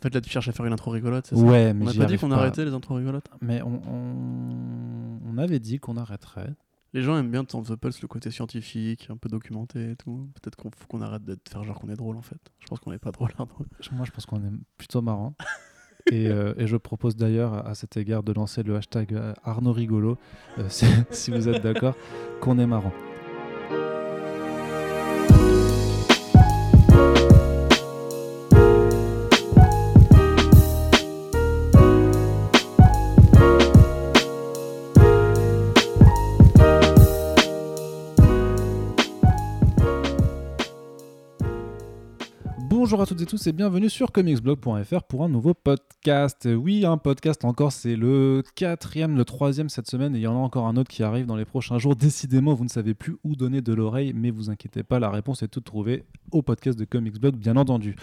En fait, là, tu cherches à faire une intro rigolote, c'est ça Ouais, mais On n'a pas dit qu'on arrêtait les intros rigolotes? Mais on, on- on avait dit qu'on arrêterait. Les gens aiment bien dans The Pulse le côté scientifique, un peu documenté et tout. Peut-être qu'on faut qu'on arrête de faire genre qu'on est drôle en fait. Je pense qu'on n'est pas drôle. hein. Moi, je pense qu'on est plutôt marrant. et, euh, et je propose d'ailleurs à- cet égard de lancer le hashtag euh, Arnaud Rigolo, euh, si, si vous êtes d'accord, qu'on est marrant. Bonjour à toutes et tous et bienvenue sur comicsblog.fr pour un nouveau podcast. Oui, un podcast encore, c'est le quatrième, le troisième cette semaine et il y en a encore un autre qui arrive dans les prochains jours. Décidément, vous ne savez plus où donner de l'oreille, mais vous inquiétez pas, la réponse est toute trouvée au podcast de Comicsblog, bien entendu.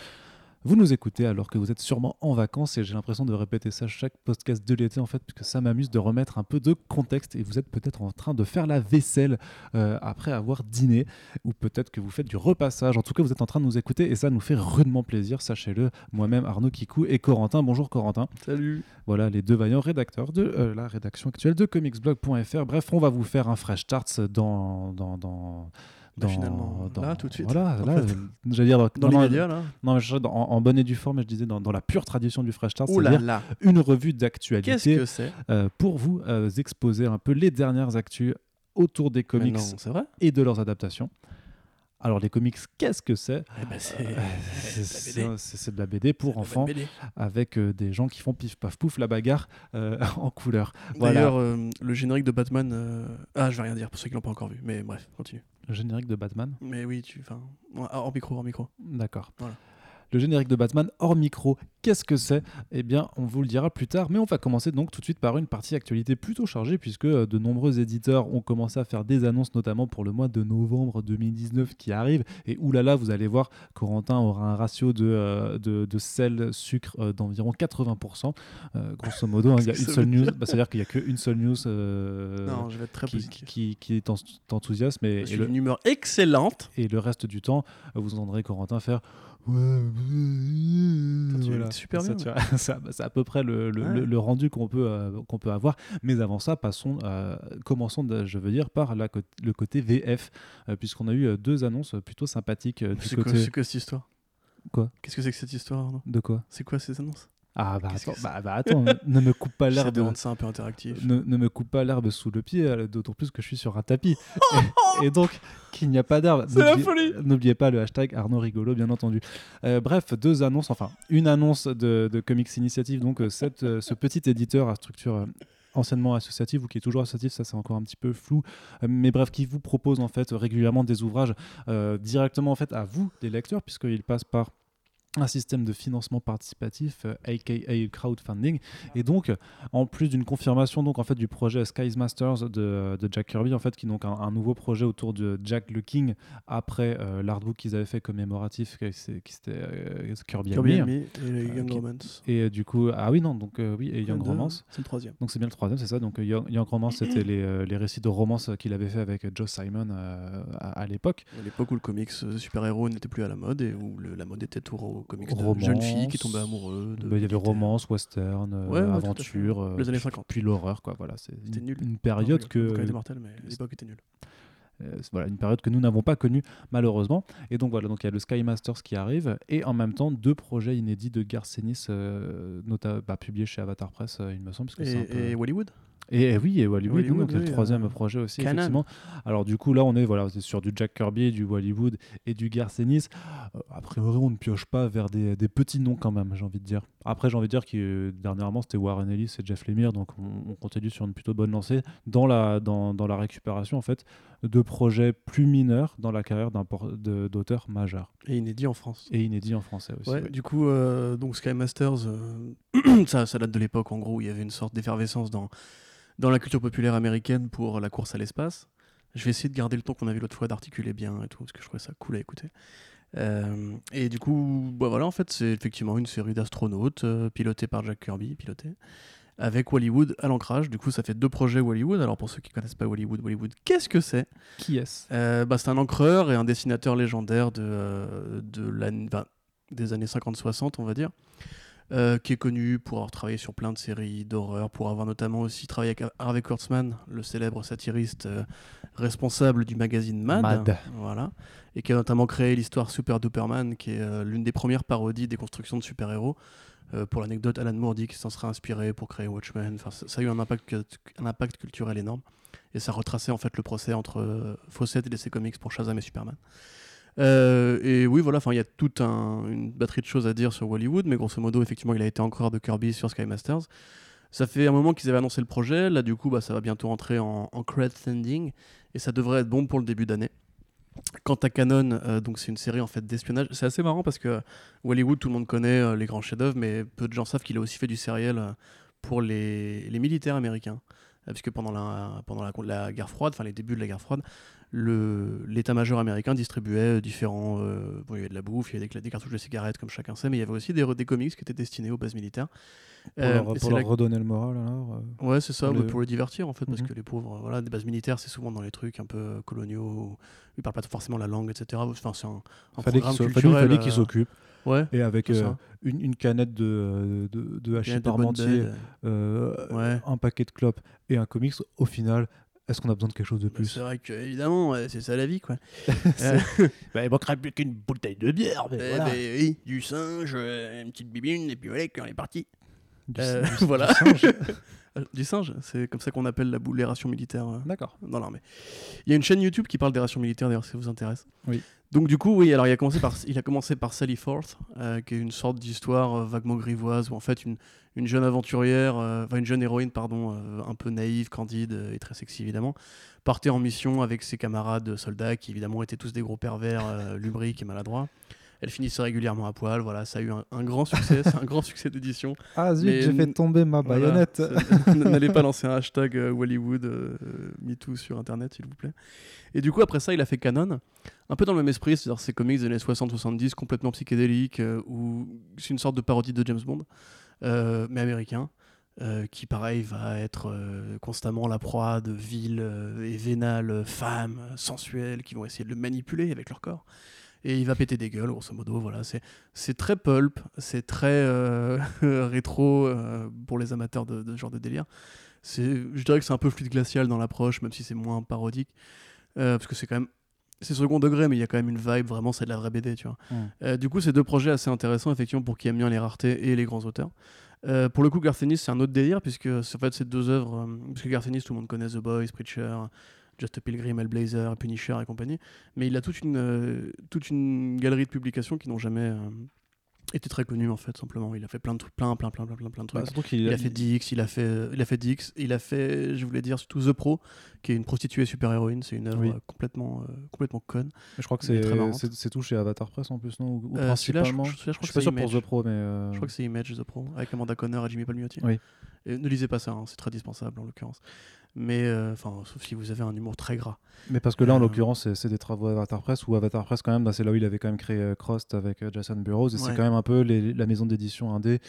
Vous nous écoutez alors que vous êtes sûrement en vacances et j'ai l'impression de répéter ça chaque podcast de l'été en fait, puisque ça m'amuse de remettre un peu de contexte et vous êtes peut-être en train de faire la vaisselle euh, après avoir dîné ou peut-être que vous faites du repassage. En tout cas, vous êtes en train de nous écouter et ça nous fait rudement plaisir, sachez-le. Moi-même, Arnaud Kikou et Corentin. Bonjour Corentin. Salut Voilà les deux vaillants rédacteurs de euh, la rédaction actuelle de comicsblog.fr. Bref, on va vous faire un fresh starts dans. dans, dans Bah, finalement, là, tout de suite, Voilà, là, j'allais dire dans, Dans l'immédiat là non, mais je dans- en, en bonne et due forme, je disais dans, dans la pure tradition du fresh start, c'est-à-dire une revue Qu'est-ce d'actualité que c'est? euh, pour vous euh, exposer un peu les dernières actus autour des comics non, c'est vrai? et de leurs adaptations. Alors les comics, qu'est-ce que c'est? Eh ben, c'est Euh, C'est de la BD pour enfants BD. avec euh, des gens qui font pif paf pouf la bagarre euh, en couleur. Voilà. D'ailleurs, euh, le générique de Batman. Ah, je vais rien dire pour ceux qui l'ont pas encore vu, mais bref, continue. Le générique de Batman. Mais oui, tu. Enfin, hors micro, hors micro. D'accord. Voilà. Le générique de Batman hors micro, qu'est-ce que c'est? Eh bien, on vous le dira plus tard, mais on va commencer donc tout de suite par une partie actualité plutôt chargée, puisque euh, de nombreux éditeurs ont commencé à faire des annonces, notamment pour le mois de novembre 2019 qui arrive. Et oulala, vous allez voir, Corentin aura un ratio de, euh, de, de sel, sucre euh, d'environ 80%. Euh, grosso modo, hein, il y a Qu'est-ce une seule news, dire? bah, c'est-à-dire qu'il n'y a qu'une seule news non, je vais être très qui, Je et suis le, d'une humeur excellente. et le reste du temps, vous entendrez Corentin faire. Ouais, tu voilà. super Ça, bien, ça, bah, c'est à peu près le, le- Ouais. le- le rendu qu'on peut, euh, qu'on peut avoir. Mais avant ça, passons, euh, commençons, je veux dire, par la, le côté VF, euh, puisqu'on a eu deux annonces plutôt sympathiques C'est quoi, côté. c'est quoi cette histoire? Quoi? Qu'est-ce que c'est que cette histoire De quoi? C'est quoi ces annonces? Ah bah attends, bah, bah, attends, ne me coupe pas l'herbe. de rendre ça un peu interactif. Ne, ne me coupe pas l'herbe sous le pied, euh, d'autant plus que je suis sur un tapis. et, et donc, qu'il n'y a pas d'herbe. C'est la folie N'oubliez pas le hashtag Arnaud Rigolo, bien entendu. Euh, bref, deux annonces, enfin, une annonce de, de Comics Initiative, donc euh, cette, euh, ce petit éditeur à structure anciennement associative ou qui est toujours associatif, ça c'est encore un petit peu flou, mais bref, qui vous propose en fait régulièrement des ouvrages euh, directement en fait à vous, les lecteurs, puisqu'il passe par un système de financement participatif, euh, aka crowdfunding, et donc en plus d'une confirmation donc en fait du projet Skies Masters de, de Jack Kirby en fait qui est donc un, un nouveau projet autour de Jack le King après euh, l'artbook qu'ils avaient fait commémoratif qui, qui c'était euh, Kirby, Kirby et Young qui- Romance. et euh, du coup ah oui non donc euh, oui et Young Deux, Romance. C'est le troisième. donc c'est bien le troisième c'est ça. Donc euh, Young, Young Romance c'était les, euh, les récits de romance qu'il avait fait avec euh, Joe Simon euh, à, à l'époque. À l'époque où le comics euh, super-héros n'était plus à la mode et où le- la mode était tour aux comics de Romance. jeunes filles qui tombaient amoureux. de Bah, il y avait romance western euh, Ouais, ouais, aventure euh, Les années 50. puis l'horreur quoi voilà c'est C'était une, nul. une Non, période je que était mortel, mais l'époque était nulle. Euh, voilà, une période que nous n'avons pas connue malheureusement. Et donc voilà, donc il y a le Sky Masters qui arrive et en même temps deux projets inédits de Garcenis, euh, nota- bah, publiés chez Avatar Press, euh, il me semble. Parce que c'est un peu- Et, et Hollywood et, oui, et Hollywood, Hollywood, donc le troisième euh, projet aussi, Canon. effectivement. Alors du coup, là, on est voilà, c'est sur du Jack Kirby, du Hollywood et du Garcenis. Euh, a priori, on ne pioche pas vers des, des petits noms quand même, j'ai envie de dire. Après, j'ai envie de dire que euh, dernièrement, c'était Warren Ellis et Jeff Lemire, donc on, on continue sur une plutôt bonne lancée dans la, dans, dans la récupération, en fait, de projets plus mineurs dans la carrière d'auteurs majeurs et inédit en France. et inédits en français aussi. Ouais, oui. du coup, euh, donc Sky Masters, ça, ça date de l'époque en gros où il y avait une sorte d'effervescence dans, dans la culture populaire américaine pour la course à l'espace. Je vais essayer de garder le ton qu'on a vu l'autre fois, d'articuler bien et tout, parce que je trouvais ça cool à écouter. Euh, et du coup, bah voilà, en fait, c'est effectivement une série d'astronautes euh, pilotée par Jack Kirby, piloté, avec Hollywood à l'ancrage. Du coup, ça fait deux projets Hollywood. Alors pour ceux qui connaissent pas Hollywood, Hollywood, qu'est-ce que c'est? Qui est-ce? Euh, bah, C'est un encreur et un dessinateur légendaire de, euh, de l'année- des années 50-60, on va dire. Euh, qui est connu pour avoir travaillé sur plein de séries d'horreur, pour avoir notamment aussi travaillé avec Harvey Kurtzman, le célèbre satiriste euh, responsable du magazine Mad, Mad. Voilà, et qui a notamment créé l'histoire Super Duperman, qui est euh, l'une des premières parodies des constructions de super-héros. Pour l'anecdote, Alan Moore dit qu'il s'en serait inspiré pour créer Watchmen. Enfin, ça, ça a eu un impact, un impact culturel énorme. Et ça retraçait en fait le procès entre Fawcett et DC Comics pour Shazam et Superman. Euh, et oui, voilà, il y a toute un- une batterie de choses à dire sur Hollywood, mais grosso modo, effectivement, il a été encore de Kirby sur Sky Masters. Ça fait un moment qu'ils avaient annoncé le projet, là, du coup, bah, ça va bientôt entrer en, en crowdfunding, et ça devrait être bon pour le début d'année. Quant à Canon, euh, donc c'est une série en fait d'espionnage. C'est assez marrant parce que Hollywood, tout le monde connaît euh, les grands chefs-d'œuvre, mais peu de gens savent qu'il a aussi fait du sériel euh, pour les, militaires américains. Euh, Puisque pendant la, pendant la, guerre froide, enfin les débuts de la guerre froide, l'état-major américain distribuait différents. euh, bon, il y avait de la bouffe, il y avait des, des cartouches de cigarettes, comme chacun sait, mais il y avait aussi des, des comics qui étaient destinés aux bases militaires. Pour, Euh, leur, pour là- redonner le moral, alors euh, Ouais, c'est ça, pour ouais, le- pour le divertir en fait, parce Mhm. que les pauvres, euh, voilà, des bases militaires, c'est souvent dans les trucs un peu euh, coloniaux, où ils parlent pas forcément la langue, etc. Enfin, c'est un, un fallait programme fallait- culturel. fallait qu'il euh, s'occupe. Ouais, Et avec euh, une, une canette de, de, de parmentier, euh, Ouais. un paquet de clopes et un comics, au final, est-ce qu'on a besoin de quelque chose de Bah, plus C'est vrai que, évidemment, ouais, c'est ça la vie, quoi. Euh, Bah, Il manquerait plus qu'une bouteille de bière, mais eh voilà. ben oui, du singe, euh, une petite bibine, et puis voilà, on est parti. Du, Euh, du- voilà. singe. Euh, Du singe, c'est comme ça qu'on appelle la boule, les rations militaires euh, D'accord. dans l'armée. Il y a une chaîne YouTube qui parle des rations militaires, d'ailleurs, si ça vous intéresse. Oui. Donc du coup, oui, alors il a commencé par, il a commencé par Sally Forth, euh, qui est une sorte d'histoire euh, vaguement grivoise, où en fait une, une jeune aventurière, euh, enfin une jeune héroïne, pardon, euh, un peu naïve, candide euh, et très sexy évidemment, partait en mission avec ses camarades soldats, qui évidemment étaient tous des gros pervers, lubriques et maladroits. Elle finissait régulièrement à poil, voilà, ça a eu un, un grand succès, c'est un grand succès d'édition. Ah zut, j'ai fait tomber ma baïonnette. N'allez pas lancer un hashtag euh, Hollywood euh, MeToo sur internet, s'il vous plaît. Et du coup, après ça, il a fait Canon, un peu dans le même esprit, c'est-à-dire ces comics des années 60-70, complètement psychédéliques, euh, où c'est une sorte de parodie de James Bond, mais américain. euh, qui pareil va être euh, constamment la proie de villes euh, et vénales euh, femmes euh, sensuelles qui vont essayer de le manipuler avec leur corps et il va péter des gueules grosso modo voilà c'est très pulp c'est très euh, rétro euh, pour les amateurs de, de ce genre de délire je dirais que c'est un peu fluide glacial dans l'approche même si c'est moins parodique euh, parce que c'est quand même c'est second degré mais il y a quand même une vibe vraiment c'est de la vraie BD tu vois Mm. Euh, du coup c'est deux projets assez intéressants effectivement pour qui aime bien les raretés et les grands auteurs euh, pour le coup, Garth Ennis, c'est un autre délire, puisque en fait, ces deux œuvres, euh, parce que Garth Ennis, tout le monde connaît The Boys, Preacher, Just a Pilgrim, Hellblazer, Punisher et compagnie, mais il a toute une, toute une galerie de publications qui n'ont jamais euh, été très connues, en fait, simplement. Il a fait plein de trucs, plein, plein, plein, plein, plein, plein de trucs. Bah, qu'il il a fait DX, il a fait, il a fait DX, il a fait, je voulais dire surtout The Pro, qui est une prostituée super héroïne. C'est une œuvre Oui. euh, complètement, euh, complètement conne. Je crois que c'est c'est tout chez Avatar Press en plus, non? Ou, ou Euh, je, principalement? je- je suis pas sûr pour. The Pro, mais. euh, Je crois que c'est Image The Pro, avec Amanda Conner et Jimmy Palmiotti. Oui. Et ne lisez pas ça, hein, c'est très dispensable en l'occurrence. Mais, euh, enfin, sauf si vous avez un humour très gras. Mais parce que là, en Euh, l'occurrence, c'est- des travaux Avatar Press, ou Avatar Press, quand même, bah, c'est là où il avait quand même créé euh, Crost avec euh, Jason Burroughs, et c'est quand même un peu les- la maison d'édition indé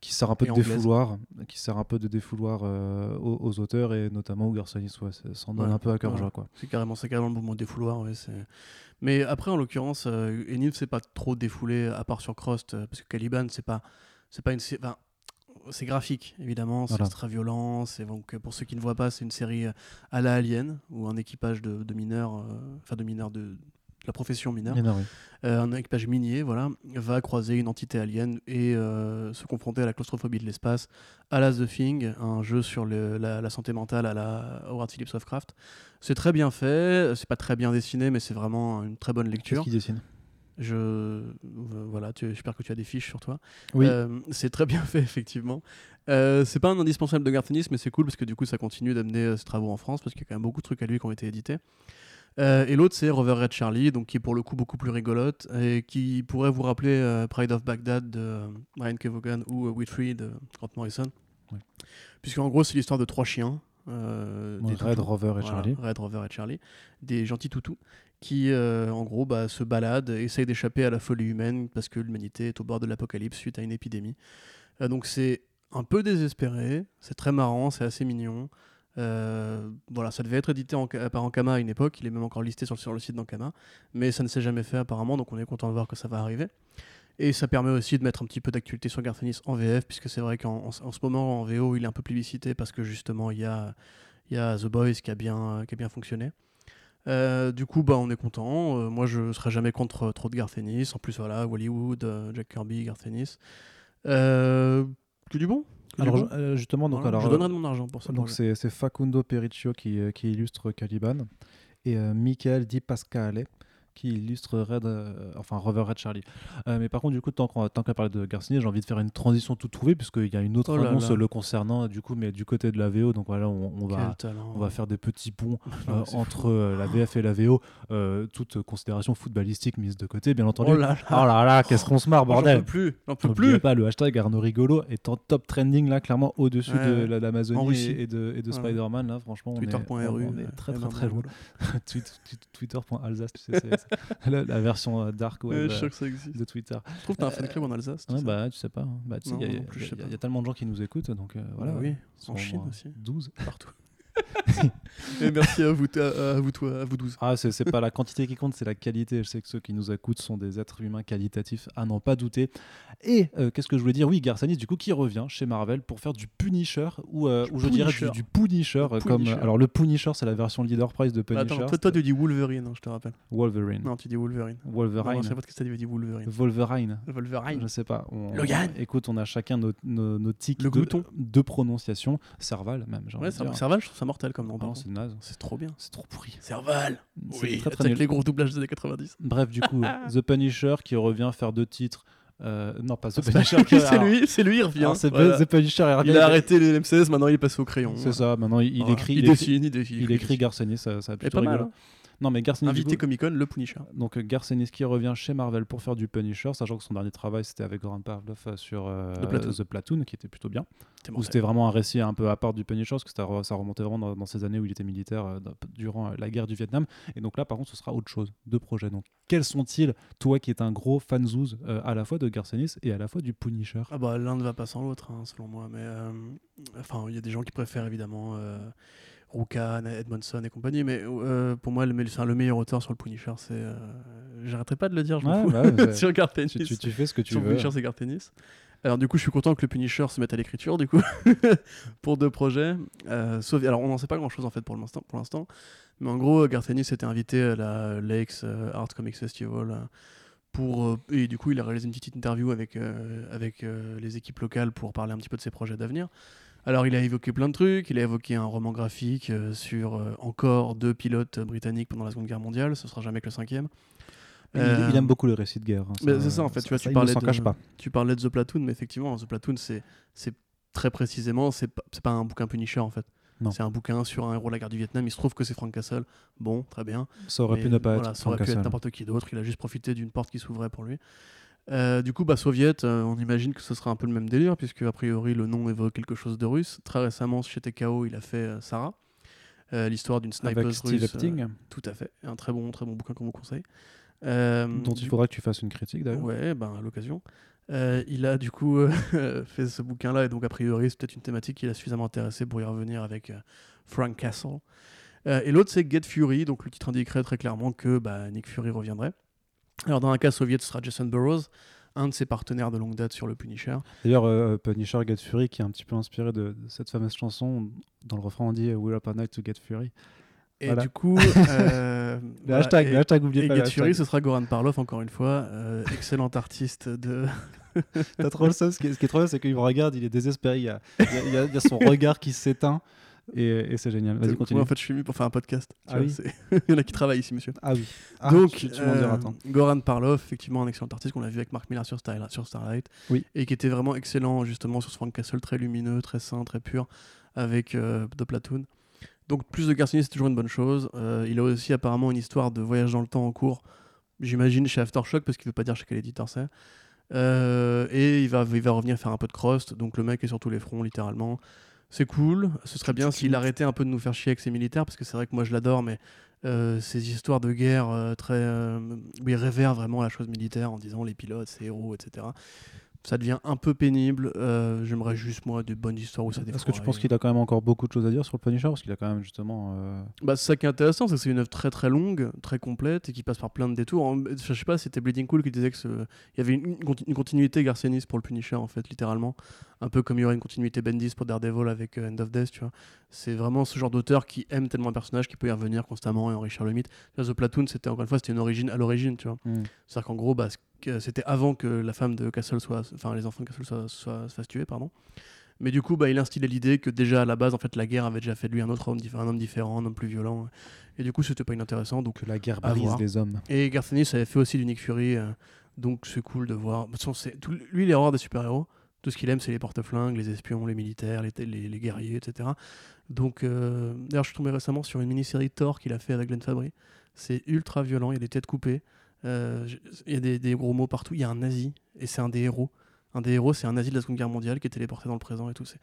qui sert un peu Et de défouloir, qui sert un peu de défouloir aux, aux auteurs, et notamment où Garsonis ouais, s'en donne Ouais, un peu à cœur ouais. joie. Quoi. C'est carrément, c'est carrément le mouvement c'est- Mais après, en l'occurrence, Enid s'est pas trop défoulé, à part sur Crost, parce que Caliban, c'est pas, c'est pas une. Enfin, c'est graphique, évidemment, c'est Voilà. très violent. C'est donc, euh, pour ceux qui ne voient pas, c'est une série euh, à la Alien, où un équipage de, de mineurs, euh, enfin de mineurs de, de la profession mineure, oui. Euh, un équipage minier, voilà, va croiser une entité alien et euh, se confronter à la claustrophobie de l'espace, à la The Thing, un jeu sur le- la, la santé mentale à la Howard Phillips Lovecraft. C'est très bien fait, c'est pas très bien dessiné, mais c'est vraiment une très bonne lecture. qu'il dessine Je euh, voilà, j'espère que tu as des fiches sur toi. Oui, Euh, c'est très bien fait, effectivement. Euh, c'est pas un indispensable de Garth Ennis, mais c'est cool parce que du coup, ça continue d'amener euh, ses travaux en France parce qu'il y a quand même beaucoup de trucs à lui qui ont été édités. Euh, et l'autre, c'est Rover Red Charlie, donc qui est pour le coup beaucoup plus rigolote et qui pourrait vous rappeler Pride of Baghdad de Ryan Kevogan ou Whitfree de Grant Morrison. Ouais. Puisqu'en gros, c'est l'histoire de trois chiens. euh, des Red, toutous. Rover et Voilà, Charlie. Red Rover et Charlie, des gentils toutous qui, euh, en gros, bah, se baladent, essayent d'échapper à la folie humaine parce que l'humanité est au bord de l'apocalypse suite à une épidémie. Euh, donc c'est un peu désespéré, c'est très marrant, c'est assez mignon. Euh, voilà, ça devait être édité en, par Ankama à une époque, il est même encore listé sur, le site d'Ankama, mais ça ne s'est jamais fait apparemment, donc on est content de voir que ça va arriver. Et ça permet aussi de mettre un petit peu d'actualité sur Garth Ennis en VF, puisque c'est vrai qu'en en, en ce moment, en VO, il est un peu plébiscité parce que justement, il y a, y a The Boys qui a bien, qui a bien fonctionné. Euh, du coup, bah, on est content. Euh, moi, je serai jamais contre trop de Garth Ennis. En plus, voilà, Hollywood, euh, Jack Kirby, Garth Ennis. Euh, que du bon que du Alors, bon. je- euh, justement, donc, Voilà, alors, je donnerai de mon argent pour ça. donc c'est c'est Facundo Periccio qui, euh, qui illustre Caliban et euh, Michael Di Pasquale qui illustre Red, euh, enfin Rover Red Charlie. Euh, mais par contre, du coup, tant qu'on tant qu'à parler de Garcinis, j'ai envie de faire une transition toute trouvée puisqu'il y a une autre Oh là annonce là. le concernant, du coup, mais du côté de la VO. Donc voilà, on, on va, talent. on va faire des petits ponts euh, entre la VF et la VO, toute considération footballistique mise de côté, bien entendu. Oh là là. Oh là là, qu'est-ce qu'on se marre, J'en bordel peux plus. J'en peux plus. pas, le hashtag Arnaud Rigolo est en top trending là, clairement au-dessus Ouais, de l'Amazonie et, et de, et de. Spider-Man. Là, franchement, on est, on, est très très très loin. Twitter.alsace, tu sais, c'est la, la version euh, dark web euh, de Twitter. Je trouve que t'as un fan club en Alsace. Ouais, bah, tu sais pas. hein. Bah, il y, y a- y tellement de gens qui nous écoutent, donc euh, voilà. Bah oui, en Chine au aussi. 12. Partout. Et merci à vous, à, à vous, toi, à vous 12. Ah, c'est pas la quantité qui compte, c'est la qualité. Je sais que ceux qui nous écoutent sont des êtres humains qualitatifs, à n'en pas douter. Et euh, qu'est-ce que je voulais dire? Oui, Garçanis, du coup, qui revient chez Marvel pour faire du Punisher, ou, euh, ou je dirais du, Punisher. du Punisher. Euh, Comme, alors, le Punisher, c'est la version leader price de Punisher. Attends, toi, toi, tu dis Wolverine, hein, je te rappelle. Wolverine. Non, tu dis Wolverine. Non, Wolverine. je sais pas ce que t'as dit, tu dis Wolverine. Wolverine. Wolverine. Je sais pas. On- Logan. Écoute, on a chacun nos, nos, nos tics Le de, prononciation. Serval, même. Ouais. Serval, je trouve ça mortel comme nom. Ah non, c'est naze. C'est trop bien. C'est trop pourri. Serval C'est Oui, très très avec nul. les gros doublages des années 90. Bref, du coup, The Punisher qui revient faire deux titres. Euh, non, pas The C'est Punisher. c'est lui, c'est lui, il revient. alors, c'est Voilà. The Punisher. il revient, Il a arrêté les M16, maintenant il est passé au crayon. C'est ça, maintenant il, il Voilà. écrit. Il écrit- dessine, il dessine. il écrit Garcenis, ça, ça a plutôt pas mal. rigolo. hein. Non, mais Invité Comic Con, le Punisher. donc euh, Garcenis qui revient chez Marvel pour faire du Punisher, sachant que son dernier travail c'était avec Goran Pavlov euh, sur euh, The Platoon. The Platoon, qui était plutôt bien. Où c'était vraiment un récit un peu à part du Punisher, parce que ça remontait vraiment dans, dans ces années où il était militaire euh, durant la guerre du Vietnam. Et donc là, par contre, ce sera autre chose, deux projets. Donc, quels sont-ils, toi qui es un gros fanzouz euh, à la fois de Garcenis et à la fois du Punisher? Ah bah l'un ne va pas sans l'autre, hein, selon moi. Mais enfin, il y a des gens qui préfèrent évidemment Rukan, Edmondson et compagnie. Mais euh, pour moi, le, le meilleur auteur sur le Punisher, c'est. euh, J'arrêterai pas de le dire, je m'en fous. bah sur Garth Ennis. tu, tu- tu fais ce que tu sur le veux. Punisher, c'est Garth Ennis. Alors du coup, je suis content que le Punisher se mette à l'écriture, du coup, pour deux projets. Euh, sauf, alors on n'en sait pas grand-chose en fait pour l'instant. Mais en gros, Garth Ennis était invité à la Lakes euh, Art Comics Festival pour et du coup, il a réalisé une petite interview avec avec les équipes locales pour parler un petit peu de ses projets d'avenir. Alors, il a évoqué plein de trucs. Il a évoqué un roman graphique euh, sur euh, encore deux pilotes britanniques pendant la Seconde Guerre mondiale. Ce sera jamais que le cinquième. Il, Euh, il aime beaucoup les récits de guerre. hein, mais c'est ça, en fait, tu vois, tu ne parlais de- cache pas. Tu parlais de The Platoon, mais effectivement, The Platoon, c'est très précisément, c'est pas, un bouquin Punisher en fait. C'est un bouquin sur un héros de la guerre du Vietnam. Il se trouve que c'est Frank Castle. Bon, très bien. Ça aurait Mais pu ne pas voilà, être ça aurait Frank pu être Castle. n'importe qui d'autre. Il a juste profité d'une porte qui s'ouvrait pour lui. Euh, du coup, bah, soviet, euh, on imagine que ce sera un peu le même délire, puisque a priori le nom évoque quelque chose de russe. Très récemment, chez TKO, il a fait euh, Sarah, l'histoire d'une sniper russe. Steve tout à fait, un très bon, très bon bouquin qu'on vous conseille. Dont il faudra que tu fasses une critique d'ailleurs. Ouais, ben à l'occasion. Il a du coup fait ce bouquin-là, et donc a priori c'est peut-être une thématique qui l'a suffisamment intéressé pour y revenir avec Frank Castle. Et l'autre c'est Get Fury, donc le titre indiquerait très clairement que bah, Nick Fury reviendrait. Alors dans un cas soviet, ce sera Jason Burroughs, un de ses partenaires de longue date sur le Punisher. D'ailleurs, euh, Punisher Get Fury, qui est un petit peu inspiré de, de cette fameuse chanson, dans le refrain on dit We're up a night to get Fury. Et Voilà. du coup, euh, Le voilà, hashtag, et- le hashtag, oubliez et pas Get Fury, ce sera Goran Parlov, encore une fois, euh, excellent artiste de, T'as trop le seum. Ce qui est, ce qui est trop bien, c'est qu'il me regarde, il est désespéré. Il y a, il y a- il y a- il y a son regard qui s'éteint. Et, et c'est génial. Vas-y, Moi, continue. en fait, je suis mis pour faire un podcast. Ah vois, oui. Il y en a qui travaillent ici, monsieur. Ah oui. Ah, Donc, tu, tu euh. Goran Parlov, effectivement, un excellent artiste qu'on a vu avec Mark Miller sur, Starlight, sur Starlight. Oui. Et qui était vraiment excellent, justement, sur ce Frank Castle, très lumineux, très sain, très pur, avec euh, The Platoon. Donc, plus de Garcini, c'est toujours une bonne chose. Euh, il a aussi apparemment une histoire de voyage dans le temps en cours, j'imagine, chez Aftershock, parce qu'il veut pas dire chez quel éditeur c'est. Euh, et il va, il va revenir faire un peu de crust. Donc, le mec est sur tous les fronts, littéralement. C'est cool. Ce serait bien s'il arrêtait un peu de nous faire chier avec ses militaires, parce que c'est vrai que moi je l'adore, mais euh, ces histoires de guerre euh, très. euh, où il révère vraiment la chose militaire en disant les pilotes, c'est héros, etc. ça devient un peu pénible. Euh, J'aimerais juste, moi, des bonnes histoires où ça Est-ce que tu penses qu'il a quand même encore beaucoup de choses à dire sur le Punisher? Parce qu'il a quand même justement. euh, Bah, c'est ça qui est intéressant, c'est que c'est une œuvre très très longue, très complète et qui passe par plein de détours. Je sais pas, c'était Bleeding Cool qui disait que ce- il y avait une, une conti- une continuité Garcenis pour le Punisher en fait, littéralement. Un peu comme il y aurait une continuité Bendis pour Daredevil avec euh, End of Death, tu vois. C'est vraiment ce genre d'auteur qui aime tellement un personnage qu'il peut y revenir constamment et enrichir le mythe. Là, The Platoon, c'était encore une fois, c'était une origine à l'origine, tu vois. hmm. C'est-à-dire qu'en gros, bah, c'était avant que la femme de Castle soit, enfin les enfants de Castle soient, soient- se fassent tuer, pardon. Mais du coup, bah, il instillait l'idée que déjà à la base, en fait, la guerre avait déjà fait de lui un autre homme, un homme différent, un homme plus violent. Et du coup, c'était pas inintéressant. Donc, Que la guerre brise les hommes. et Garth Ennis avait fait aussi du Nick Fury, euh, donc c'est cool de voir. De toute façon, c'est- tout- lui, il est horreur des super-héros. Tout ce qu'il aime, c'est les porte-flingues, les espions, les militaires, les, les- les guerriers, etc. Donc, euh, d'ailleurs, je suis tombé récemment sur une mini-série Thor qu'il a fait avec Glenn Fabry. C'est ultra violent, il y a des têtes coupées, il y a des, des gros mots partout. Il y a un nazi, et c'est un des héros. Un des héros, c'est un nazi de la Seconde Guerre mondiale qui est téléporté dans le présent et tout. C'est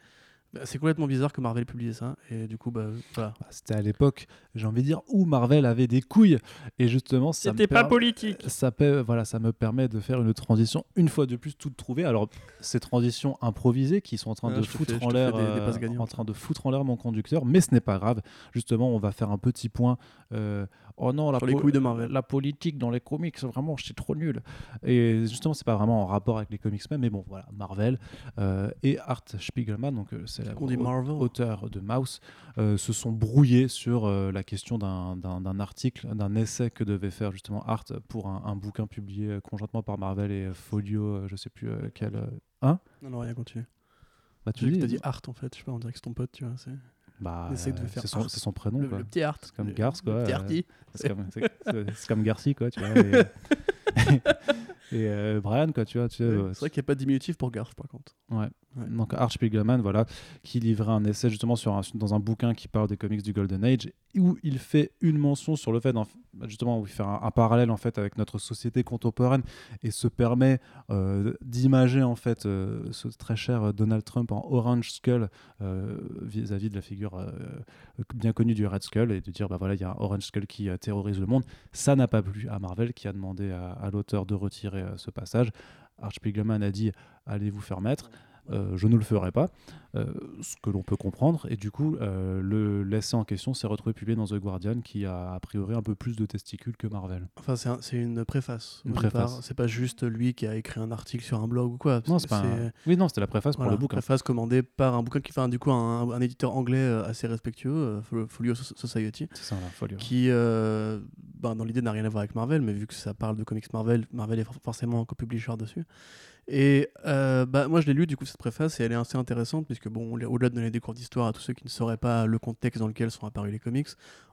bah, c'est complètement bizarre que Marvel publie ça, et du coup, bah, voilà. Bah, C'était à l'époque, j'ai envie de dire, où Marvel avait des couilles. Et justement, ça me per- politique. ça, peut- voilà, ça me permet de faire une transition une fois de plus toute trouvée. Alors ces transitions improvisées qui sont en train Ouais, de foutre fais- en l'air, euh, en train de foutre en l'air mon conducteur, mais ce n'est pas grave. Justement, on va faire un petit point. euh, oh non, la, Sur les po- couilles de Marvel. la politique dans les comics, vraiment, c'est trop nul. Et justement, c'est pas vraiment en rapport avec les comics même, mais bon, voilà, Marvel euh, et Art Spiegelman, donc euh, c'est la On dit Marvel. auteur de Mouse, euh, se sont brouillés sur euh, la question d'un- article, d'un essai que devait faire justement Art pour un, un bouquin publié conjointement par Marvel et Folio, je sais plus quel. Hein? Non, non, rien, continue. Bah, Tu dis, as dit Art en fait, je sais pas, on dirait que c'est ton pote, tu vois. Bah, Essaye de faire c'est son, son prénom, le, quoi. le petit Art. C'est comme Garth, quoi, Le petit Artie. C'est comme, quoi, tu vois. Et, et, euh, Brian, quoi, tu vois. Tu sais, Ouais, euh, c'est vrai qu'il n'y a pas de diminutif pour Garth par contre. Ouais. Ouais. Donc Art Spiegelman, voilà, qui livrait un essai justement sur un- dans un bouquin qui parle des comics du Golden Age, où il fait une mention sur le fait, d'en- justement, où il fait un, un parallèle en fait avec notre société contemporaine et se permet euh, d'imager en fait euh, ce très cher Donald Trump en Orange Skull vis-à-vis de la figure bien connue du Red Skull et de dire bah voilà il y a un Orange Skull qui terrorise le monde. Ça n'a pas plu à Marvel qui a demandé à, à l'auteur de retirer ce passage. Art Spiegelman a dit allez vous faire mettre? Euh, je ne le ferai pas, euh, ce que l'on peut comprendre. Et du coup, euh, le l'essai en question s'est retrouvé publié dans The Guardian, qui a a priori un peu plus de testicules que Marvel. Enfin, c'est un- c'est une préface. Une préface. C'est pas juste lui qui a écrit un article sur un blog ou quoi. Non, c'est pas. un- Oui, non, c'était la préface pour voilà, le bouquin. préface commandée par un bouquin qui fait du coup un, un éditeur anglais assez respectueux, Fo- Folio So- Society, C'est ça, la folie. qui, euh, ben, dans l'idée, n'a rien à voir avec Marvel, mais vu que ça parle de comics Marvel, Marvel est for- forcément co-publisher dessus. Et euh, bah, moi, je l'ai lu, du coup, cette préface, et elle est assez intéressante, puisque, bon, on- au-delà de donner des cours d'histoire à tous ceux qui ne sauraient pas le contexte dans lequel sont apparus les comics,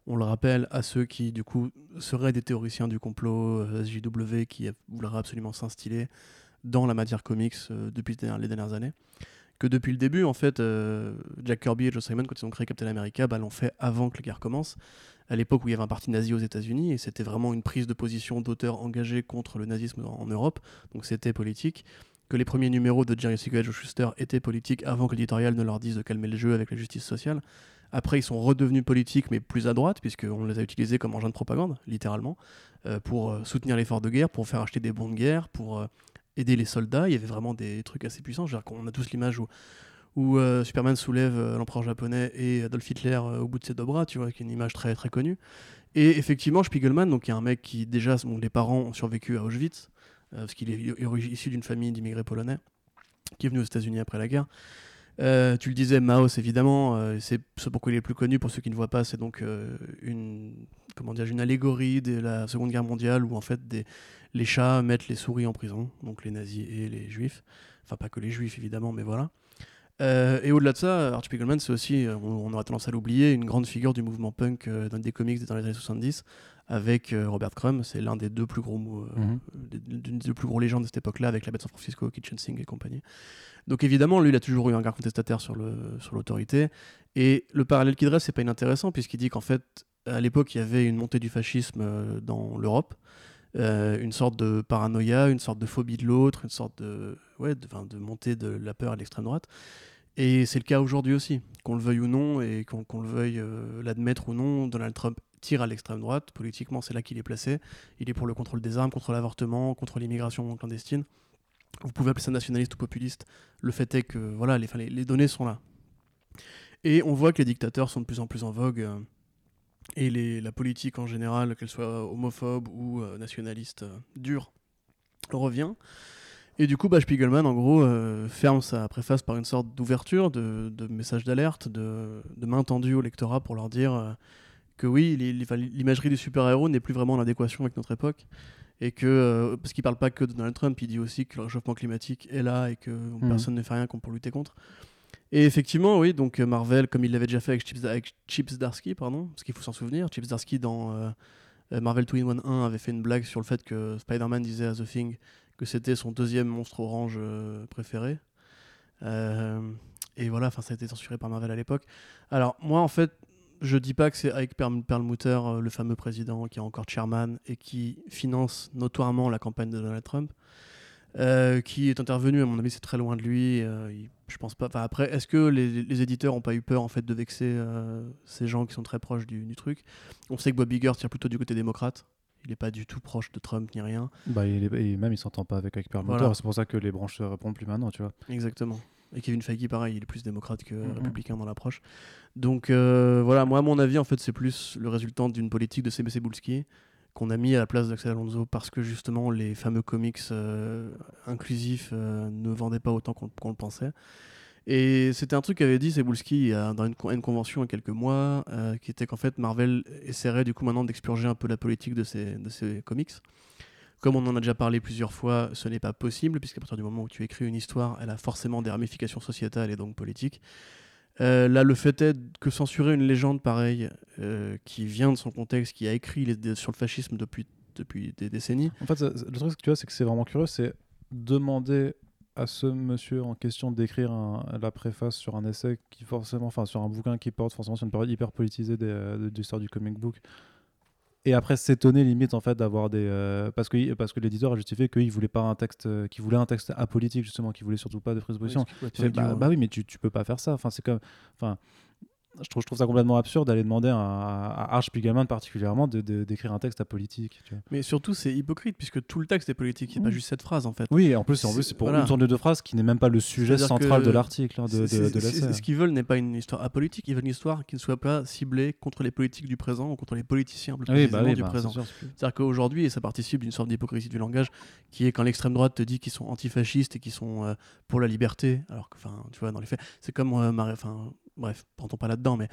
on le rappelle à ceux qui, du coup, seraient des théoriciens du complot, euh, SJW, qui voudraient absolument s'instiller dans la matière comics euh, depuis les dernières- les années. Que depuis le début, en fait, Jack Kirby et Joe Simon, quand ils ont créé Captain America, bah, l'ont fait avant que la guerre commence, à l'époque où il y avait un parti nazi aux États-Unis, et c'était vraiment une prise de position d'auteur engagé contre le nazisme en, Europe, donc c'était politique. Que les premiers numéros de Jerry Siegel et Joe Shuster étaient politiques avant que l'éditorial ne leur dise de calmer le jeu avec la justice sociale. Après, ils sont redevenus politiques, mais plus à droite, puisqu'on les a utilisés comme engin de propagande, littéralement, euh, pour euh, soutenir l'effort de guerre, pour faire acheter des bons de guerre, pour euh, aider les soldats. Il y avait vraiment des trucs assez puissants. Je veux dire qu'on a tous l'image où, où euh, Superman soulève euh, l'empereur japonais et Adolf Hitler euh, au bout de ses deux bras, tu vois, qui est une image très, très connue. Et effectivement, Spiegelman, donc, qui est un mec qui, déjà, bon, les parents ont survécu à Auschwitz, parce qu'il est issu d'une famille d'immigrés polonais, qui est venu aux États-Unis après la guerre. Tu le disais, Maos évidemment, c'est ce pourquoi il est plus connu. Pour ceux qui ne voient pas, c'est donc une comment une allégorie de la Seconde Guerre mondiale où en fait les chats mettent les souris en prison, donc les nazis et les juifs. Enfin pas que les juifs évidemment, mais voilà. Euh, et au-delà de ça, Art Spiegelman, c'est aussi, euh, on, on aurait tendance à l'oublier, une grande figure du mouvement punk euh, dans des comics dans les années 70, avec euh, Robert Crumb. C'est l'un des deux plus gros, Mhm. des, deux plus gros légendes de cette époque-là, avec la bête San Francisco, Kitchen Sink et compagnie. Donc évidemment, lui, il a toujours eu un regard contestataire sur le sur l'autorité. Et le parallèle qu'il dresse, c'est pas inintéressant, puisqu'il dit qu'en fait, à l'époque, il y avait une montée du fascisme dans l'Europe. Euh, une sorte de paranoïa, une sorte de phobie de l'autre, une sorte de, ouais, de, de montée de la peur à l'extrême droite. Et c'est le cas aujourd'hui aussi, qu'on le veuille ou non, et qu'on le veuille euh, l'admettre ou non, Donald Trump tire à l'extrême droite. Politiquement, c'est là qu'il est placé. Il est pour le contrôle des armes, contre l'avortement, contre l'immigration clandestine. Vous pouvez appeler ça nationaliste ou populiste. Le fait est que voilà, les, données sont là. Et on voit que les dictateurs sont de plus en plus en vogue. euh, et la politique en général, qu'elle soit homophobe ou euh, nationaliste dure, revient. Et du coup, bah, Spiegelman, en gros, euh, ferme sa préface par une sorte d'ouverture, de, de message d'alerte, de, de main tendue au lectorat pour leur dire euh, que oui, l'imagerie du super-héros n'est plus vraiment en adéquation avec notre époque. Et que, euh, parce qu'il parle pas que de Donald Trump, il dit aussi que le réchauffement climatique est là et que personne ne fait rien pour lutter contre. Et effectivement, oui, donc Marvel, comme il l'avait déjà fait avec Chips, avec Chips Darsky, pardon, parce qu'il faut s'en souvenir, Chips Darsky dans Marvel 2-in-1 1 avait fait une blague sur le fait que Spider-Man disait à The Thing que c'était son deuxième monstre orange euh, préféré. Euh, et voilà, ça a été censuré par Marvel à l'époque. Alors moi en fait, je dis pas que c'est Ike Perl- Perlmutter, euh, le fameux président qui est encore chairman et qui finance notoirement la campagne de Donald Trump, qui est intervenu. À mon avis, c'est très loin de lui. euh, il- je pense pas. Après, est-ce que les, éditeurs ont pas eu peur en fait de vexer ces gens qui sont très proches du, truc? On sait que Bob Iger tire plutôt du côté démocrate. Il n'est pas du tout proche de Trump ni rien. Bah, il est- et même il s'entend pas avec Perlmutter, Voilà. c'est pour ça que les branches se répondent plus maintenant, tu vois. Exactement. Et Kevin Feige, pareil, il est plus démocrate que Mhm. républicain dans l'approche. Donc euh, voilà, moi, à mon avis, en fait, c'est plus le résultat d'une politique de CBC Bulski qu'on a mis à la place d'Axel Alonso parce que justement les fameux comics euh, inclusifs euh, ne vendaient pas autant qu'on qu'on le pensait. Et c'était un truc qu'avait dit Cebulski a- dans une, con- une convention il y a quelques mois, euh, qui était qu'en fait Marvel essaierait du coup maintenant d'expurger un peu la politique de ces comics. Comme on en a déjà parlé plusieurs fois, ce n'est pas possible, puisqu'à partir du moment où tu écris une histoire, elle a forcément des ramifications sociétales et donc politiques. Euh, là, le fait est que censurer une légende pareille, euh, qui vient de son contexte, qui a écrit sur le fascisme depuis, depuis des décennies, En fait, le truc que tu vois, c'est que c'est vraiment curieux, c'est demander à ce monsieur en question d'écrire la préface sur un essai qui forcément, enfin sur un bouquin qui porte forcément sur une période hyper politisée des, euh, de, de l'histoire du comic book. Et après s'étonner limite en fait d'avoir des euh, parce que parce que l'éditeur a justifié qu'il voulait pas un texte euh, qu'il voulait un texte apolitique justement qu'il voulait surtout pas de prise de position. Bah, bah oui, mais tu, tu peux pas faire ça. Enfin, c'est comme. Enfin, je trouve, je trouve ça complètement absurde d'aller demander à, à Arch Spiegelman particulièrement d'écrire un texte. Tu vois. Mais surtout, c'est hypocrite, puisque tout le texte est politique, il n'y a pas Mm. juste cette phrase en fait. Oui, et en plus, C'est- pour voilà. une tournée de phrases qui n'est même pas le sujet central de l'article, hein, de, de, de l'essai. Ce qu'ils veulent n'est pas une histoire apolitique, ils veulent une histoire qui ne soit pas ciblée contre les politiques du présent ou contre les politiciens plus oui, bah oui, du bah, présent. C'est-à-dire qu'aujourd'hui, et ça participe d'une sorte d'hypocrisie du langage, qui est quand l'extrême droite te dit qu'ils sont antifascistes et qu'ils sont euh, pour la liberté, alors que, enfin, tu vois, dans les faits, c'est comme, euh, enfin, bref, rentrons pas là-dedans, mais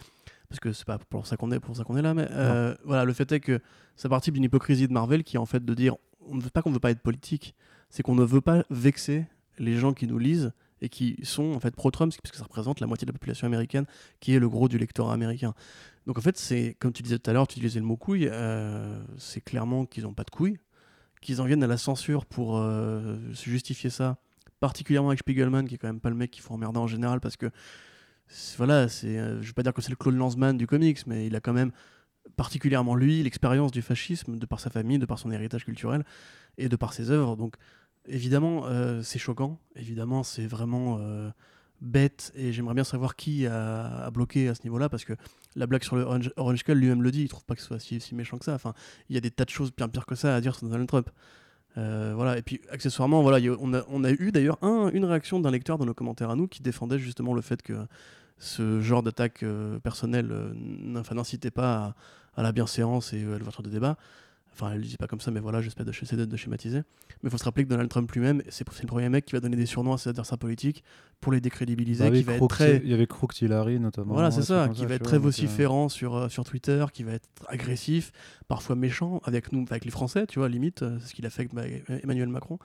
parce que c'est pas pour ça qu'on est, pour ça qu'on est là, mais euh, voilà, le fait est que ça participe d'une hypocrisie de Marvel qui est en fait de dire, on ne veut pas qu'on ne veut pas être politique, c'est qu'on ne veut pas vexer les gens qui nous lisent et qui sont en fait pro-Trump, puisque ça représente la moitié de la population américaine, qui est le gros du lectorat américain. Donc en fait, c'est comme tu disais tout à l'heure, tu utilisais le mot couille, euh, c'est clairement qu'ils n'ont pas de couilles, qu'ils en viennent à la censure pour euh, se justifier ça, particulièrement avec Spiegelman, qui est quand même pas le mec qu'il faut emmerder en général, parce que voilà, c'est, euh, je vais pas dire que c'est le Claude Lanzmann du comics, mais il a quand même particulièrement lui l'expérience du fascisme de par sa famille, de par son héritage culturel et de par ses œuvres. Donc évidemment, euh, c'est choquant, évidemment, c'est vraiment euh, bête, et j'aimerais bien savoir qui a, bloqué à ce niveau-là, parce que la blague sur le Orange, Orange Skull lui-même le dit, il trouve pas que ce soit si, si méchant que ça. Enfin, il y a des tas de choses bien pires que ça à dire sur Donald Trump. Euh, voilà, et puis accessoirement, voilà, on, a, on a eu d'ailleurs un- une réaction d'un lecteur dans nos commentaires à nous qui défendait justement le fait que ce genre d'attaque euh, personnelle euh, n'incitait pas à, à la bienséance et à l'ouverture de débat. Enfin, elle le disait pas comme ça, mais voilà, j'espère de, de, de schématiser. Mais il faut se rappeler que Donald Trump lui-même, c'est le premier mec qui va donner des surnoms à ses adversaires politiques pour les décrédibiliser, Bah oui, qui va être Crooked- très Il y avait Crooked Hillary notamment. voilà, c'est ça, qui va être vois, très donc, euh, vociférant sur, euh, sur Twitter, qui va être agressif, parfois méchant avec nous, avec les Français, tu vois, limite, euh, c'est ce qu'il a fait avec Ma- Emmanuel Macron.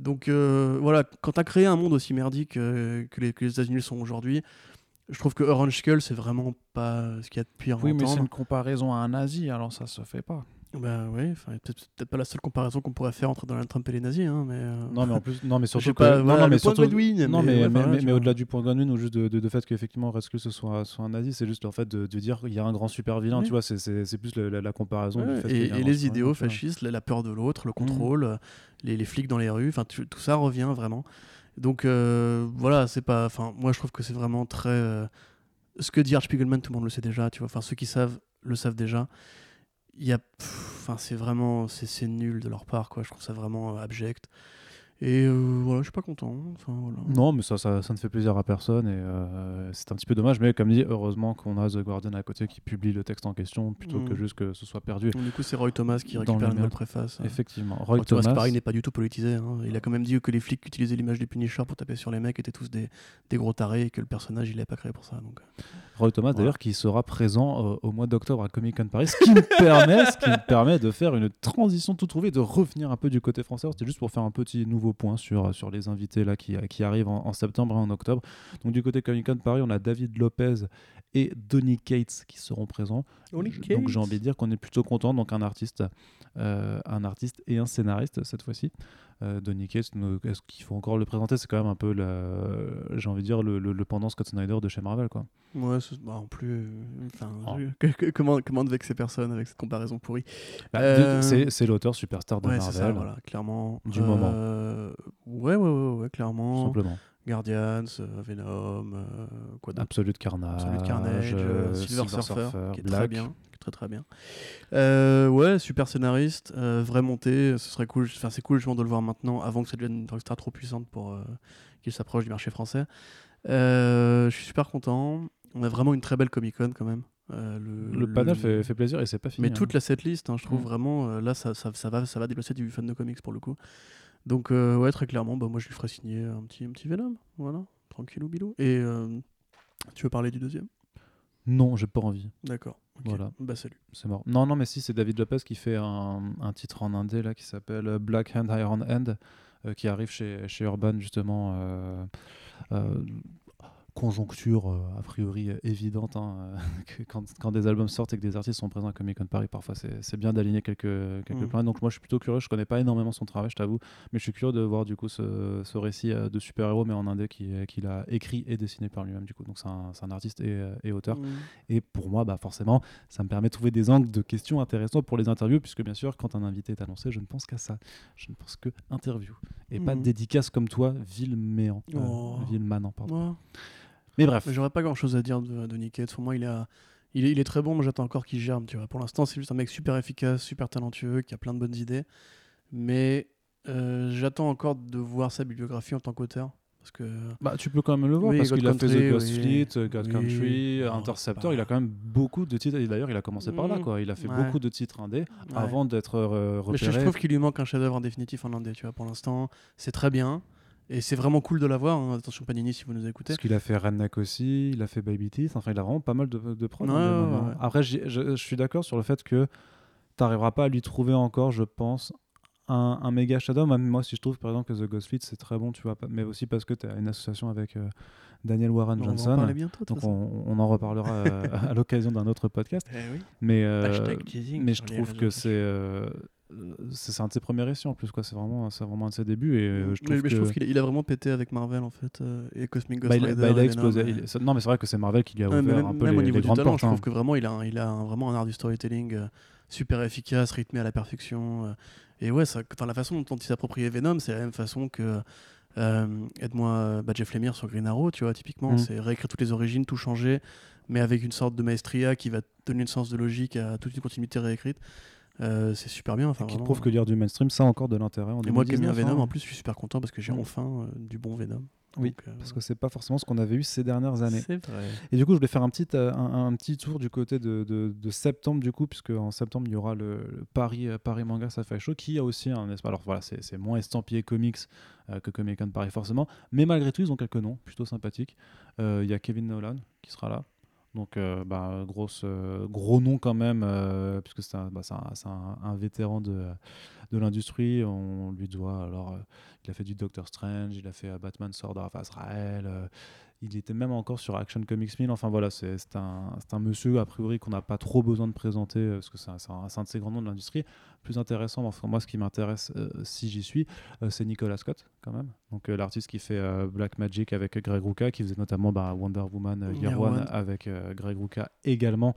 Donc euh, voilà, quand tu as créé un monde aussi merdique euh, que, les, que les États-Unis sont aujourd'hui, je trouve que Orange Skull, c'est vraiment pas ce qu'il y a de pire Oui, mais c'est une comparaison à un nazi, alors ça se fait pas. Bah oui, peut-être pas la seule comparaison qu'on pourrait faire entre Donald Trump et les nazis, hein, mais. euh, Non, mais en plus, non, mais surtout que- pas, non, voilà, non, mais surtout- Godwin, Non, mais, voilà, au-delà du point Godwin ou juste de, de, de fait qu'effectivement Rescue ce soit, soit un nazi, c'est juste en fait de, de dire qu'il y a un grand super vilain, Oui. tu vois, c'est- plus la, la- la comparaison. du fait et, les idéaux fascistes, la, la peur de l'autre, le contrôle, euh, les, les flics dans les rues, enfin tout ça revient vraiment. Donc euh, voilà, c'est pas, enfin moi je trouve que c'est vraiment très, euh, ce que dit Art Spiegelman, tout le monde le sait déjà, tu vois, enfin ceux qui savent le savent déjà. Il y a, enfin c'est vraiment, c'est c'est nul de leur part quoi. Je trouve ça vraiment euh, abject. Et euh, voilà, je suis pas content. Enfin, voilà. Non, mais ça, ça, ça ne fait plaisir à personne et euh, c'est un petit peu dommage. Mais comme dit, heureusement qu'on a The Guardian à côté qui publie le texte en question plutôt que Mm. juste que ce soit perdu. Donc, du coup, c'est Roy Thomas qui récupère la nouvelle préface. Effectivement, Roy Roy Thomas, Thomas. pareil, n'est pas du tout politisé. hein. Il a quand même dit que les flics qui utilisaient l'image du Punisher pour taper sur les mecs étaient tous des, des gros tarés et que le personnage, il l'avait pas créé pour ça. Donc, euh, Roy Thomas, Voilà. d'ailleurs, qui sera présent euh, au mois d'octobre à Comic Con Paris, ce qui me permet, ce qui me permet de faire une transition tout trouvée, de revenir un peu du côté français. C'était juste pour faire un petit nouveau point sur, les invités là qui, arrivent en, en septembre et en octobre. Donc du côté Comic Con Paris, on a David Lopez et Donny Cates qui seront présents. Donny Je- Donc j'ai envie de dire qu'on est plutôt content. Donc un artiste, euh, un artiste et un scénariste cette fois-ci. Euh, Donny Cates, est-ce qu'il faut encore le présenter? C'est quand même un peu, j'ai envie de dire, le, le, le pendant Scott Snyder de chez Marvel. quoi. ouais, bah, en plus. euh, Oh. que- que- comment, comment de vexer personne avec cette comparaison pourrie Bah, Euh, c'est- l'auteur superstar de Ouais, c'est Marvel, ça, voilà, clairement. Du moment. Euh, Ouais, ouais, ouais, ouais, clairement. simplement. Guardians, euh, Venom, euh, quoi d'autre Absolute Carnage, Absolute Carnage, euh, Silver, Surfer, qui est très bien, très très bien. Euh, ouais, super scénariste, euh, vraie montée, ce serait cool. Enfin, c'est cool justement de le voir maintenant, avant que ça devienne une rockstar trop puissante pour euh, qu'il s'approche du marché français. Je suis super content. On a vraiment une très belle Comic Con quand même. Le panel fait, fait plaisir et c'est pas fini. mais hein. toute la setlist, hein, je trouve Mm. vraiment, là, ça, ça, ça va, ça va déplacer du fan de comics pour le coup. Donc, euh, ouais, très clairement, bah, moi, je lui ferai signer un petit, un petit Venom. Voilà, tranquillou bilou. Et euh, tu veux parler du deuxième? Non, j'ai pas envie. D'accord. ok. Voilà. Bah, salut. C'est mort. Non, non, mais si, c'est David Lopez qui fait un, un titre en indé là qui s'appelle Black Hand Iron Hand, euh, qui arrive chez, chez Urban justement. euh, conjoncture euh, a priori euh, évidente hein, euh, que quand, quand des albums sortent et que des artistes sont présents à Comic Con Paris parfois c'est bien d'aligner quelques, quelques Mm. plans donc moi je suis plutôt curieux je connais pas énormément son travail je t'avoue mais je suis curieux de voir du coup ce, ce récit de super-héros mais en indé qui- qu'il a écrit et dessiné par lui-même du coup donc c'est un, artiste et, et auteur Mm. et pour moi, bah forcément, ça me permet de trouver des angles de questions intéressants pour les interviews, puisque bien sûr, quand un invité est annoncé, je ne pense qu'à ça. Je ne pense que interview. Et pas de Mhm. dédicace comme toi, Villeméan. Euh, Oh. Villemanant, pardon. Ouais. Mais bref, J'aurais pas grand chose à dire de, de Nick Cage. Pour moi, il, a, il, est, il est très bon, mais j'attends encore qu'il germe. Tu vois. Pour l'instant, c'est juste un mec super efficace, super talentueux, qui a plein de bonnes idées. Mais euh, j'attends encore de voir sa bibliographie en tant qu'auteur. Parce que bah, tu peux quand même le voir, Oui, parce qu'il a fait The Ghost oui. Fleet, euh, God Oui. Country, Non, Interceptor, il a quand même beaucoup de titres. Et d'ailleurs, il a commencé par là, Mhm. quoi. Il a fait Ouais. beaucoup de titres indés ouais. avant d'être euh, Mais je, repéré. je trouve qu'il lui manque un chef-d'œuvre en définitif en indé. Tu vois. Pour l'instant, c'est très bien. Et c'est vraiment cool de l'avoir. hein. Attention, Panini, si vous nous écoutez. Parce qu'il a fait Redneck aussi, il a fait Baby Teeth, enfin il a vraiment pas mal de, de prods. Ouais, hein, ouais, ouais. Après, je, je suis d'accord sur le fait que tu n'arriveras pas à lui trouver encore, je pense, un, un méga shadow. Même moi, si je trouve par exemple que The Ghost Fleet c'est très bon, tu vois, mais aussi parce que tu as une association avec euh, Daniel Warren On va en Johnson. bientôt. Donc on, on en reparlera euh, à l'occasion d'un autre podcast. Eh oui. Mais, euh, mais je trouve que c'est c'est un de ses premiers récits en plus quoi. C'est vraiment c'est vraiment un de ses débuts et euh, je trouve mais, mais que je trouve qu'il a, il a vraiment pété avec Marvel en fait euh, et Cosmic Ghost bah, il, a- Rider. bah, il a explosé. Il- non mais c'est vrai que c'est Marvel qui lui a ouvert même, un peu même les, au niveau les du talent, portes. je hein. trouve que vraiment il a, un- il a un- vraiment un art du storytelling euh, super efficace, rythmé à la perfection. et ouais, ça, la façon dont il s'approprie Venom, c'est la même façon que aide-moi bah, Jeff Lemire sur Green Arrow, tu vois, typiquement, Mm. c'est réécrire toutes les origines, tout changer, mais avec une sorte de maestria qui va donner une sens de logique à toute une continuité réécrite. Euh, c'est super bien. Enfin, qui vraiment. prouve que lire du mainstream, ça a encore de l'intérêt. en Et moi qui aime bien 2019, Venom, hein. en plus, je suis super content parce que j'ai enfin euh, du bon Venom. Oui, Donc, euh, Parce que c'est pas forcément ce qu'on avait eu ces dernières années. C'est vrai. Et du coup, je voulais faire un petit, un, un petit tour du côté de, de- de septembre, du coup, puisque en septembre, il y aura le, le Paris, Paris Manga Sci-Fi Show, qui a aussi un espace. Alors voilà, c'est c'est moins estampillé comics euh, que Comic Con Paris, forcément. Mais malgré tout, ils ont quelques noms plutôt sympathiques. Euh, Il y a Kevin Nolan qui sera là. Donc, euh, bah, euh, gros nom quand même, euh, puisque c'est un, bah, un- vétéran de, de l'industrie. On lui doit alors. il a fait du Doctor Strange, il a fait Batman Sword of Azrael. Il était même encore sur Action Comics 1000. Enfin voilà, c'est un, un monsieur a priori qu'on n'a pas trop besoin de présenter euh, parce que c'est un, un- de ces grands noms de l'industrie. Plus intéressant, enfin, moi ce qui m'intéresse euh, si j'y suis, euh, c'est Nicolas Scott quand même. Donc euh, l'artiste qui fait Black Magic avec Greg Rucka, qui faisait notamment bah, Wonder Woman Year One avec Greg Rucka également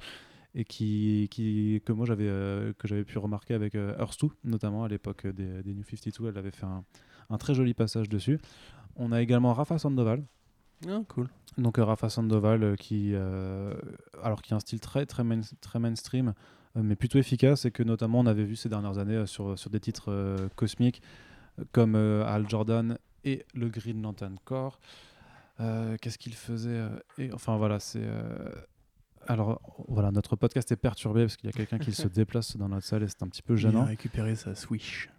et qui, qui que moi j'avais euh, que j'avais pu remarquer avec euh, Earth 2 notamment à l'époque des, des New 52 elle avait fait un, un très joli passage dessus on a également Rafa Sandoval Ah, cool. donc euh, Rafa Sandoval euh, qui euh, alors qui a un style très très, main- très mainstream euh, mais plutôt efficace et que notamment on avait vu ces dernières années euh, sur, sur des titres euh, cosmiques comme euh, Al Jordan et le Green Lantern Corps. Euh, Qu'est-ce qu'il faisait euh, et, Enfin voilà, c'est. euh, Alors voilà, notre podcast est perturbé parce qu'il y a quelqu'un qui se déplace dans notre salle et c'est un petit peu Il a gênant. récupéré sa Switch.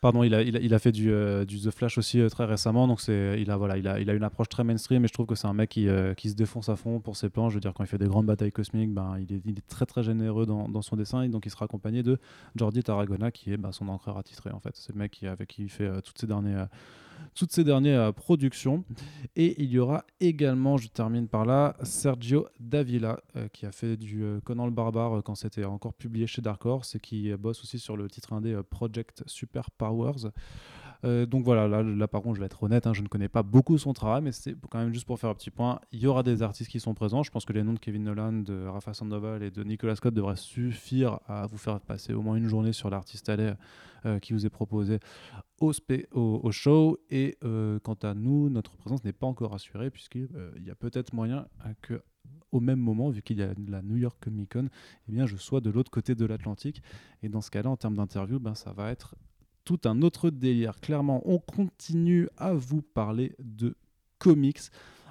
Pardon, il a, il a, fait du, euh, du The Flash aussi euh, très récemment, donc c'est, il, a, voilà, il, a, il a une approche très mainstream et je trouve que c'est un mec qui, euh, qui se défonce à fond pour ses plans. Je veux dire, quand il fait des grandes batailles cosmiques, ben, il, est, très très généreux dans, son dessin et donc il sera accompagné de Jordi Tarragona qui est ben, son encreur attitré en fait. C'est le mec qui, avec qui il fait toutes ces dernières, euh, toutes ces dernières euh, productions. Et il y aura également, je termine par là, Sergio Davila euh, qui a fait du euh, Conan le Barbare quand c'était encore publié chez Dark Horse et qui bosse aussi sur le titre indé Project Super Powers. Euh, donc voilà, là, par contre je vais être honnête, hein, je ne connais pas beaucoup son travail, mais c'est quand même juste pour faire un petit point. Il y aura des artistes qui sont présents. Je pense que les noms de Kevin Nolan, de Rafa Sandoval et de Nicolas Scott devraient suffire à vous faire passer au moins une journée sur l'artiste allais euh, qui vous est proposé au, show. Et euh, quant à nous, notre présence n'est pas encore assurée, puisqu'il y a peut-être moyen que au même moment, vu qu'il y a la New York Comic Con, eh bien, je sois de l'autre côté de l'Atlantique. Et dans ce cas-là, en termes d'interview, ben, ça va être tout un autre délire. Clairement, on continue à vous parler de comics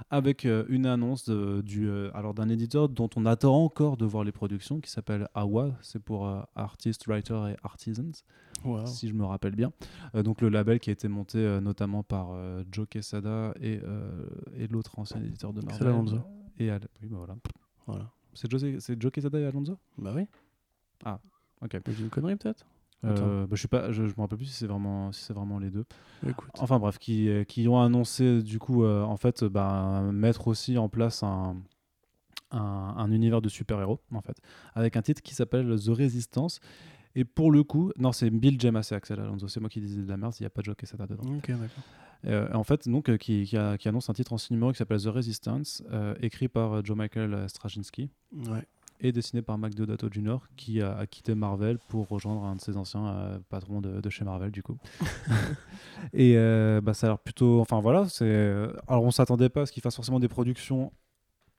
avec euh, une annonce de- du, euh, alors d'un éditeur dont on attend encore de voir les productions, qui s'appelle AWA, c'est pour euh, Artists, Writers et Artisans, Wow. si je me rappelle bien. Euh, donc le label qui a été monté notamment par Joe Quesada et, et l'autre ancien éditeur de Marvel. C'est Alonso. Et Al- oui, bah voilà. Voilà. C'est Joe, Quesada et Alonso? Bah oui. Ok. Mais J'ai une connerie peut-être? Bah, je suis pas, je, je me rappelle plus si c'est vraiment, si c'est vraiment les deux. Écoute. Enfin bref, qui, euh, qui ont annoncé du coup, euh, en fait, euh, bah, mettre aussi en place un, un, un univers de super-héros, en fait, avec un titre qui s'appelle The Resistance. Et pour le coup, non, c'est Bill James et Axel Alonso, c'est moi qui disais de la merde, il n'y a pas de Joe Quesada dedans. Ok, d'accord. Euh, en fait, donc, euh, qui, qui, a- qui annonce un titre en six numéros qui s'appelle The Resistance, euh, écrit par euh, Joe Michael Straczynski Ouais. Et dessiné par Mac Deodato Jr. qui a, a quitté Marvel pour rejoindre un de ses anciens euh, patrons de, de chez Marvel du coup. et euh, bah, ça a l'air plutôt, enfin voilà, c'est. euh, Alors on s'attendait pas à ce qu'ils fassent forcément des productions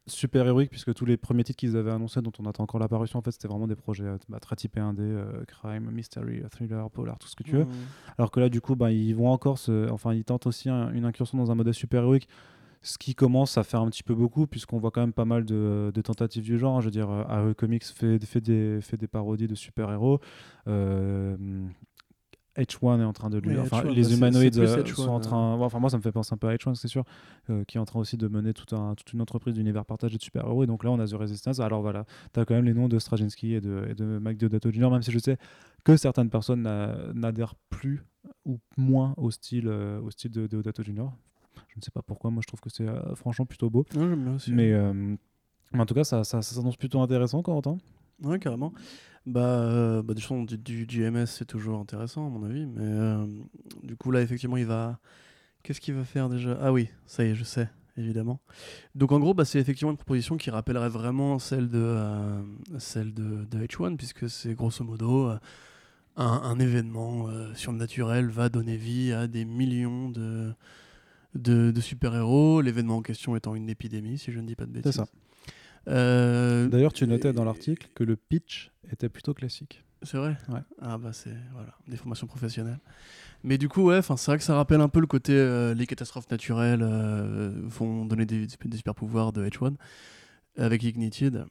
super héroïques puisque tous les premiers titres qu'ils avaient annoncés dont on attend encore l'apparition en fait c'était vraiment des projets bah, très typés 1D, euh, crime, mystery, thriller, polar, tout ce que tu veux. Mmh. Alors que là, du coup, bah, ils vont encore se... Enfin, ils tentent aussi un- une incursion dans un modèle super-héroïque, ce qui commence à faire un petit peu beaucoup, puisqu'on voit quand même pas mal de, de tentatives du genre. Je veux dire, euh, AE Comics fait, fait, des, fait des parodies de super-héros. Euh, H1 est en train de lui. Oui, enfin, H1, les humanoïdes euh, H1, sont en train. enfin, moi, ça me fait penser un peu à H1, c'est sûr, euh, qui est en train aussi de mener tout un, toute une entreprise d'univers partagé de super-héros. Et donc là, on a The Resistance. Alors voilà, tu as quand même les noms de Straczynski et de, et de Mike Deodato Jr., même si je sais que certaines personnes n'a- n'adhèrent plus ou moins au style, euh, au style de Deodato Jr. Je ne sais pas pourquoi, moi je trouve que c'est euh, franchement plutôt beau. Ouais, j'aime bien aussi. Mais, euh, mais en tout cas, ça, ça, ça s'annonce plutôt intéressant, Corentin. Ouais, carrément. Bah, euh, bah du, du, du MS, c'est toujours intéressant, à mon avis. Mais euh, du coup, là, effectivement, il va. Qu'est-ce qu'il va faire déjà? Ah oui, ça y est, je sais, évidemment. Donc, en gros, bah, c'est effectivement une proposition qui rappellerait vraiment celle de, euh, celle de, de H1, puisque c'est grosso modo un, un événement surnaturel va donner vie à des millions de, de, de super-héros. L'événement en question étant une épidémie, si je ne dis pas de bêtises. ça. Euh, D'ailleurs, tu notais dans l'article que le pitch était plutôt classique. C'est vrai? Ouais. Ah bah c'est voilà, des formations professionnelles. Mais du coup ouais, c'est vrai que ça rappelle un peu le côté euh, les catastrophes naturelles euh, vont donner des, des super pouvoirs de H1 avec Ignited,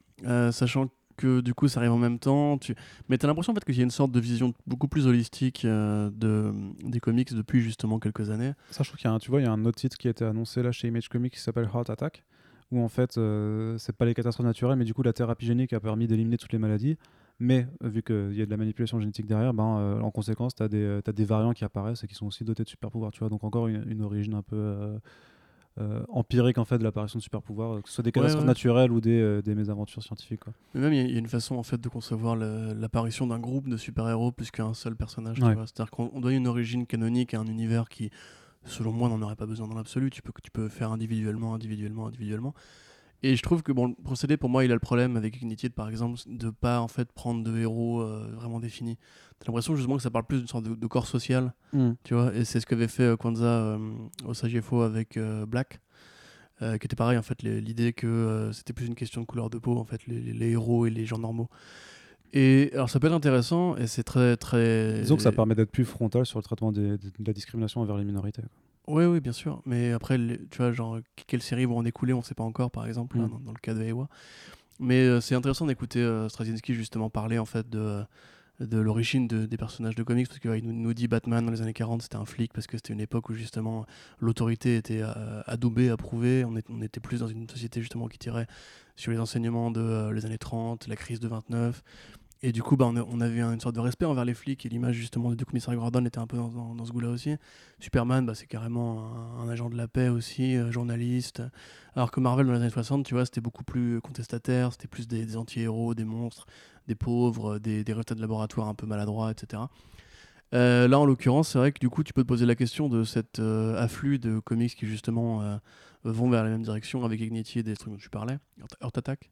sachant que du coup ça arrive en même temps. Tu... Mais t'as l'impression en fait qu'il y a une sorte de vision beaucoup plus holistique euh, de, des comics depuis justement quelques années. Ça, je trouve qu'il y a un, tu vois, il y a un autre titre qui a été annoncé là chez Image Comics qui s'appelle Heart Attack, où en fait, euh, c'est pas les catastrophes naturelles, mais du coup, la thérapie génique a permis d'éliminer toutes les maladies. Mais euh, vu qu'il y a de la manipulation génétique derrière, ben, euh, en conséquence, tu as, t'as des variants qui apparaissent et qui sont aussi dotés de super pouvoirs. Tu vois, donc encore une, une origine un peu euh, empirique en fait de l'apparition de super pouvoirs, euh, que ce soit des catastrophes ouais. naturelles ou des, euh, des mésaventures scientifiques. Quoi. Mais même il y, a- il y a une façon en fait de concevoir l'apparition d'un groupe de super-héros plus qu'un seul personnage. Ouais. C'est-à-dire qu'on on donne une origine canonique à un univers qui, selon moi, n'en aurait pas besoin dans l'absolu. Tu peux, tu peux faire individuellement, individuellement, individuellement. Et je trouve que bon, le procédé pour moi, il a le problème avec Ignited par exemple de pas en fait prendre de héros euh, vraiment définis. T'as l'impression justement que ça parle plus d'une sorte de, de corps social, tu vois. Et c'est ce qu'avait fait euh, Kwanzaa euh, au Sagefo avec euh, Black. euh, qui était pareil en fait l'idée que c'était plus une question de couleur de peau en fait les, les- les héros et les gens normaux Et alors ça peut être intéressant et c'est très très. Disons que ça permet d'être plus frontal sur le traitement des- de la discrimination envers les minorités. quoi. Oui, oui, bien sûr. Mais après, tu vois, genre, quelles séries vont en écouler, on ne sait pas encore, par exemple, là, Mm. dans, dans le cas de Ewa. Mais euh, c'est intéressant d'écouter euh, Straczynski justement parler en fait de, de l'origine de- des personnages de comics, parce qu'il nous, nous dit Batman dans les années 40, c'était un flic, parce que c'était une époque où justement l'autorité était euh, adoubée, approuvée. On, est- on était plus dans une société justement qui tirait sur les enseignements de euh, les années 30, la crise de 29. Et du coup, bah, on, avait une sorte de respect envers les flics et l'image justement du commissaire Gordon était un peu dans, ce goût-là aussi. Superman, bah, c'est carrément un, agent de la paix aussi, euh, journaliste. Alors que Marvel dans les années 60, tu vois, c'était beaucoup plus contestataire, c'était plus des, anti-héros, des monstres, des pauvres, des, résultats de laboratoire un peu maladroits, etc. Euh, là, en l'occurrence, c'est vrai que du coup, tu peux te poser la question de cet euh, afflux de comics qui justement vont vers la même direction avec Ignity et des trucs dont tu parlais, Earth Attack.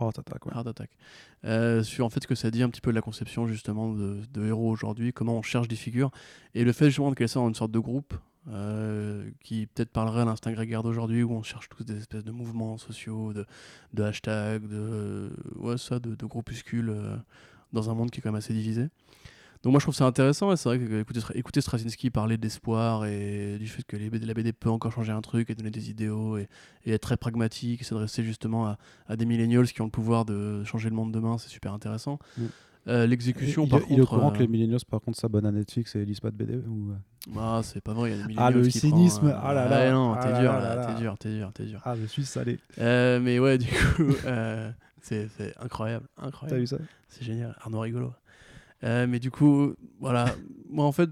Heart Attack, ouais. Heart Attack. Euh, sur en fait ce que ça dit un petit peu de la conception justement de, héros aujourd'hui, comment on cherche des figures et le fait justement de qu'elles soient dans une sorte de groupe euh, qui peut-être parlerait à l'instinct grégaire d'aujourd'hui où on cherche tous des espèces de mouvements sociaux, de, de hashtags, de, ouais, ça, de groupuscules euh, dans un monde qui est quand même assez divisé. Donc moi je trouve ça intéressant et c'est vrai que écouter, écouter Straczynski parler d'espoir et du fait que les BD, la BD peut encore changer un truc et donner des idéaux et, et être très pragmatique et s'adresser justement à, à des millennials qui ont le pouvoir de changer le monde demain, c'est super intéressant. Mm. Euh, L'exécution il, par il est au contre... courant que euh, les millennials, par contre, s'abonnent à Netflix et lisent pas de BD ou... euh, ah, c'est pas vrai, il y a des Ah, millennials le qui cynisme, prend, ah là là, non, ah t'es là dur, là t'es dur, t'es dur, t'es dur. Ah, je suis salé. Euh, mais ouais, du coup, euh, c'est c'est incroyable, T'as incroyable. vu ça? C'est génial, Arnaud rigolo. Euh, mais du coup, voilà, moi en fait,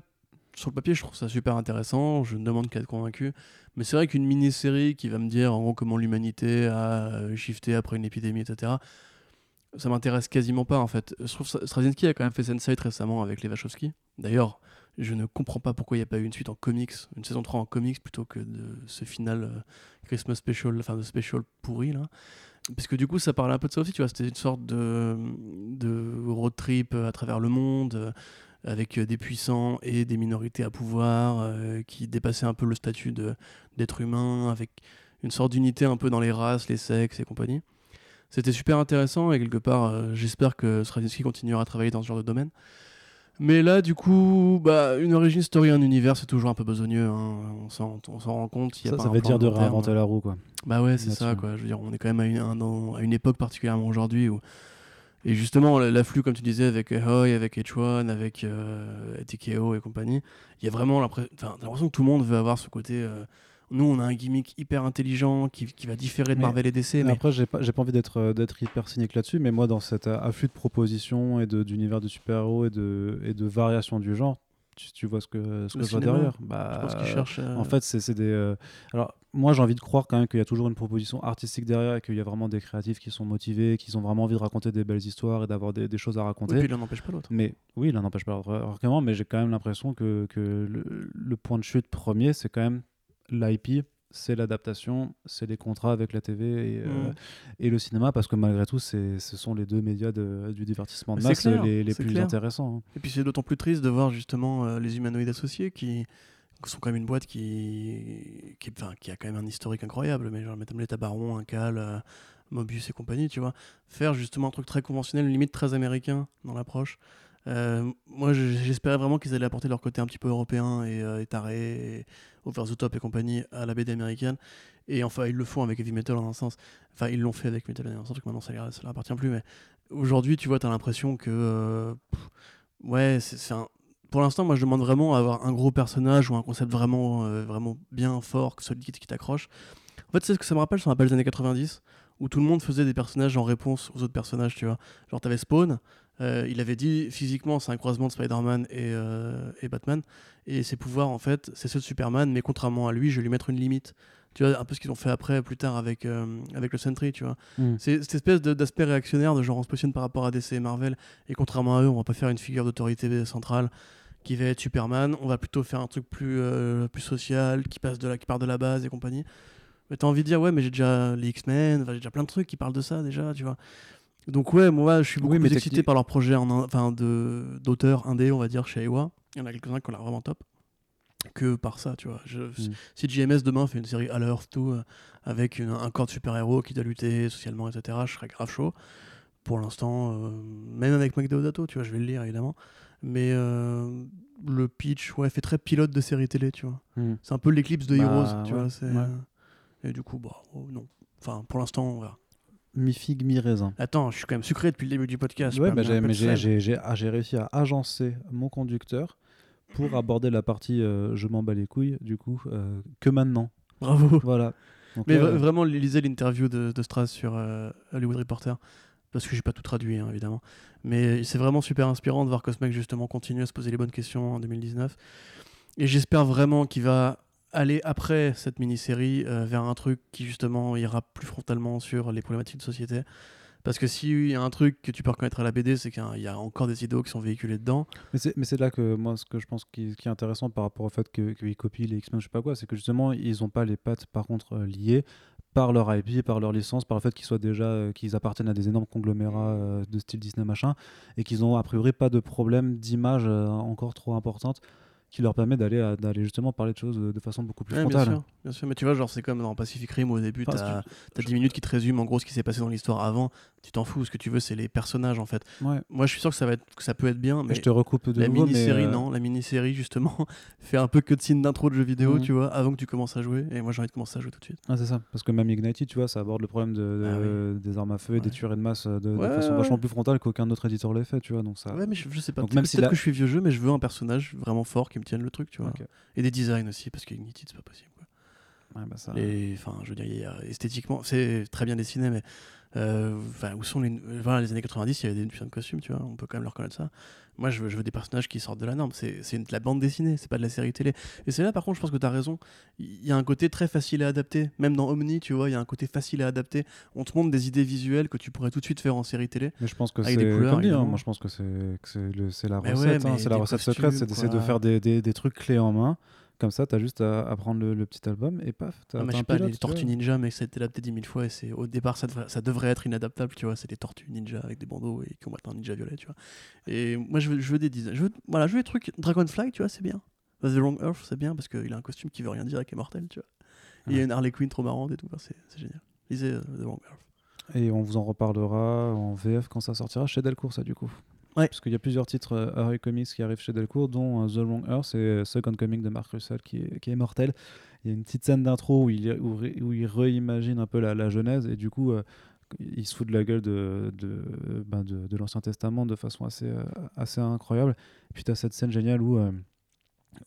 sur le papier, je trouve ça super intéressant. Je ne demande qu'à être convaincu. Mais c'est vrai qu'une mini-série qui va me dire en gros comment l'humanité a euh, shifté après une épidémie, etc., ça m'intéresse quasiment pas en fait. Je trouve Straczynski a quand même fait Sense8 récemment avec les Wachowski. D'ailleurs, je ne comprends pas pourquoi il n'y a pas eu une suite en comics, une saison 3 en comics plutôt que de ce final euh, Christmas special, enfin de special pourri là. Parce que du coup, ça parlait un peu de ça aussi, tu vois. C'était une sorte de, road trip à travers le monde, euh, avec euh, des puissants et des minorités à pouvoir, euh, qui dépassaient un peu le statut d'être humain, avec une sorte d'unité un peu dans les races, les sexes et compagnie. C'était super intéressant et quelque part, euh, j'espère que Straczynski continuera à travailler dans ce genre de domaine. Mais là, du coup, bah, une origin story, un univers, c'est toujours un peu besogneux. hein. On s'en rend compte. il y a Ça, pas ça veut dire de réinventer la roue, quoi. Bah ouais, c'est ça, quoi. Je veux dire, on est quand même à une, un- à une époque particulièrement aujourd'hui où. Et justement, la- l'afflux, comme tu disais, avec Hoy, avec H1, avec euh, TKO et compagnie, il y a vraiment l'impression que tout le monde veut avoir ce côté. euh, nous, on a un gimmick hyper intelligent qui, qui va différer de Mais- Marvel et DC, Mais mais Après, j'ai pas, pas envie d'être euh, d'être hyper cynique là-dessus, mais moi, dans cet euh, afflux de propositions et de- d'univers de, super-héros et de, et de variations du genre, tu, tu vois ce que, ce que je vois derrière je bah, pense qu'ils cherchent. euh, En fait, c'est des. euh, Alors, moi, j'ai envie de croire quand même qu'il y a toujours une proposition artistique derrière et qu'il y a vraiment des créatifs qui sont motivés, qui ont vraiment envie de raconter des belles histoires et d'avoir des, des choses à raconter. puis l'un n'empêche pas l'autre. Mais oui, l'un n'empêche pas l'autre, mais j'ai quand même l'impression que, que le, le point de chute premier, c'est quand même l'IP, c'est l'adaptation, c'est les contrats avec la TV et, euh, Mm. et le cinéma, parce que malgré tout, ce sont les deux médias de- du divertissement de masse clair, les, les plus clair. intéressants. hein. Et puis c'est d'autant plus triste de voir justement euh, les humanoïdes associés qui sont quand même une boîte qui, qui, qui a quand même un historique incroyable, mais genre Metal Tabaron, Incal, euh, Mobius et compagnie, tu vois, faire justement un truc très conventionnel, limite très américain dans l'approche. Moi, je- j'espérais vraiment qu'ils allaient apporter leur côté un petit peu européen et, et taré, et over the top et compagnie à la BD américaine. Et enfin, ils le font avec Heavy Metal en un sens. Enfin, ils l'ont fait avec Metal en un sens, que maintenant ça ça leur appartient plus. Mais aujourd'hui, tu vois, t'as l'impression que. euh, ouais, c'est un. Pour l'instant, moi, je demande vraiment à avoir un gros personnage ou un concept vraiment, euh, vraiment bien fort, solide, qui t'accroche. En fait, c'est ce que ça me rappelle, ça me rappelle les années 90, où tout le monde faisait des personnages en réponse aux autres personnages, tu vois. Genre, t'avais Spawn, euh, il avait dit physiquement, c'est un croisement de Spider-Man et, euh, et Batman, et ses pouvoirs, en fait, c'est ceux de Superman, mais contrairement à lui, je vais lui mettre une limite. Tu vois, un peu ce qu'ils ont fait après, plus tard, avec, euh, avec le Sentry, tu vois. Mm. C'est cette espèce d'aspect réactionnaire de genre on se positionne par rapport à DC et Marvel et contrairement à eux on va pas faire une figure d'autorité centrale qui va être Superman on va plutôt faire un truc plus, plus social qui, passe de la, qui part de la base et compagnie mais t'as envie de dire ouais mais j'ai déjà les X-Men j'ai déjà plein de trucs qui parlent de ça déjà tu vois donc ouais moi je suis beaucoup Oui, plus excité par leur projet en, in- enfin, de- d'auteur indé on va dire chez Ewa il y en a quelques-uns qui ont l'air vraiment top que par ça tu vois Je- si JMS demain fait une série à l'Earth 2 euh, avec une- un corps de super-héros qui doit lutter socialement, etc., je serais grave chaud. pour l'instant, euh, même avec Mac Deodato, tu vois, je vais le lire évidemment. Mais euh, le pitch, ouais, fait très pilote de série télé, tu vois. Hmm. C'est un peu l'éclipse de Bah, Heroes, tu ouais, vois. ouais. euh, Et du coup, bah, oh, non. Enfin, pour l'instant, on verra. Mi figue, mi raisin. Attends, je suis quand même sucré depuis le début du podcast. Ouais, bah, j'ai, ah, j'ai réussi à agencer mon conducteur pour aborder la partie euh, je m'en bats les couilles, du coup, euh, que maintenant. Bravo. Voilà. Donc Mais là, vra- vraiment, lisez l'interview de, de Strass sur euh, Hollywood Reporter. Parce que j'ai pas tout traduit, hein, évidemment. Mais c'est vraiment super inspirant de voir Cosmec justement continuer à se poser les bonnes questions en 2019. Et j'espère vraiment qu'il va aller après cette mini-série euh, vers un truc qui justement ira plus frontalement sur les problématiques de société. Parce que s'il y a un truc que tu peux reconnaître à la BD, c'est qu'il y a- encore des idéaux qui sont véhiculés dedans. Mais c'est, là que moi, ce que je pense qui, est intéressant par rapport au fait que- qu'ils copient les X-Men, je sais pas quoi, c'est que justement, ils n'ont pas les pattes, par contre, euh, liées par leur IP, par leur licence, par le fait qu'ils soient déjà, euh, qu'ils appartiennent à des énormes conglomérats de style Disney machin, et qu'ils ont a priori pas de problème d'image encore trop importante qui leur permet d'aller, d'aller justement parler de choses euh, de façon beaucoup plus Ouais, bien frontale. sûr, bien sûr. Mais tu vois, genre, c'est comme dans Pacific Rim au début, Enfin, t'as si as 10 minutes qui te résument en gros ce qui s'est passé dans l'histoire avant. Tu t'en fous, ce que tu veux, c'est les personnages en fait. Ouais. Moi, je suis sûr que ça, va être, que ça peut être bien, mais je te recoupe de la nouveau, mini-série, mais, euh, non. La mini-série, justement, fait un peu cutscene d'intro de jeu vidéo, Mhm. tu vois, avant que tu commences à jouer. Et moi, j'ai envie de commencer à jouer tout de suite. Ah, c'est ça, parce que même Ignited, tu vois, ça aborde le problème de, de- des armes à feu et des Ah Ouais. tueries de masse euh, de, de Ouais, façon ouais, vachement ouais. plus frontale qu'aucun autre éditeur l'ait fait, tu vois. Donc ça. Ouais, mais je, je sais pas. Donc même si peut-être que je suis vieux jeu, mais je veux un personnage vraiment fort qui me tienne le truc, tu vois. Et des designs aussi, parce que Ignited, c'est pas possible. quoi. Ouais, bah ça- Et enfin, je veux dire, il y a- esthétiquement, c'est très bien dessiné, mais euh, enfin, où sont les, voilà, les années 90, il y avait des putains de costumes, tu vois, on peut quand même leur reconnaître ça. Moi, je veux, je veux des personnages qui sortent de la norme. C'est de la bande dessinée, c'est pas de la série télé. Et c'est là, par contre, je pense que tu as raison. Il y a un côté très facile à adapter. Même dans Omni, tu vois, il y a un côté facile à adapter. On te montre des idées visuelles que tu pourrais tout de suite faire en série télé. Mais je pense que c'est hein, moi je pense que c'est la recette, ouais, hein, c'est la des recette costumes, secrète, c'est d'essayer de faire des, des, des trucs clés en main. Comme ça, t'as juste à, à prendre le, le petit album et paf, t'as Ah, mais je sais pas, pilote, les. Tortues Ninja, mais ça a été adapté dix mille fois. Et c'est au départ, ça devrait, ça devrait être inadaptable, tu vois. C'est des Tortues Ninja avec des bandeaux et qui combattent un ninja violet, tu vois. Et moi, je veux, je veux des designs. Je veux, voilà, je veux des trucs. Dragonfly, tu vois, c'est bien. The Wrong Earth, c'est bien parce qu'il a un costume qui veut rien dire et qui est mortel, tu vois. Il y a une Harley Quinn trop marrante et tout. c'est génial. Lisez euh, The Wrong Earth. Et on vous en reparlera en VF quand ça sortira chez Delcourt, ça du coup. Ouais. Parce qu'il y a plusieurs titres euh, Harry Comics qui arrivent chez Delcourt, dont euh, The Wrong Earth et euh, Second Comic de Mark Russell qui est, mortel. Il y a une petite scène d'intro où il, où, où il réimagine un peu la, genèse et du coup euh, il se fout de la gueule de, de, ben l'Ancien Testament de façon assez, assez incroyable. Puis tu as cette scène géniale où.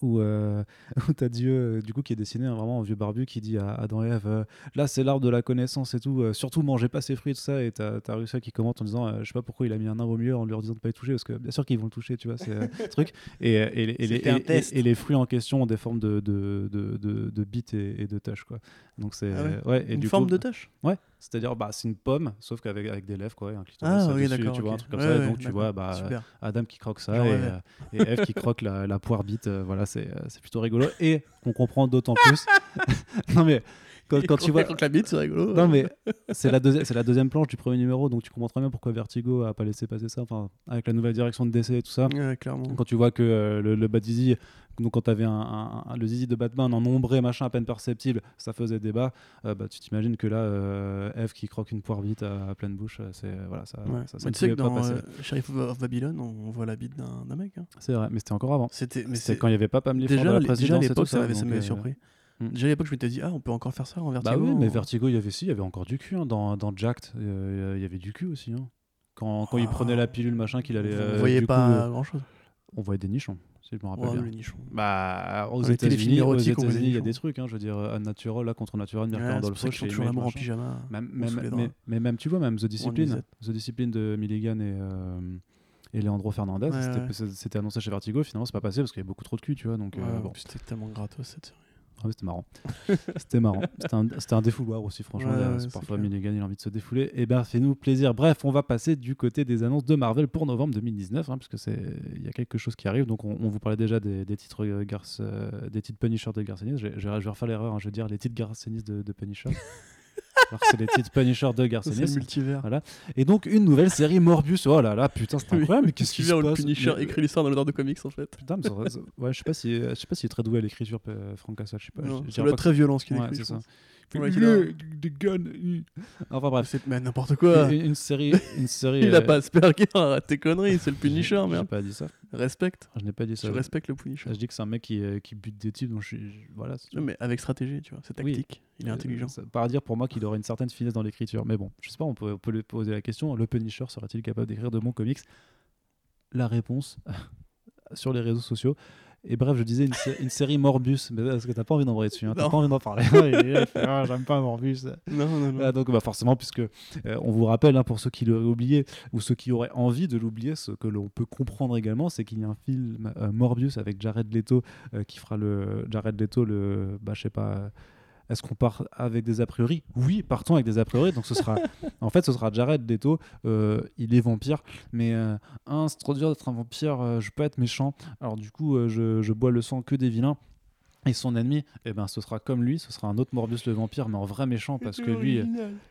Où, euh, où t'as Dieu euh, du coup qui est dessiné hein, vraiment en vieux barbu qui dit à Adam et Ève euh, là c'est l'arbre de la connaissance et tout euh, surtout mangez pas ces fruits et tout ça. Et t'as as Russell qui commente en disant je sais pas pourquoi il a mis un arbre au milieu en leur disant de pas y toucher parce que bien sûr qu'ils vont le toucher tu vois c'est truc. Et, et, les- et un et- fruits en question ont des formes de, de, de, de, de bits et, de tâches quoi. Donc c'est Ah ouais. ouais, et Une du forme coup, de tâche ouais c'est à dire bah c'est une pomme sauf qu'avec avec des lèvres quoi et un clitoris Ah, dessus, oui, d'accord. tu vois un truc comme Ouais, ça ouais, donc tu vois bah Super. Adam qui croque ça et, rêvais. euh, et Eve qui croque la, la poire bite. euh, voilà, c'est euh, c'est plutôt rigolo. Et qu'on comprend d'autant plus. non, mais quand, quand tu vois. Contre la bite, c'est rigolo. Non, mais c'est la, deuxi- c'est la deuxième planche du premier numéro, donc tu comprends très bien pourquoi Vertigo a pas laissé passer ça. Enfin, avec la nouvelle direction de DC et tout ça. Ouais, clairement. Quand tu vois que euh, le, le Badizi, donc quand tu avais un, un- un- le zizi de Batman en ombré, machin à peine perceptible, ça faisait débat. euh, bah, tu t'imagines que là, euh, Eve qui croque une poire vite à, à pleine bouche, euh, c'est voilà, ça, Ouais. ça, ça tu sais que pas dans euh, Sheriff of Babylon, on voit la bite d'un mec. hein. C'est vrai, mais c'était encore avant. C'était, quand il n'y avait pas Pam à déjà, la les- déjà à présidence et l'époque, tout ça m'avait ça donc, m'avait surpris. Hmm. Déjà à l'époque, je m'étais dit, ah, on peut encore faire ça en Bah Vertigo. oui, mais on- Vertigo, il y avait si, il y avait encore du cul hein, dans, dans Jacked, euh, il y avait du cul aussi. hein. Quand, quand il Ah. prenait la pilule machin qu'il allait. Vous euh, voyez du pas coup, euh, grand chose. on voyait des nichons, si je me rappelle Ouais, bien. le nichon. Bah, aux Dans les États-Unis, on États-Unis, il y a nichons. des trucs. Hein, je veux dire, Unnatural là contre Natural, Mirka ça qu'ils font chez toujours en pyjama. Les mais, même, tu vois, même The Discipline. The Discipline de Milligan et, euh, et Leandro Fernandez, Ouais, c'était- ouais. annoncé chez Vertigo, finalement, c'est pas passé parce qu'il y avait beaucoup trop de cul, tu vois. Donc, euh, Ouais, bon, C'était tellement gratos cette série. Ah ouais, c'était marrant. c'était marrant. C'était un, un défouloir aussi, franchement. Ouais, ouais, parfois. Milligan, il a envie de se défouler. Et ben, fais-nous plaisir. Bref, on va passer du côté des annonces de Marvel pour novembre 2019, hein, parce que c'est il y a quelque chose qui arrive. Donc, on, on vous parlait déjà des, des titres euh, Garth- euh, des titres Punisher de Garcenis. Je, vais refaire l'erreur. hein, je vais dire les titres Garcenis de, de Punisher. Alors c'est les titres Punisher de C'est Garcenis. le multivers. Voilà. Et donc, une nouvelle série Morbius. Oh là là, putain, c'est incroyable. Mais qu'est-ce qui se le passe Punisher Mais- écrit l'histoire dans l'ordre de comics en fait. Putain, mais ça- ouais, je sais pas si, je sais pas s'il est très doué à l'écriture, euh, Frank Castle. Je sais pas. Doit pas très violent ce qu'il Ouais, écrit. Ouais, guns. il- Enfin bref. C'est n'importe quoi. Une, une série, une série. Il a euh, pas Asperger, arrête tes conneries, c'est le Punisher, J'ai merde. pas dit ça. Respecte. Je n'ai pas dit ça. Je respecte le Punisher. Je dis que c'est un mec qui, euh, qui bute des types, donc je suis. je- Voilà. mais avec stratégie, tu vois, c'est Oui. tactique. Il est intelligent. Euh, ça- Par dire pour moi qu'il aurait une certaine finesse dans l'écriture. Mais bon, je sais pas, on peut, on peut lui poser la question le Punisher serait-il capable d'écrire de bons comics? La réponse sur les réseaux sociaux. Et bref, je disais une, sé- une série Morbius, mais parce que t'as pas envie d'en parler dessus, hein, t'as pas envie d'en parler. Ah, J'aime pas Morbius. Non, non, non. Ah, donc bah, forcément, puisque euh, on vous rappelle, hein, pour ceux qui l'auraient oublié ou ceux qui auraient envie de l'oublier, ce que l'on peut comprendre également, c'est qu'il y a un film euh, Morbius avec Jared Leto euh, qui fera le Jared Leto le, bah je sais pas. Est-ce qu'on part avec des a priori? Oui, partons avec des a priori. Donc ce sera, en fait, ce sera Jared Leto. euh, il est vampire, mais euh, hein, c'est trop dur d'être un vampire. euh, je peux être méchant. Alors du coup, je, je bois le sang que des vilains. Et son ennemi, eh ben, ce sera comme lui, ce sera un autre Morbius le vampire, mais en vrai méchant, parce que lui,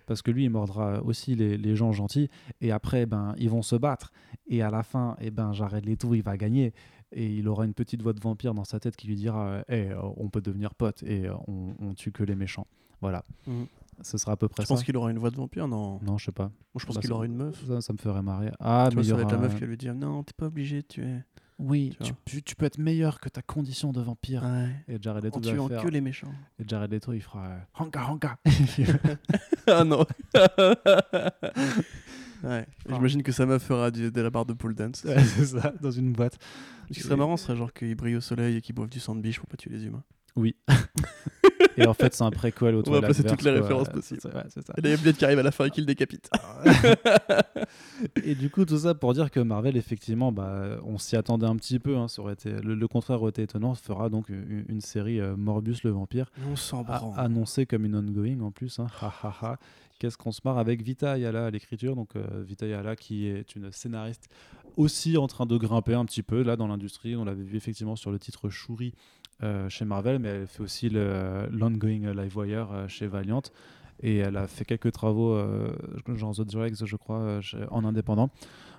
parce que lui, il mordra aussi les, les gens gentils. Et après, ben, ils vont se battre. Et à la fin, eh ben, Jared Leto, il va gagner. Et il aura une petite voix de vampire dans sa tête qui lui dira Eh, euh, on peut devenir pote et euh, on, on tue que les méchants. Voilà. Mhm. Ce sera à peu près Je ça. pense qu'il aura une voix de vampire, non Non, je sais pas. Moi, je pense Bah, qu'il ça- aura une meuf. Ça, ça me ferait marrer. Ah, Tu mais vois, il y ça va être la aura- meuf qui va lui dire Non, t'es pas obligé de tuer. Oui, Tu peux être meilleur que ta condition de vampire. Ouais. Et Jared Leto En tuant que les méchants. Et Jared Leto, il fera euh, Hanka Hanka. ah non Ouais. J'imagine que sa meuf fera du- de la barre de pole dance. Ouais, c'est ça, dans une boîte. Ce qui serait marrant, ce serait genre qu'ils brillent au soleil et qu'ils boivent du sang de biche pour pas tuer les humains. Oui. et en fait, c'est un préquel au On va passer toutes les références possibles. ouais, c'est ça. Et là, il y a Blade qui arrive à la fin et qui le décapite. Et du coup, tout ça pour dire que Marvel, effectivement, bah, on s'y attendait un petit peu. hein, ça aurait été, le, le contraire aurait été étonnant. fera donc une, une série euh, Morbius le vampire, On s'en annoncée comme une ongoing en plus. hein. Ha, ha, ha. Qu'est-ce qu'on se marre avec Vita Ayala à l'écriture. Donc, euh, Vita Ayala qui est une scénariste aussi en train de grimper un petit peu là dans l'industrie. On l'avait vu effectivement sur le titre Shuri chez Marvel, mais elle fait aussi le- l'ongoing Live Wire euh, chez Valiant. Et elle a fait quelques travaux, euh, genre The je crois, euh, en indépendant.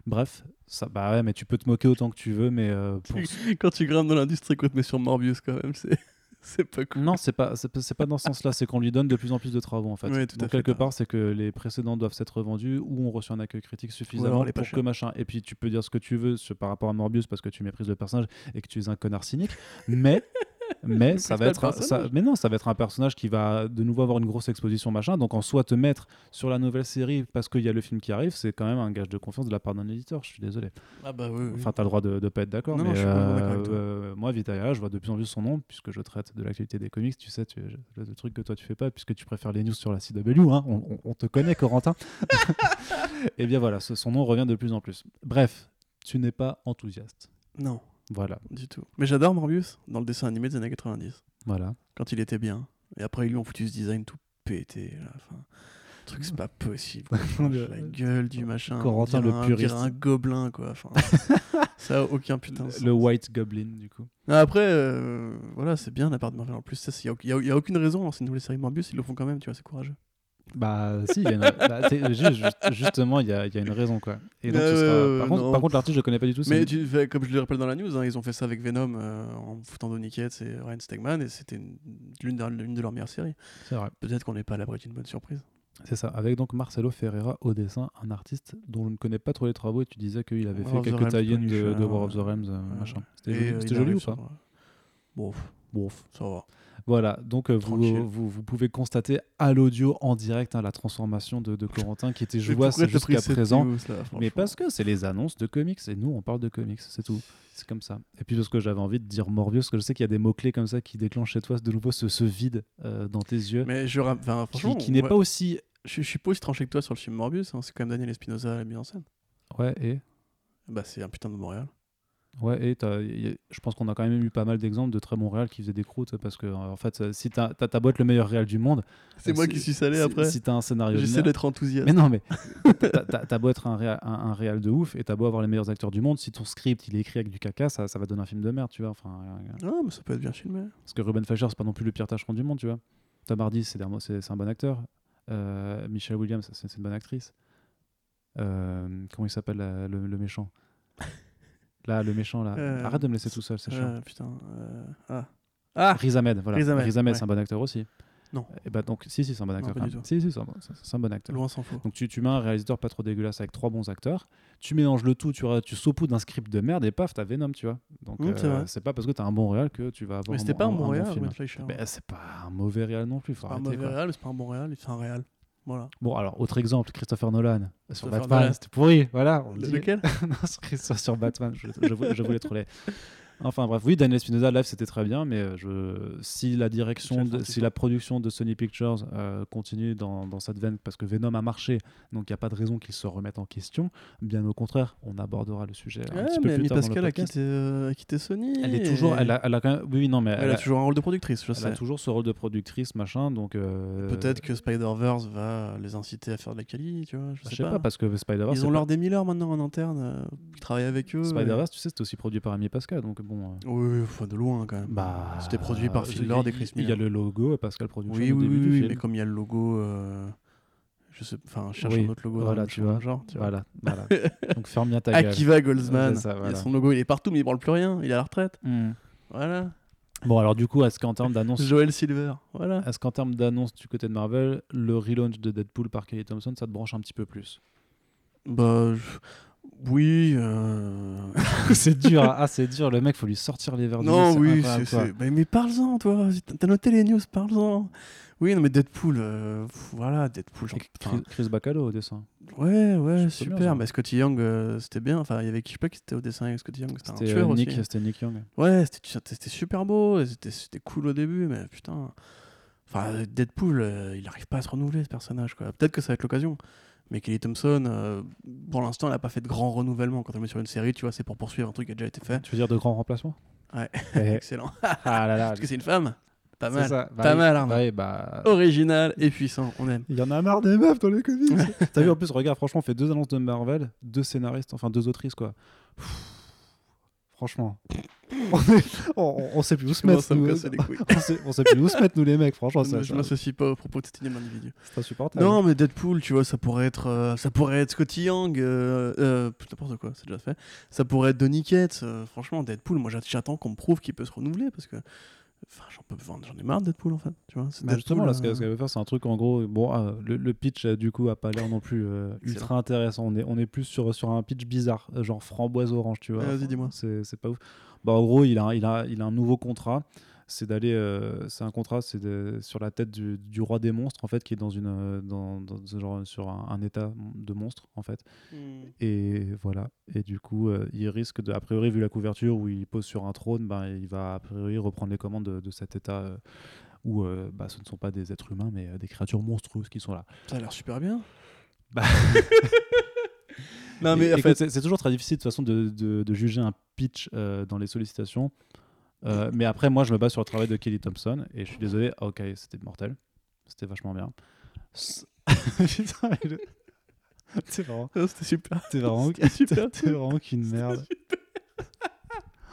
Bref, ça, bah ouais, mais tu peux te moquer autant que tu veux, mais euh, Quand tu grimpes dans l'industrie, te met sur Morbius, quand même, c'est c'est pas cool. non, c'est pas, c'est pas, dans ce sens-là. C'est qu'on lui donne de plus en plus de travaux en fait. Tout Donc fait, quelque part, c'est que les précédents doivent s'être revendus ou ont reçu un accueil critique suffisamment alors, pour que machin. Et puis tu peux dire ce que tu veux sur- par rapport à Morbius parce que tu méprises le personnage et que tu es un connard cynique, mais mais ça va être un- ça, mais non, ça va être un personnage qui va de nouveau avoir une grosse exposition machin. Donc en soi te mettre sur la nouvelle série parce qu'il y a le film qui arrive, c'est quand même un gage de confiance de la part d'un éditeur. Je suis désolé. Ah bah oui. oui. Enfin, t'as le droit de, de pas être d'accord. Non, mais non, je suis complètement d'accord euh, euh, moi, Vitaya, je vois de plus en plus son nom, puisque je traite de l'actualité des comics. Tu sais, tu, le truc que toi tu fais pas, puisque tu préfères les news sur la CW. Hein, on, on- on te connaît, Corentin. Et bien voilà, ce- son nom revient de plus en plus. Bref, tu n'es pas enthousiaste. Non, Voilà, du tout. Mais j'adore Morbius dans le dessin animé des années 90. voilà. Quand il était bien. Et après, ils lui ont foutu ce design tout pété. Là. Enfin, le truc, c'est pas possible. la gueule du machin. Corentin, le un- puriste. un gobelin, quoi. Enfin, ça a aucun putain de sens. Le White Goblin, du coup. Ah, Après, euh, voilà, c'est bien la part de Marvel. En plus, il n'y a, y a aucune raison dans ces nouvelles séries Morbius, ils le font quand même, tu vois, c'est courageux. Bah, si, il y a une... bah, ju- justement, il y a, y a une raison, quoi. Et donc, ce sera- Euh, par, contre, non. par contre, l'artiste, je connais pas du tout. Mais tu fais, comme je le rappelle dans la news, hein, ils ont fait ça avec Venom euh, en foutant Donny Cates et Ryan Stegman, et c'était une- l'une de, leurs meilleures séries. C'est vrai. Peut-être qu'on n'est pas à l'abri d'une bonne surprise. C'est ça, avec donc Marcelo Ferreira au dessin, un artiste dont je ne connais pas trop les travaux et tu disais qu'il avait War fait quelques tie-ins de, de War of the euh, Realms, euh, euh, machin. C'était joli, euh, ou pas Bon, Bon. ça va. Voilà, donc euh, vous, vous, vous pouvez constater à l'audio en direct hein, la transformation de, de Corentin qui était pris jusqu'à présent. news, là, Mais parce que c'est les annonces de comics et nous on parle de comics, c'est tout. C'est comme ça. Et puis parce que j'avais envie de dire Morbius, parce que je sais qu'il y a des mots-clés comme ça qui déclenchent chez toi de nouveau ce, ce vide euh, dans tes yeux Mais je, enfin, qui, qui n'est ouais, pas aussi. je, je suis pas aussi tranché que toi sur le film Morbius, hein, c'est quand même Daniel Espinosa à la mise en scène. Ouais, et? Bah, c'est un putain de Montréal. Ouais, et t'as- y a- je pense qu'on a quand même eu pas mal d'exemples de très bons réals qui faisaient des croûtes parce que, euh, en fait, euh, si t'as t'as ta boîte le meilleur réal du monde, C'est Euh, moi si- qui suis salé si- après. Si t'as un scénario J'essaie d'être enthousiaste. Mais non, mais t'as- beau être un réal, un, un réal de ouf et t'as beau avoir les meilleurs acteurs du monde, si ton script il est écrit avec du caca, ça, ça va donner un film de merde, tu vois. Enfin, euh, Ah, mais ça peut être bien filmé. parce que Ruben Fleischer, c'est pas non plus le pire tâcheron du monde, tu vois. Tom Hardy, c'est un bon acteur. Euh, Michelle Williams, c'est une bonne actrice. Comment il s'appelle le méchant? Là, le méchant, là. Euh, Arrête de me laisser tout seul, c'est chiant. Euh, putain. euh, Ah. Ah Riz Ahmed, voilà. Riz Ahmed, Riz Ahmed, ouais. c'est un bon acteur aussi. Non. Et bah donc, si, si, c'est un bon acteur. pas du tout. Si, si, c'est un, bon- un bon acteur. Loin s'en faut. Donc tu, tu mets un réalisateur pas trop dégueulasse avec trois bons acteurs, tu mélanges le tout, tu, tu saupoudres un script de merde et paf, t'as Venom, tu vois. Donc Mm, c'est euh, pas parce que t'as un bon réal que tu vas avoir Mais c'était pas un bon réal, film. Brent Fleischer. Mais c'est pas un mauvais réal non plus, faut C'est pas un arrêter, mauvais réal, c'est pas un bon réal, c'est un réal. Voilà. Bon alors, autre exemple, Christopher Nolan sur Christopher Batman, c'était pourri, voilà. on le. Lequel? Non, sur, sur- Batman, je, je, voulais- je voulais troller. Enfin bref, oui, Daniel Spinoza live c'était très bien, mais euh, je, si la direction, de- si la production de Sony Pictures euh, continue dans, dans cette veine, parce que Venom a marché, donc il n'y a pas de raison qu'il se remette en question. Bien au contraire, on abordera le sujet un Ouais, petit peu plus Amy tard dans le Pascal a quitté, euh, a quitté Sony. Elle est toujours, et- elle a, elle a quand même, oui, non, mais Elle a toujours un rôle de productrice, je elle sais. a toujours ce rôle de productrice, machin, donc euh, Peut-être que Spider-Verse va les inciter à faire de la quali, tu vois. Je je sais sais pas, parce que Spider-Verse, Ils ont leur des Miller maintenant en interne. Ils travaillent avec eux. Spider-Verse, tu sais, c'est aussi produit par Amy Pascal, donc bon. euh, Oui, enfin, de loin quand même. Bah, C'était produit par Phil il- Lord et Chris Il y a Miller. le logo Pascal Productions Oui, oui, début oui, du mais comme il y a le logo. euh, Je sais, enfin, cherche Oui, un autre logo. voilà, tu vois. Genre, tu vois. Voilà, voilà. Donc ferme bien ta gueule. Akiva Goldsman. Il y a son logo, il est partout, mais il branle plus rien. Il est à la retraite. Hmm. Voilà. Bon, alors du coup, est-ce qu'en termes d'annonce, Joel Silver. Voilà. est-ce qu'en termes d'annonce du côté de Marvel, le relaunch de Deadpool par Kelly Thompson, ça te branche un petit peu plus? Bah, je- oui. euh, C'est dur, ah c'est dur. Le mec, faut lui sortir les verres Non, oui, c'est. Mais, mais parle-en, toi. T'as noté les news, parle-en. Oui, non, mais Deadpool, euh, voilà, Deadpool. Chris, Chris Bacalo au dessin. ouais, ouais, bien, super. mais Scotty Young, euh, c'était bien. Enfin, il y avait qui, je sais pas qui c'était au dessin avec Scotty Young. C'était un tueur euh, aussi. Nick, c'était Nick Young. Ouais, c'était super beau. C'était cool au début, mais putain. Enfin, Deadpool, euh, il arrive pas à se renouveler, ce personnage. Peut-être que ça va être l'occasion. Mais Kelly Thompson, euh, pour l'instant, elle a pas fait de grand renouvellement. Quand elle met sur une série, tu vois, c'est pour poursuivre un truc qui a déjà été fait. Tu veux dire de grands remplacements? Ouais. Eh, Excellent. Ah là là. Parce que c'est une femme. Pas mal. ça. Bah Pas oui, mal, Arnaud. bah oui, bah, Original et puissant, on aime. Il y en a marre des meufs dans les comics. T'as vu en plus, regarde, franchement, on fait deux annonces de Marvel, deux scénaristes, enfin deux autrices quoi. Pff, Franchement, on, est- on- on sait plus où se mettre. me nous. on, sait, on sait plus où se mettre nous les mecs. Franchement, Je ça, ne ça- m'associe pas au propos de cet individu. c'est insupportable. Non, mais Deadpool, tu vois, ça pourrait être, euh, ça pourrait être Scotty Young, euh, euh, n'importe quoi, c'est déjà fait. Ça pourrait être Donny Cates. euh, franchement, Deadpool, moi j'att- j'attends qu'on me prouve qu'il peut se renouveler parce que, enfin, j'en peux, j'en ai marre de Deadpool en fait. Tu vois, Bah, justement, Deadpool, là, ce qu'elle euh, veut faire, c'est un truc en gros. Bon, ah, le, le pitch, euh, du coup, a pas l'air non plus euh, ultra intéressant. On est, on est plus sur, sur un pitch bizarre, genre framboise orange, tu vois. Vas-y, dis-moi. C'est pas ouf. Bah, en gros, il a, il, a, il a un nouveau contrat. C'est d'aller. euh, c'est un contrat, c'est sur la tête du, du roi des monstres, en fait, qui est dans une. euh, Dans, dans ce genre, sur un, un état de monstre, en fait. hmm. Et voilà. Et du coup, euh, il risque de, a priori, vu la couverture où il pose sur un trône, ben, il va a priori reprendre les commandes de, de cet état euh, où euh, bah, ce ne sont pas des êtres humains, mais euh, des créatures monstrueuses qui sont là. Ça a l'air super bien. Bah. non, mais en fait, c'est c'est toujours très difficile de toute façon de, de- de juger un pitch euh, dans les sollicitations. Euh, mais après, moi, je me base sur le travail de Kelly Thompson et je suis désolé. ah, ok, c'était mortel. C'était vachement bien. Putain, le- T'es vraiment, c'était super. t'es vraiment, C'était super. t'es vraiment qu'une merde.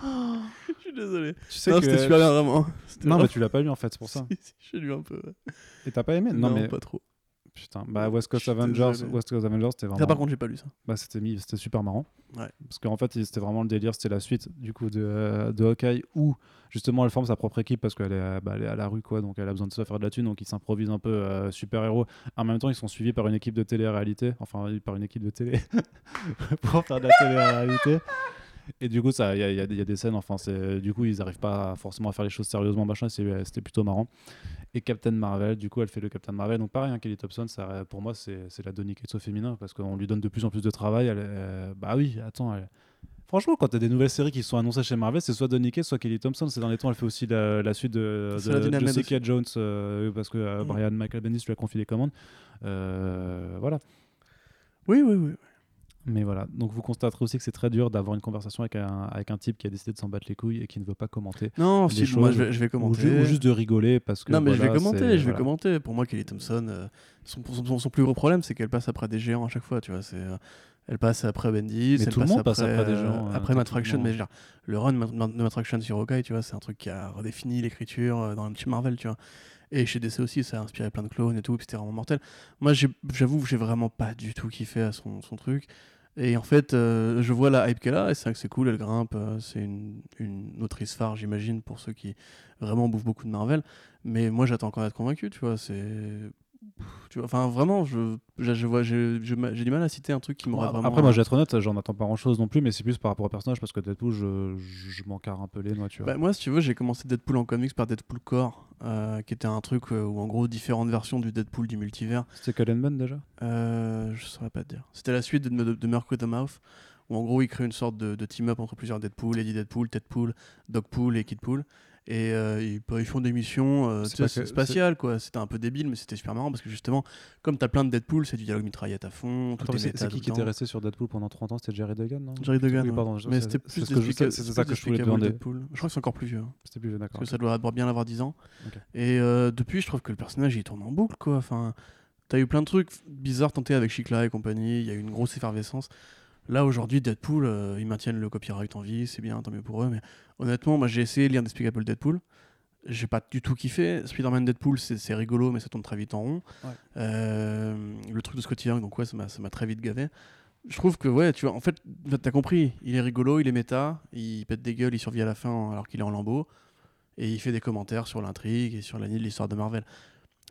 Je suis désolé. Tu sais non, que- c'était super bien, vraiment. Non, mais tu l'as pas lu en fait, c'est pour ça. Si, si, J'ai lu un peu. ouais. Et t'as pas aimé? Non, Non, mais pas trop. Putain, bah West Coast Avengers, désolé. West Coast Avengers, c'était Ça, vraiment. par contre, j'ai pas lu ça. Bah, c'était mis, c'était super marrant. Ouais. Parce qu'en fait, c'était vraiment le délire, c'était la suite du coup de, de Hawkeye où justement elle forme sa propre équipe parce qu'elle est, bah, elle est à la rue quoi, donc elle a besoin de se faire de la thune, donc ils s'improvisent un peu euh, super héros. En même temps, ils sont suivis par une équipe de télé-réalité, enfin par une équipe de télé pour faire de la télé-réalité. Et du coup, ça, il y, y a des- il y a des scènes, enfin, c'est, du coup, ils n'arrivent pas forcément à faire les choses sérieusement, machin, c'est- c'était plutôt marrant. Et Captain Marvel, du coup, elle fait le Captain Marvel. Donc, pareil, hein, Kelly Thompson, ça, pour moi, c'est, c'est la Donny Cates féminin parce qu'on lui donne de plus en plus de travail. Elle, euh, bah oui, attends. elle- Franchement, quand tu as des nouvelles séries qui sont annoncées chez Marvel, c'est soit Donny Cates, soit Kelly Thompson. Ces derniers temps, elle fait aussi la, la suite de, de, Jessica Jones euh, parce que euh, Mm. Brian Michael Bendis lui a confié les commandes. Euh, voilà. Oui, oui, oui. Mais voilà, donc vous constaterez aussi que c'est très dur d'avoir une conversation avec un, avec un type qui a décidé de s'en battre les couilles et qui ne veut pas commenter. Non, si, moi, je vais, je vais Ou, commenter. ou juste de rigoler parce que. non, mais je vais commenter, je vais voilà. commenter. Pour moi, Kelly Thompson, euh, son, son- son- son plus gros problème, c'est qu'elle passe après des géants à chaque fois, tu vois. C'est, euh, elle passe après Bendis, Mais elle tout le monde passe après, après des euh, géants, euh, après Matt. Fraction, mais genre, le run de Matt- Fraction sur Hawkeye, tu vois, c'est un truc qui a redéfini l'écriture dans un petit Marvel, tu vois. Et chez DC aussi, ça a inspiré plein de clones et tout, puis c'était vraiment mortel. Moi, j'avoue j'ai vraiment pas du tout kiffé à son, son truc. Et en fait, euh, je vois la hype qu'elle a, et c'est vrai que c'est cool, elle grimpe. euh, c'est une, une autrice phare, j'imagine, pour ceux qui vraiment bouffent beaucoup de Marvel. Mais moi, j'attends encore d'être convaincu, tu vois. C'est. Tu vois, enfin, vraiment, je, je, je vois, j'ai du mal à citer un truc qui m'aurait vraiment. Après, moi, je vais être honnête, j'en attends pas grand chose non plus, mais c'est plus par rapport au personnage parce que Deadpool, je, je, m'en carre un peu les noix, tu vois. Bah, moi, si tu veux, j'ai commencé Deadpool en comics par Deadpool Core, euh, qui était un truc euh, où, en gros, différentes versions du Deadpool du multivers. C'était Cullen déjà? Euh, je saurais pas te dire. C'était la suite de, de, de Merc with the Mouth, où en gros, il crée une sorte de, de team-up entre plusieurs Deadpool, Eddie Deadpool, Deadpool, Dogpool et Kidpool. Et euh, ils, ils font des missions euh, que- spatiales, quoi. C'était un peu débile, mais c'était super marrant parce que justement, comme t'as plein de Deadpool, c'est du dialogue mitraillette à fond. C'est qui qui était resté sur Deadpool pendant 30 ans? C'était Jerry Duggan, non? Jerry Duggan. Oui, ouais. pardon, je- mais c'était plus c'est ça que je voulais demander. Deadpool. Je crois que c'est encore plus vieux. hein. C'était plus vieux, d'accord. Parce que ça doit avoir bien avoir 10 ans. Et euh, depuis, je trouve que le personnage il tourne en boucle quoi. Enfin, t'as eu plein de trucs bizarres tentés avec Chicla et compagnie. Il y a eu une grosse effervescence. Là aujourd'hui, Deadpool, euh, ils maintiennent le copyright en vie, c'est bien, tant mieux pour eux. Mais honnêtement, moi j'ai essayé de lire Despicable Deadpool. J'ai pas du tout kiffé. Spider-Man Deadpool, c'est rigolo, mais ça tourne très vite en rond. Ouais. Euh, le truc de Scotty Young, donc ouais, ça m'a très vite gavé. Je trouve que, ouais, tu vois, en fait, t'as compris, il est rigolo, il est méta, il pète des gueules, il survit à la fin alors qu'il est en lambeau, et il fait des commentaires sur l'intrigue et sur la de l'histoire de Marvel.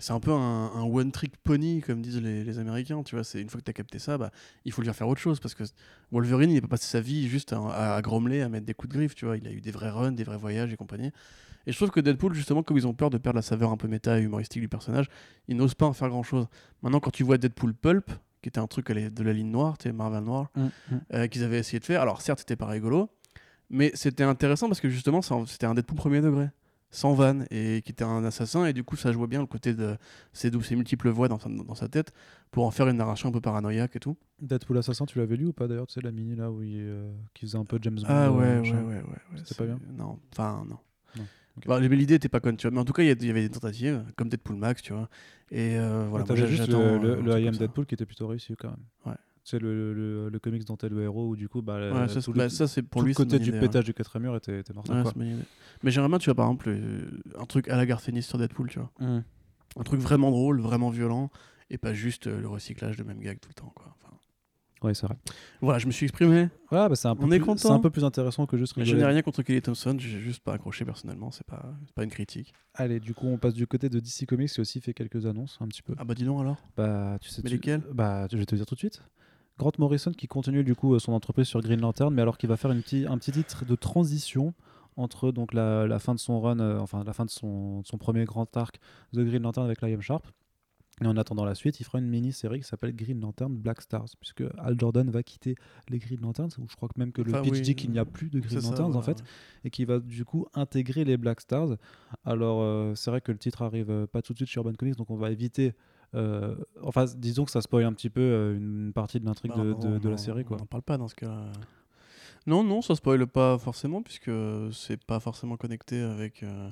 C'est un peu un, un one-trick pony, comme disent les, les Américains, tu vois. C'est une fois que t'as capté ça, bah, il faut lui faire autre chose, parce que Wolverine, il n'a pas passé sa vie juste à, à grommeler, à mettre des coups de griffe, tu vois. Il a eu des vrais runs, des vrais voyages et compagnie. Et je trouve que Deadpool, justement, comme ils ont peur de perdre la saveur un peu méta et humoristique du personnage, ils n'osent pas en faire grand-chose. Maintenant, quand tu vois Deadpool Pulp, qui était un truc de la ligne noire, tu sais, Marvel Noir, Mm, mm. euh, qu'ils avaient essayé de faire. Alors certes, c'était pas rigolo, mais c'était intéressant parce que justement, c'était un Deadpool premier degré, sans vanne, et qui était un assassin, et du coup, ça jouait bien le côté de ses, ses multiples voix dans sa, dans sa tête pour en faire une narration un peu paranoïaque et tout. Deadpool Assassin, tu l'avais lu ou pas d'ailleurs Tu sais, la mini là où il, euh, qui faisait un peu James Bond Ah euh, ouais, ouais, machin. ouais, ouais. ouais, C'était c'est- pas bien Non, enfin, non. Non, ok. Bah, l'idée était pas conne, tu vois. Mais en tout cas, il y avait des tentatives, comme Deadpool Max, tu vois. Et euh, voilà, T'avais moi, juste le, euh, le, le I Am. Deadpool qui était plutôt réussi quand même. Ouais. C'est le, le, le comics dont t'es le héros où du coup, bah, Ouais, ça, tout c'est- le- bah, ça, c'est pour tout lui. le c'est une côté du idée, hein. pétage du quatrième mur était, était mortel. Quoi. Mais j'aimerais bien, tu vois, par exemple, euh, un truc à la Garfénis sur Deadpool, tu vois. Mm. Un truc vraiment drôle, vraiment violent, et pas juste euh, le recyclage de même gag tout le temps, quoi. Enfin, Ouais, c'est vrai. voilà, je me suis exprimé. Ouais, bah, c'est un, peu On est content. c'est un peu plus intéressant que juste Je n'ai rien contre Kelly Thompson, j'ai juste pas accroché personnellement, c'est pas, c'est pas une critique. Allez, du coup, on passe du côté de DC Comics qui a aussi fait quelques annonces un petit peu. Ah bah dis donc alors Bah, tu sais, Mais tu- lesquelles? Bah, je vais te dire tout de suite. Grant Morrison qui continue du coup euh, son entreprise sur Green Lantern, mais alors qu'il va faire une petit, un petit titre de transition entre donc la, la fin de son run, euh, enfin la fin de son, son premier grand arc de Green Lantern avec Liam Sharp. Et en attendant la suite, il fera une mini-série qui s'appelle Green Lantern Black Stars, puisque Al Jordan va quitter les Green Lanterns, ou je crois que même que le Enfin, pitch oui, dit qu'il n'y a plus de Green ça, Lanterns en fait et qui va du coup intégrer les Black Stars. Alors euh, c'est vrai que le titre arrive euh, pas tout de suite sur Urban Comics, donc on va éviter. Euh, enfin, disons que ça spoil un petit peu euh, une partie de l'intrigue Bah, de, non, de- de la série, quoi. On n'en parle pas dans ce cas Non, non, ça spoil pas forcément, puisque c'est pas forcément connecté avec. euh,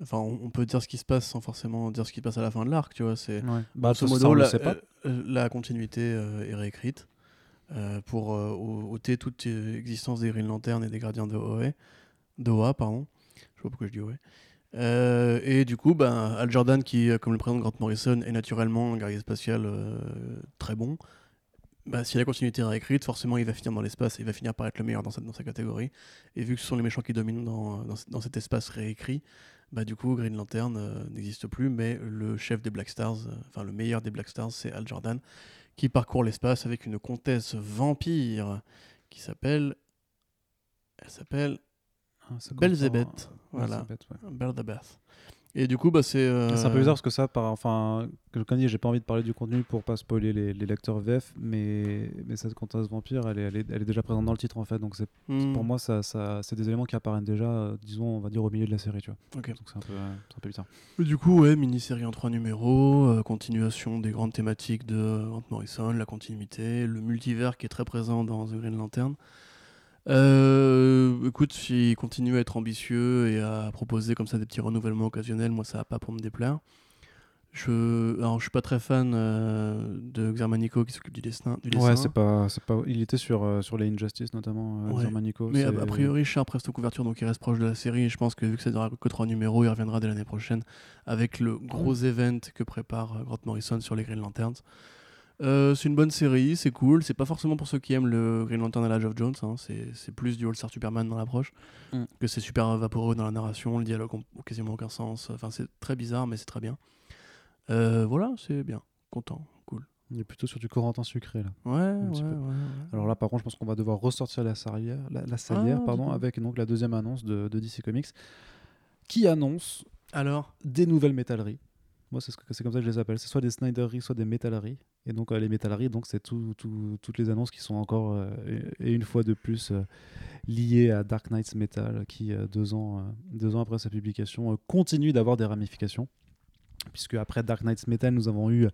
Enfin, on, on peut dire ce qui se passe sans forcément dire ce qui se passe à la fin de l'arc, tu vois. C'est Ouais. Bah, ça, modo, la, pas. euh, la continuité est réécrite pour ôter toute existence des Green Lantern et des Gardiens de OA, de OA, pardon. Je pas pourquoi je dis OA. Euh, et du coup, ben, Al Jordan, qui, euh, comme le présente Grant Morrison, est naturellement un guerrier spatial euh, très bon, bah, si la continuité est réécrite, forcément il va finir dans l'espace et il va finir par être le meilleur dans sa, dans sa catégorie. Et vu que ce sont les méchants qui dominent dans, dans, cet espace réécrit, bah, du coup Green Lantern n'existe plus, mais le chef des Black Stars, enfin le meilleur des Black Stars, c'est Al Jordan, qui parcourt l'espace avec une comtesse vampire qui s'appelle. Elle s'appelle Belzébuth. comprend- Voilà. Belzébuth. Et du coup, bah, c'est. euh, C'est un peu bizarre parce que ça, par, enfin, comme dit, j'ai pas envie de parler du contenu pour pas spoiler les, les lecteurs VF, mais, mais cette comtesse vampire, elle est, elle, est, elle est déjà présente dans le titre en fait, donc c'est hmm, pour moi, ça, ça, c'est des éléments qui apparaissent déjà, euh, disons, on va dire au milieu de la série, tu vois. ok. Donc c'est un peu, euh, c'est un peu bizarre. Et Du coup, ouais, mini-série en trois numéros, euh, continuation des grandes thématiques de Grant Morrison, la continuité, le multivers qui est très présent dans The Green Lantern. Euh, écoute, s'il continue à être ambitieux et à proposer comme ça des petits renouvellements occasionnels, moi ça va pas pour me déplaire. Je, alors, je suis pas très fan euh, de Xermanico qui s'occupe du dessin. Du dessin. Ouais, c'est pas, c'est pas. Il était sur euh, sur les Injustice notamment, euh, Ouais. Xermanico, Mais a, priori, Sharp reste aux couvertures, donc il reste proche de la série. Et je pense que vu que ça durera que trois numéros, il reviendra dès l'année prochaine avec le gros event que prépare Grant Morrison sur les Green Lanterns. Euh, c'est une bonne série, c'est cool. C'est pas forcément pour ceux qui aiment le Green Lantern et l'Age of Jones. hein. C'est plus du All-Star Superman dans l'approche. Mm. Que c'est super vaporeux dans la narration, le dialogue n'a quasiment aucun sens. Enfin, c'est très bizarre, mais c'est très bien. Euh, voilà, c'est bien. Content, cool. On est plutôt sur du Corentin sucré là. Ouais, ouais, petit ouais, peu. ouais. Alors là, par contre, je pense qu'on va devoir ressortir la salière, la, la salière Ah, pardon, avec donc la deuxième annonce de, de DC Comics, qui annonce Alors, des nouvelles métalleries. Moi, c'est ce que- c'est comme ça que je les appelle. C'est soit des Snyderies, soit des métalleries. Et donc, euh, les métalleries, donc c'est tout- tout- toutes les annonces qui sont encore, euh, et, une fois de plus, euh, liées à Dark Knights Metal, qui, deux, ans, deux ans après sa publication, continue d'avoir des ramifications. Puisque après Dark Knights Metal, nous avons eu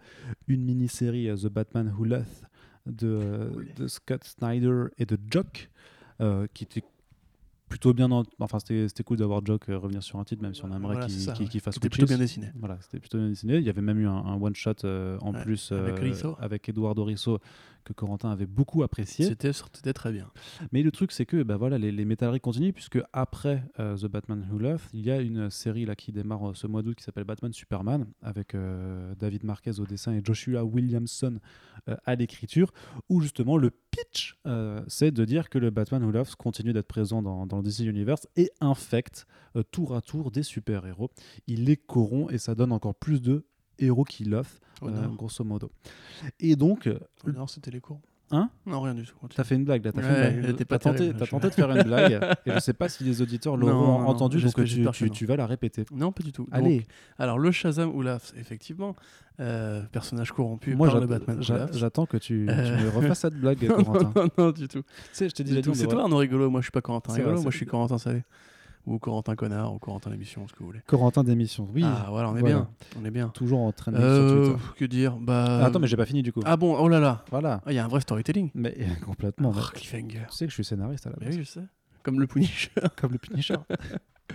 une mini-série, The Batman Who Left, de, de Scott Snyder et de Jock, euh, qui était plutôt bien. en- Enfin, c'était cool d'avoir Jock euh, revenir sur un titre, même si on aimerait Voilà, qu'il ouais. qu'il fasse c'était plutôt bien dessiné. Voilà, c'était plutôt bien dessiné. Il y avait même eu un, un one-shot euh, en Ouais, plus avec euh, Risso. Que Corentin avait beaucoup apprécié. C'était c'était très bien. Mais le truc, c'est que bah, voilà, les, les métalleries continuent, puisque après euh, The Batman Who Left, il y a une série là, qui démarre euh, ce mois d'août qui s'appelle Batman Superman, avec euh, David Marquez au dessin et Joshua Williamson à l'écriture, où justement le pitch, c'est de dire que le Batman Who Left continue d'être présent dans, dans le DC Universe et infecte tour à tour des super-héros. Il les corrompt et ça donne encore plus de héros qui l'offrent, Oh euh, grosso modo. Et donc, euh, Oh non, c'était les cours. Hein Non, rien du tout. T'as fait une blague là, t'as Ouais, tenté, terrible, je- tenté de faire une blague et je sais pas si les auditeurs l'auront entendu, donc tu, tu- tu vas la répéter. Non, pas du tout. Donc, Allez, alors, le Shazam Olaf, effectivement, euh, personnage corrompu moi par le Batman j'attends que tu, tu Euh. me refasses cette blague, non, non, Corentin. non, non, du tout. Tu sais, je t'ai dit, C'est toi, Arnaud Rigolo. Moi, je suis pas Corentin Rigolo. vrai, Moi, je suis Corentin Salé. Ou Corentin Connard, ou Corentin l'émission, ce que vous voulez. Corentin d'émission. Oui, Ah, voilà, on est Voilà. bien. On est bien. toujours en train de sur Euh, Twitter. que dire Bah. Ah, attends, mais j'ai pas fini du coup. Ah bon, oh là là. Voilà. Ah, Il y a un vrai storytelling. Mais complètement. Oh, cliffhanger. Tu sais que je suis scénariste à la Mais base, oui, je sais. Comme le Punisher. comme le Punisher.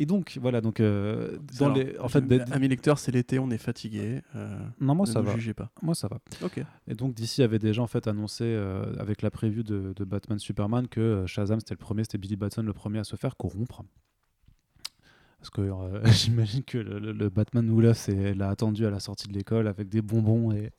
Et donc, voilà, donc euh, dans Alors, les, en fait, des- Amis lecteurs, c'est l'été, on est fatigué. euh, non, moi ne ça nous va. jugez pas. Moi ça va. Ok. Et donc DC avait déjà en fait annoncé euh, avec la preview de, de Batman Superman que Shazam c'était le premier, c'était Billy Batson le premier à se faire corrompre. Parce que euh, j'imagine que le, le- le Batman Oula c'est l'a attendu à la sortie de l'école avec des bonbons et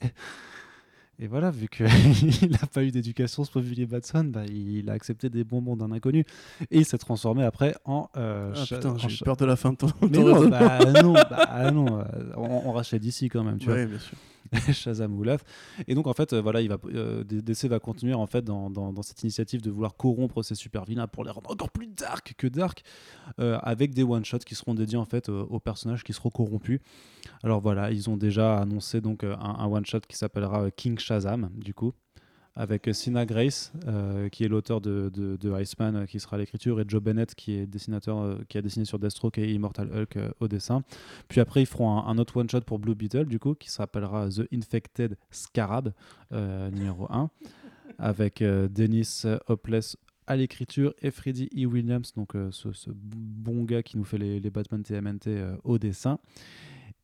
et voilà vu qu'il n'a pas eu d'éducation ce pauvre Billy Batson, bah, il a accepté des bonbons d'un inconnu et il s'est transformé après en. euh, Ah putain, j'ai peur de la fin de ton. Mais non, bah non, bah non, euh, on, on rachète d'ici quand même, tu vois. Ouais, bien sûr. Shazam Oulaf. Et donc en fait, euh, voilà, il va, euh, DC va continuer en fait dans, dans- dans cette initiative de vouloir corrompre ces super vilains pour les rendre encore plus dark que dark, euh, avec des one shots qui seront dédiés en fait aux personnages qui seront corrompus. Alors voilà, ils ont déjà annoncé donc euh, un, one shot qui s'appellera euh, King Shazam du coup. Avec euh, Sina Grace, qui est l'auteur de, de, Iceman, qui sera à l'écriture, et Joe Bennett, qui est dessinateur, qui a dessiné sur Deathstroke et Immortal Hulk au dessin. Puis après, ils feront un, autre one-shot pour Blue Beetle, du coup, qui s'appellera The Infected Scarab, numéro 1, avec Dennis Hopeless à l'écriture et Freddie E. Williams, donc ce, bon gars qui nous fait les, les Batman TMNT au dessin.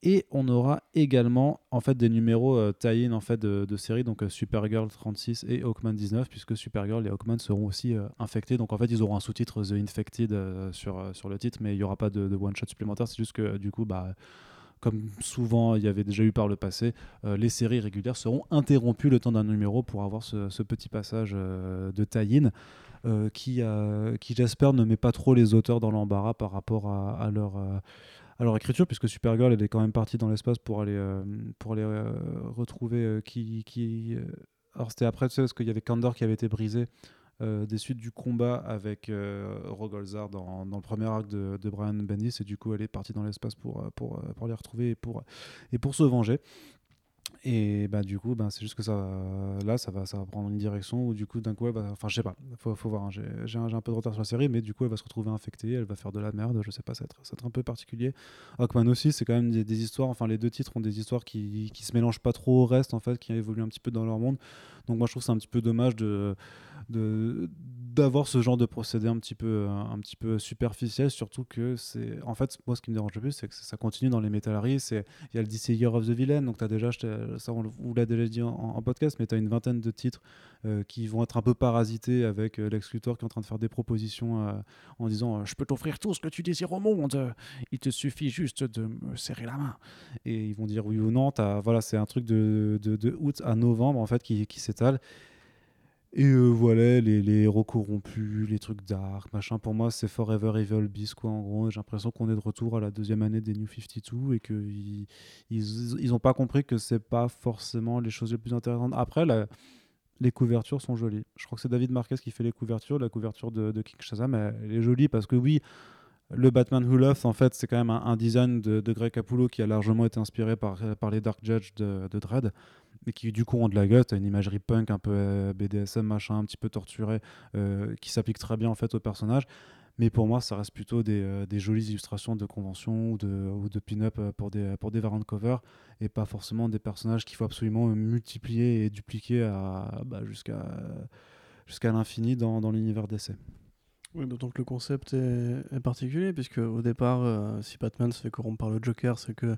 Et on aura également en fait des numéros euh, tie-in en fait de, de séries donc euh, Supergirl 36 et Hawkman 19 puisque Supergirl et Hawkman seront aussi euh, infectés. Donc en fait ils auront un sous-titre The Infected euh, sur, sur le titre mais il n'y aura pas de, de one shot supplémentaire. C'est juste que du coup bah comme souvent il y avait déjà eu par le passé, les séries régulières seront interrompues le temps d'un numéro pour avoir ce, petit passage de tie-in qui, qui j'espère, ne met pas trop les auteurs dans l'embarras par rapport à leur, leur écriture, puisque Supergirl, elle est quand même partie dans l'espace pour aller, euh, pour euh, retrouver euh, qui. qui Alors, c'était après, tu sais, parce qu'il y avait Kandor qui avait été brisé. des suites du combat avec Rogolzar dans, dans le premier arc de, de Brian Bendis et du coup elle est partie dans l'espace pour, pour, pour les retrouver et pour, et pour se venger et bah du coup bah, c'est juste que ça là ça va ça va prendre une direction où du coup d'un coup elle va- enfin je sais pas. Faut, faut voir hein. j'ai un, un peu de retard sur la série mais du coup elle va se retrouver infectée elle va faire de la merde je sais pas ça va être, un peu particulier. Hawkman aussi c'est quand même des, des histoires enfin les deux titres ont des histoires qui, qui se mélangent pas trop au reste en fait qui évoluent un petit peu dans leur monde. Donc moi je trouve c'est un petit peu dommage de d'avoir ce genre de procédé un petit peu euh, un petit peu superficiel surtout que c'est en fait moi ce qui me dérange le plus c'est que ça continue dans les Metaleries c'est il y a le DC Year of the Villain donc tu as déjà ça on vous l'a déjà dit en, podcast mais tu as une vingtaine de titres euh, qui vont être un peu parasités avec euh, qui est en train de faire des propositions euh, en disant euh, je peux t'offrir tout ce que tu désires au monde. Il te suffit juste de me serrer la main. Et ils vont dire oui ou non. Voilà c'est un truc de, août à novembre en fait qui s'étale et euh, voilà, les, les héros corrompus, les trucs dark, machin. Pour moi, c'est Forever Evil Beast, quoi. En gros, j'ai l'impression qu'on est de retour à la deuxième année des New 52 et qu'ils ils, ils pas compris que c'est pas forcément les choses les plus intéressantes. Après, la- les couvertures sont jolies. Je crois que c'est David Marquez qui fait les couvertures. La couverture de, King Shazam, elle, elle est jolie parce que oui, le Batman Who Loves, en fait, c'est quand même un, un design de, de Greg Capullo qui a largement été inspiré par, par les Dark Judge de, de Dredd, mais qui du coup ont de la gueule. T'as une imagerie punk, un peu euh, BDSM, machin, un petit peu torturé, euh, qui s'applique très bien en fait au personnage. Mais pour moi, ça reste plutôt des, euh, des jolies illustrations de convention ou de, ou de pin-up pour des, pour des variants de cover et pas forcément des personnages qu'il faut absolument multiplier et dupliquer bah, jusqu'à jusqu'à l'infini dans, dans l'univers d'essai. Oui, d'autant que le concept est, particulier, puisque au départ, si Batman se fait corrompre par le Joker, c'est que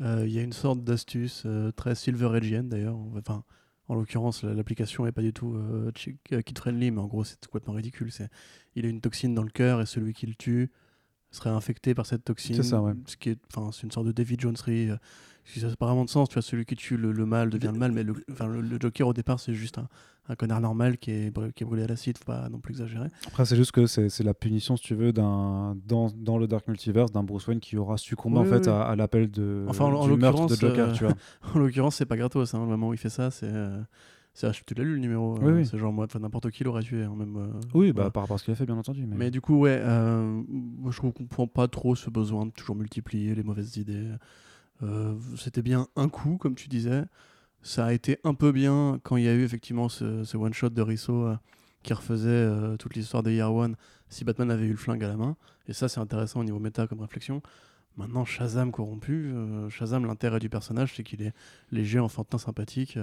il y a une sorte d'astuce euh, très Silver Agean d'ailleurs. Enfin, en l'occurrence, la- l'application est pas du tout euh, euh, kid-friendly, mais en gros, c'est complètement ridicule. C'est, il a une toxine dans le cœur et celui qui le tue serait infecté par cette toxine. C'est ça, ouais. Ce qui est, enfin, c'est une sorte de David Joneserie. Euh, ça n'a pas vraiment de sens, tu vois, celui qui tue le, le mal devient le mal, mais le, enfin, le, le Joker au départ, c'est juste un, un connard normal qui est, brû- qui est brûlé à l'acide, faut pas non plus exagérer. Après, c'est juste que c'est la punition, si tu veux, d'un dans, dans le Dark Multiverse d'un Bruce Wayne qui aura succombé Oui, en fait oui. à, à l'appel de Enfin, en- en du meurtre de l'occurrence, Joker, euh, tu vois. En l'occurrence, c'est pas gratos. Hein. Le moment où il fait ça, c'est. euh, c'est- Tu l'as lu le numéro Oui, euh, oui. C'est genre moi, n'importe qui l'aurait tué. hein, même, euh, Oui, bah, par rapport à ce qu'il a fait, bien entendu. Mais, Mais du coup, ouais, euh, moi, je comprends pas trop ce besoin de toujours multiplier les mauvaises idées. Euh, C'était bien un coup, comme tu disais. Ça a été un peu bien quand il y a eu effectivement ce, one-shot de Risso euh, qui refaisait euh, toute l'histoire de Year One si Batman avait eu le flingue à la main. Et ça, c'est intéressant au niveau méta comme réflexion. Maintenant, Shazam corrompu, Shazam, l'intérêt du personnage, c'est qu'il est léger, enfantin, sympathique.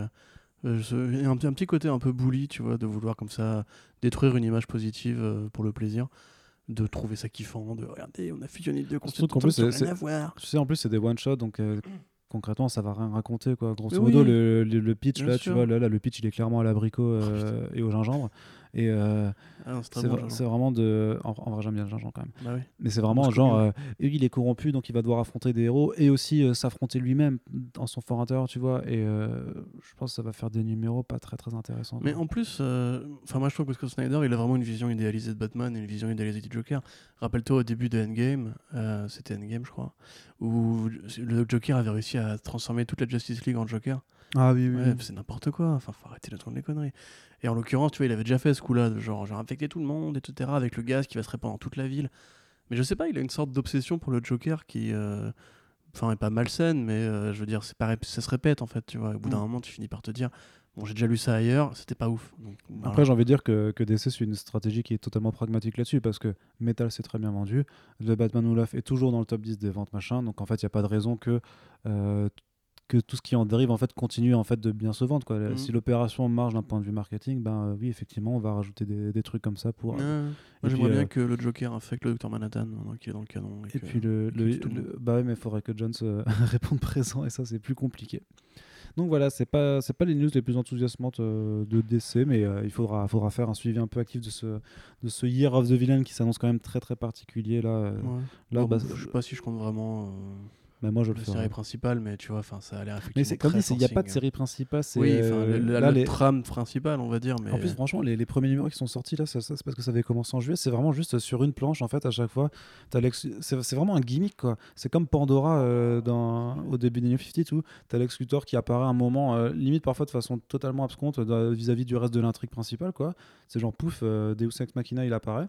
il y a un, petit- côté un peu bully, tu vois, de vouloir comme ça détruire une image positive pour le plaisir, de trouver ça kiffant, de regarder, on a fusionné deux concepts qu'en plus, c'est-. Tu sais, en plus, c'est des one-shots, donc euh, concrètement, ça va rien raconter. Quoi. Grosso modo, oui. le, le- le pitch, là, tu sûr. Oh, vois, là, là, le pitch, il est clairement à l'abricot euh, et au gingembre. Et euh, Ah c'est bon, vra- genre. vraiment de. En, en vrai, j'aime bien le gingembre quand même. Bah oui. Mais c'est vraiment genre, euh, il est corrompu, donc il va devoir affronter des héros et aussi euh, s'affronter lui-même dans son fort intérieur, tu vois. Et je pense que ça va faire des numéros pas très très intéressants. Mais en plus, enfin moi je trouve que Scott Snyder, il a vraiment une vision idéalisée de Batman et une vision idéalisée du Joker. Rappelle-toi au début de Endgame, c'était Endgame je crois, où le Joker avait réussi à transformer toute la Justice League en Joker. Ah oui, oui. Ouais, c'est n'importe quoi. Enfin, faut arrêter de tourner les conneries. Et en l'occurrence, tu vois, il avait déjà fait ce coup-là, de genre, j'ai infecté tout le monde, etc., avec le gaz qui va se répandre dans toute la ville. Mais je sais pas, il a une sorte d'obsession pour le Joker qui, euh, enfin, est pas malsaine, mais euh, je veux dire, c'est rép- ça se répète en fait, tu vois. Au bout d'un Mm. moment, tu finis par te dire, bon, j'ai déjà lu ça ailleurs, c'était pas ouf. Donc, voilà. Après, j'ai envie de dire que, que DC, c'est une stratégie qui est totalement pragmatique là-dessus parce que Metal, c'est très bien vendu. Le Batman Who Laughs est toujours dans le top 10 des ventes, machin. Donc, en fait, il n'y a pas de raison que, euh, que tout ce qui en dérive, en fait, continue en fait, de bien se vendre. Quoi. Mhm. Si l'opération marche d'un point de vue marketing, ben euh, oui, effectivement, on va rajouter des, des trucs comme ça pour. Ouais, ouais. Moi, j'aimerais bien euh, que le Joker affecte le Docteur Manhattan maintenant qu'il est dans le canon. Et que- puis le, bah ouais, mais il faudrait que Jones euh, réponde présent et ça c'est plus compliqué. Donc voilà, c'est pas c'est pas les news les plus enthousiasmantes euh, de DC, mais euh, il faudra faudra faire un suivi un peu actif de ce de ce Year of the Villain qui s'annonce quand même très très particulier là. euh, Ouais. Là, bah, je sais pas si je compte vraiment euh, mais moi je le ferai. série principale, mais tu vois, enfin, ça a l'air. Mais c'est comme il n'y a pas de série principale. c'est, Oui, euh, la, là, le les- trame principale, on va dire, mais. En plus, franchement, les, les premiers numéros qui sont sortis là, ça, ça, c'est parce que ça avait commencé en juillet. C'est vraiment juste sur une planche en fait à chaque fois. C'est vraiment un gimmick quoi. C'est comme Pandora euh, dans, au début des New 50 où t'as Lex Luthor qui apparaît à un moment euh, limite parfois de façon totalement absconte vis-à-vis du reste de l'intrigue principale quoi. C'est genre pouf, Deus Ex Machina il apparaît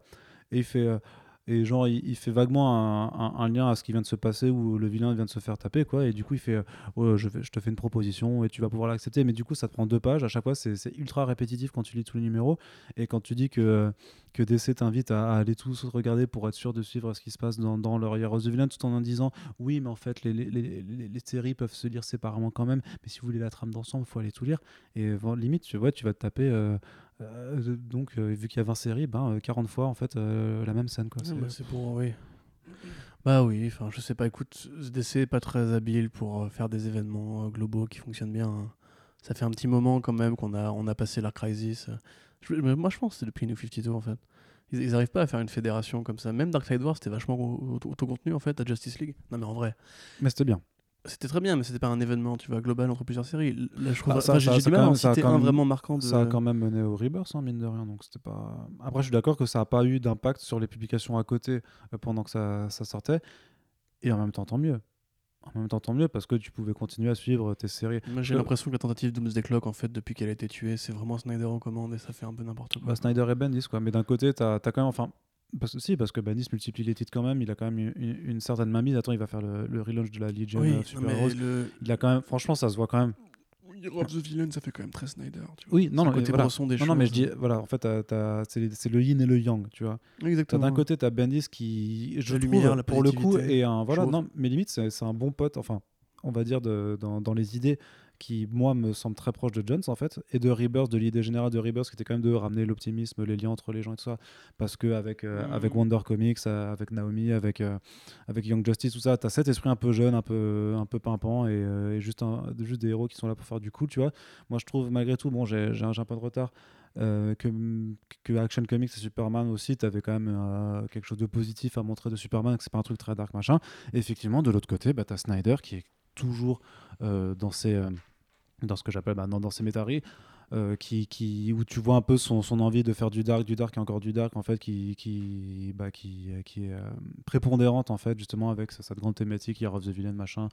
et il fait. Et genre, il, fait vaguement un, lien à ce qui vient de se passer où le vilain vient de se faire taper, quoi. Et du coup, il fait euh, je, te fais une proposition et tu vas pouvoir l'accepter. Mais du coup, ça te prend deux pages. À chaque fois, c'est ultra répétitif quand tu lis tous les numéros. Et quand tu dis que, que DC t'invite à, aller tous regarder pour être sûr de suivre ce qui se passe dans, dans leur Heroes of the Villain, tout en en disant Oui, mais en fait, les, séries peuvent se lire séparément quand même. Mais si vous voulez la trame d'ensemble, faut aller tout lire. Et limite, tu vois, tu vas te taper. euh, Euh, donc, euh, vu qu'il y a 20 séries, ben, euh, 40 fois en fait euh, la même scène. Quoi. Ouais, C'est- bah, c'est pour. Oui. Bah oui, enfin, je sais pas, écoute, SDC est pas très habile pour faire des événements euh, globaux qui fonctionnent bien. hein. Ça fait un petit moment quand même qu'on a, on a passé la crisis. Je- mais moi, je pense que c'est depuis New 52 en fait. Ils, ils arrivent pas à faire une fédération comme ça. Même Dark Side Wars, c'était vachement au- auto- autocontenu en fait à Justice League. Non, mais en vrai, Mais c'était bien. C'était très bien, mais c'était pas un événement, tu vois, global entre plusieurs séries. Là, je trouve, Ah, ça- j'ai du mal à en a citer un même- vraiment marquant de. Ça a quand même mené au Rebirth, hein, mine de rien. Donc c'était pas. Après, je suis d'accord que ça n'a pas eu d'impact sur les publications à côté euh, pendant que ça, ça sortait. Et en même temps, tant mieux. En même temps, tant mieux parce que tu pouvais continuer à suivre tes séries. J'ai Euh, l'impression que la tentative Doomsday Clock, en fait, depuis qu'elle a été tuée, c'est vraiment Snyder en commande et ça fait un peu n'importe quoi. Bah, Snyder et Bendis, quoi. Mais d'un côté, tu as, quand même. Enfin, parce que si, parce que Bendis multiplie les titres quand même. Il a quand même une, une- une certaine mainmise. Attends, il va faire le, le relaunch de la Legion oui, Super Heroes. le Il a quand même. Franchement, ça se voit quand même. Hero of the Villain, ça fait quand même très Snyder. Tu vois. Oui, non, non, côté voilà. des Non, non, mais je choses. dis, voilà, en fait, t'as- t'as- c'est le yin et le yang, tu vois. T'as Exactement. D'un côté, tu as Bendis qui, je La trouve, lumière, la pour le coup, et un voilà, non, mais limite, c'est c'est un bon pote. Enfin, on va dire de, dans, dans les idées qui, moi, me semblent très proches de Jones en fait, et de Rebirth, de l'idée générale de Rebirth, qui était quand même de ramener l'optimisme, les liens entre les gens et tout ça, parce que avec euh, Mhm. avec Wonder Comics, euh, avec Naomi, avec euh, avec Young Justice, tout ça, t'as cet esprit un peu jeune, un peu un peu pimpant, et, euh, et juste un, juste des héros qui sont là pour faire du cool, tu vois. Moi, je trouve malgré tout, bon, j'ai j'ai un, un peu de retard. euh, que, que Action Comics et Superman aussi, tu avais quand même euh, quelque chose de positif à montrer de Superman, que c'est pas un truc très dark machin. Et effectivement, de l'autre côté, bah, tu as Snyder qui est toujours euh, dans, ses, euh, dans ce que j'appelle bah, dans, ses métaries. euh, qui, qui, où tu vois un peu son, envie de faire du dark, du dark et encore du dark en fait, qui, qui, bah, qui, qui est prépondérante en fait justement avec cette grande thématique Year of the Villain machin,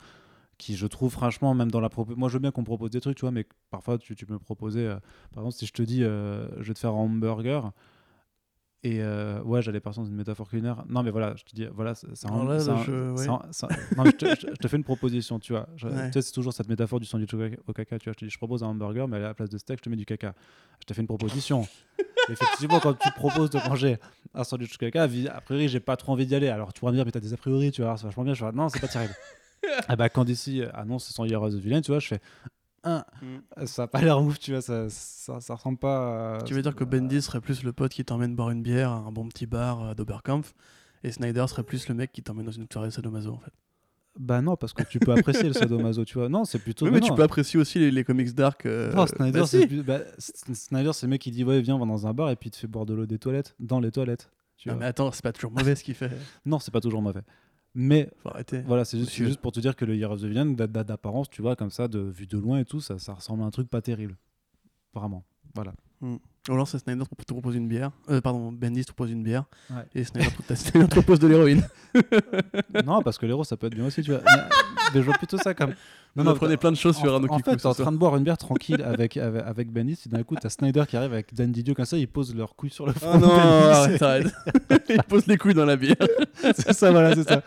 qui je trouve franchement même dans la moi je veux bien qu'on propose des trucs tu vois mais parfois tu, peux me proposer par exemple si je te dis je vais te faire un hamburger et euh, ouais j'allais partir dans une métaphore culinaire. Non mais voilà je te dis voilà c'est un, là, un- je- ouais. un- non, mais je, te, je- je te fais une proposition tu vois. Ouais. tu sais, c'est toujours cette métaphore du sandwich au caca, tu vois. Je te dis je propose un hamburger mais à la place de steak je te mets du caca. Je te fais une proposition. Effectivement quand tu proposes de manger un sandwich au caca a priori j'ai pas trop envie d'y aller. Alors tu pourras me dire mais t'as des a priori tu vois c'est vachement bien. Je fais non c'est pas terrible. Ah bah quand d'ici annonce son Year of the Villain tu vois je fais un Mm. ça a pas l'air ouf tu vois ça, ça, ça ressemble pas à- Tu veux dire que Bendy serait plus le pote qui t'emmène boire une bière à un bon petit bar euh, d'Oberkampf et Snyder serait plus le mec qui t'emmène dans une soirée sadomaso en fait. bah non parce que tu peux apprécier le sadomaso tu vois non c'est plutôt Oui, mais non, tu non. peux apprécier aussi les, les comics dark. euh, non, Snyder, bah c'est si. plus- bah, Snyder, c'est le mec qui dit ouais viens on va dans un bar et puis il te fait boire de l'eau des toilettes dans les toilettes tu Non, vois. mais attends, c'est pas toujours mauvais ce qu'il fait. non c'est pas toujours mauvais mais. Voilà, c'est juste, juste pour te dire que le Year of the Villain, d'apparence, tu vois, comme ça, de vue de loin et tout, ça, ça ressemble à un truc pas terrible. Vraiment. Voilà. Ou alors c'est Snyder te propose une bière. Euh, pardon, Bendy te propose une bière. Ouais. Et Snyder te- propose de l'héroïne. non, parce que l'héros, ça peut être bien aussi, tu vois. Mais, je vois plutôt ça comme. Non, non, prenez plein de choses sur en, Arnaud en Kikou. fait, t'es en train de boire une bière tranquille avec, avec, avec Bendis, et d'un coup, t'as Snyder qui arrive avec Dan Didio comme ça, ils posent leur couille sur le front. Ah non, Bendis. arrête, arrête. Il pose les couilles dans la bière. c'est ça, voilà, c'est ça.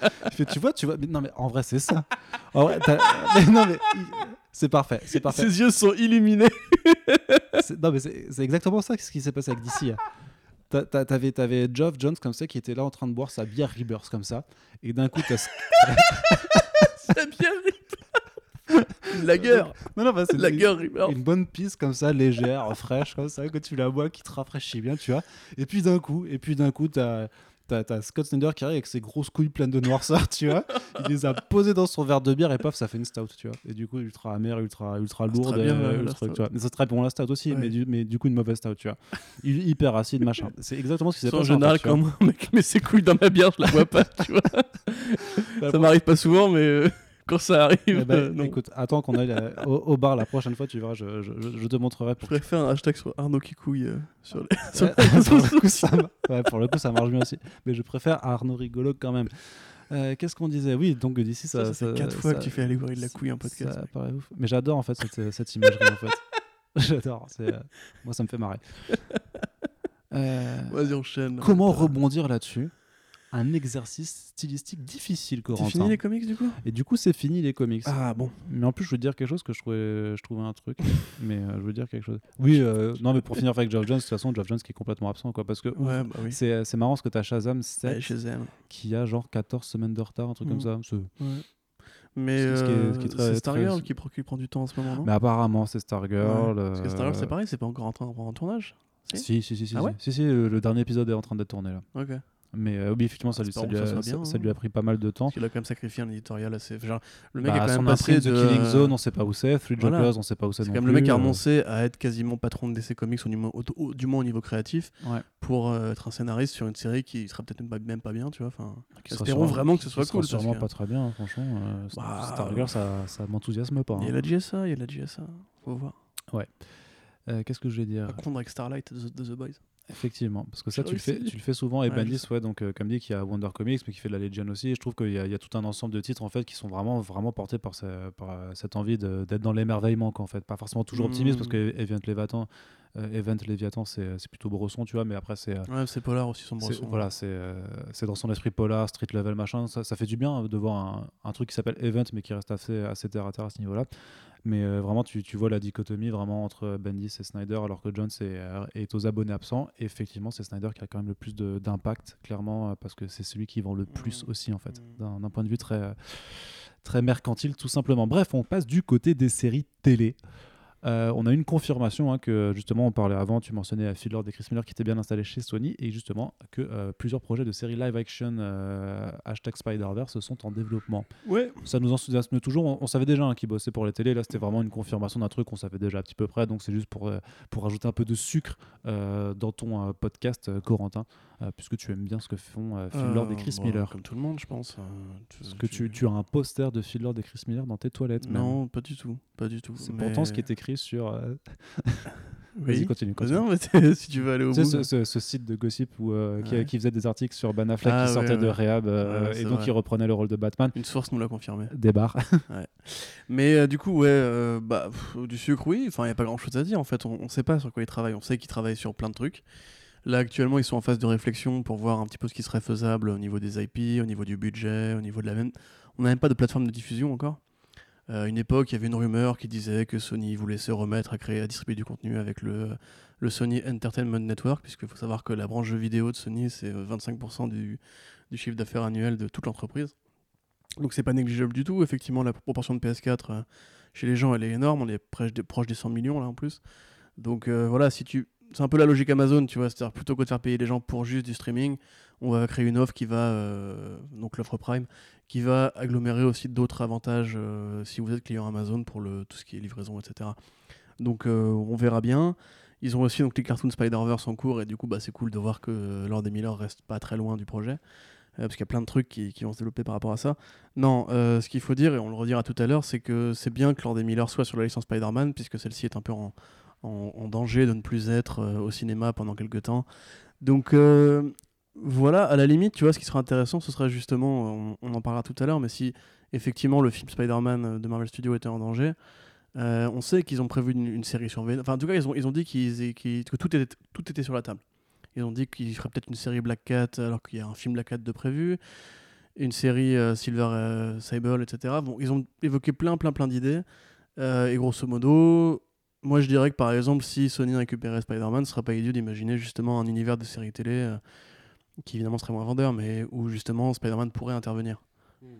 Tu vois, tu vois. Mais non, mais en vrai, c'est ça. En vrai, mais non, mais il- c'est parfait, c'est parfait. Ses yeux sont illuminés. C'est- Non, mais c'est exactement ça ce qui s'est passé avec DC. hein. T'a- t'a- T'avais, t'avais Geoff Jones comme ça qui était là en train de boire sa bière Rebirth comme ça. Et d'un coup, t'as. C'est bien Une lager. Non, non, bah, c'est Lager une, River. une bonne piste comme ça, légère, fraîche, comme ça, que tu la bois, qui te rafraîchit bien, tu vois. Et puis d'un coup, et puis d'un coup, t'as. T'as, Scott Snyder qui arrive avec ses grosses couilles pleines de noirceur, tu vois. Il les a posées dans son verre de bière et paf, ça fait une stout, tu vois. Et du coup, ultra amère, ultra, ultra lourde. bien, euh, la- la ultra- stout. tu vois. Mais c'est très bon la stout aussi, Ouais. mais, du, mais du coup, une mauvaise stout, tu vois. Hyper acide, machin. C'est exactement ce qui s'est En passé. général, tu vois. quand mec met ses couilles dans ma bière, je la vois pas, tu vois. Bah, ça m'arrive pas souvent, mais euh, quand ça arrive, Eh ben, euh, non. écoute, attends qu'on aille euh, au, au bar la prochaine fois, tu verras, je, je- je- je te montrerai. Je Pour... pourrais faire un hashtag sur Arnaud Kikouille euh, sur les. sur pour, le coup, ça, ouais, pour le coup, ça marche bien aussi. Mais je préfère Arnaud Rigolo quand même. Euh, Qu'est-ce qu'on disait? Oui, donc d'ici, ça. Ça, ça fait 4 fois que tu fais allégorie de la couille en podcast. Ça paraît ouf. Mais j'adore en fait cette, cette imagerie en fait. J'adore. c'est, moi, ça me fait marrer. Vas-y, enchaîne. comment rebondir là-dessus? Un exercice stylistique difficile, C'est Corentin. fini les comics du coup? Et du coup, c'est fini les comics. Ah bon. Mais en plus, je veux dire quelque chose que je trouvais, je trouvais un truc. mais euh, je veux dire quelque chose. Oui, euh, non, mais pour finir avec Geoff Jones, de toute façon, Geoff Jones qui est complètement absent, quoi. Parce que Ouais, bah oui. c'est, c'est marrant parce que t'as Shazam 7 Ouais, them. qui a genre 14 semaines de retard, un truc comme ça. C'est- Ouais. Mais C'est euh, ce c'est Stargirl très- qui, prend du temps en ce moment, non? Mais apparemment, c'est Stargirl. Parce que euh, Stargirl, c'est pareil, c'est pas encore en, train- en tournage. Si Si, si, si, si. Ah si. ouais? Si, si, le, le dernier épisode est en train d'être tourné là. Ok. Mais euh, oui, effectivement, ça, lui, ça, lui a, ça bien, ça hein. lui a pris pas mal de temps. Parce qu'il a quand même sacrifié un éditorial assez. Genre, le mec Bah, est quand même passé de. Killing Zone, on sait pas où c'est. Three Voilà. Jokers, on sait pas où c'est. C'est quand même le mec a euh. renoncé à être quasiment patron de DC Comics, au niveau, au- au- du moins au niveau créatif, Ouais. pour euh, être un scénariste sur une série qui sera peut-être même pas, même pas bien, tu vois. Enfin, espérons sûrement- vraiment que ce soit cool. sûrement que- pas très bien, hein, franchement. euh, Bah, Stargirl, ça, ça m'enthousiasme pas. Il y a hein. la GSA, il y a la GSA. Faut voir. Euh, Qu'est-ce que je vais dire? Pas confondre avec Starlight de The Boys. Effectivement, parce que ça, tu le, fais, tu le fais souvent. Et Ouais, donc, euh, comme dit, qui a Wonder Comics, mais qui fait de la Legion aussi. Et je trouve qu'il y, a- il y a tout un ensemble de titres en fait, qui sont vraiment, vraiment portés par, euh, cette envie d'être dans l'émerveillement. En fait. Pas forcément toujours optimiste, parce Mm. que Event Léviathan, euh, Event Léviathan c'est c'est plutôt brosson, tu vois, mais après, c'est. euh, Ouais, c'est Polar aussi, son bresson. voilà, c'est euh, dans son esprit polar, street level, machin. Ça, ça fait du bien hein, de voir un, un truc qui s'appelle Event, mais qui reste assez, assez terre à terre à ce niveau-là. Mais euh, vraiment, tu, tu vois la dichotomie vraiment entre Bendis et Snyder, alors que Jones est, euh, est aux abonnés absents. Et effectivement, c'est Snyder qui a quand même le plus d'impact, clairement, euh, parce que c'est celui qui vend le plus Mm. aussi, en fait, Mm. d'un point de vue très, euh, très mercantile, tout simplement. Bref, on passe du côté des séries télé. Euh, on a une confirmation hein, que justement on parlait avant, tu mentionnais à Phil Lord et Chris Miller qui étaient bien installés chez Sony et justement que euh, plusieurs projets de séries live action euh, hashtag Spider-Verse sont en développement. Ouais. Ça nous enthousiasme toujours. On, on savait déjà hein, qu'ils bossaient pour les télés. Là, c'était vraiment une confirmation d'un truc qu'on savait déjà un petit peu près. Donc, c'est juste pour, pour ajouter un peu de sucre dans ton podcast, Corentin, puisque tu aimes bien ce que font euh, Phil Lord et Chris bon, Miller. Comme tout le monde, je pense. euh, tu- Est-ce que tu, tu as un poster de Phil Lord et Chris Miller dans tes toilettes même Non, pas du tout. Pas du tout. C'est mais- pourtant ce qui est écrit sur. euh, Oui. Vas-y, continue. Bah continue. non, mais si tu veux aller au Tu sais, bout. ce, ce- ce site de gossip où, euh, qui, Ouais. qui faisait des articles sur Ben Affleck Ah, qui sortait ouais, de. Rehab euh, et donc vrai. il reprenait le rôle de Batman. Une source nous l'a confirmé. Des barres. Mais euh, du coup, ouais, euh, bah, pff, du sucre, oui. Enfin, il n'y a pas grand chose à dire. En fait, on ne sait pas sur quoi ils travaillent. On sait qu'ils travaillent sur plein de trucs. Là, actuellement, ils sont en phase de réflexion pour voir un petit peu ce qui serait faisable au niveau des IP, au niveau du budget, au niveau de la même. On n'a même pas de plateforme de diffusion encore. Euh, à une époque, il y avait une rumeur qui disait que Sony voulait se remettre à créer, à distribuer du contenu avec le, Sony Entertainment Network, puisqu'il faut savoir que la branche jeux vidéo de Sony, c'est euh, 25% du, du chiffre d'affaires annuel de toute l'entreprise. Donc c'est pas négligeable du tout. Effectivement, la proportion de PS4 euh, chez les gens, elle est énorme. On est proche des, proche des 100 millions là en plus. Donc euh, voilà, si tu, c'est un peu la logique Amazon, tu vois. C'est-à-dire plutôt que de faire payer les gens pour juste du streaming, on va créer une offre qui va, euh, donc l'offre Prime, qui va agglomérer aussi d'autres avantages euh, si vous êtes client Amazon pour le tout ce qui est livraison, etc. Donc euh, on verra bien. Ils ont aussi donc les cartoons Spider-Verse en cours et du coup bah, c'est cool de voir que Lord et Miller reste pas très loin du projet. Parce qu'il y a plein de trucs qui, qui vont se développer par rapport à ça. Non, ce qu'il faut dire, et on le redira tout à l'heure, c'est que c'est bien que Lord et Miller soit sur la licence Spider-Man, puisque celle-ci est un peu en, en- danger de ne plus être euh, au cinéma pendant quelques temps. Donc euh, voilà, à la limite, tu vois, ce qui serait intéressant, ce serait justement, on, en parlera tout à l'heure, mais si effectivement le film Spider-Man euh, de Marvel Studios était en danger, on sait qu'ils ont prévu une, série sur Venom. Enfin, en tout cas, ils ont, ils ont dit qu'ils, qu'ils- que tout était, tout était sur la table. Ils ont dit qu'ils feraient peut-être une série Black Cat alors qu'il y a un film Black Cat de prévu, une série Silver euh, Sable, etc. Bon, ils ont évoqué plein, plein, plein d'idées. Et grosso modo, moi je dirais que par exemple, si Sony récupérait Spider-Man, ce serait pas idiot d'imaginer justement un univers de série télé euh, qui évidemment serait moins vendeur, mais où justement Spider-Man pourrait intervenir.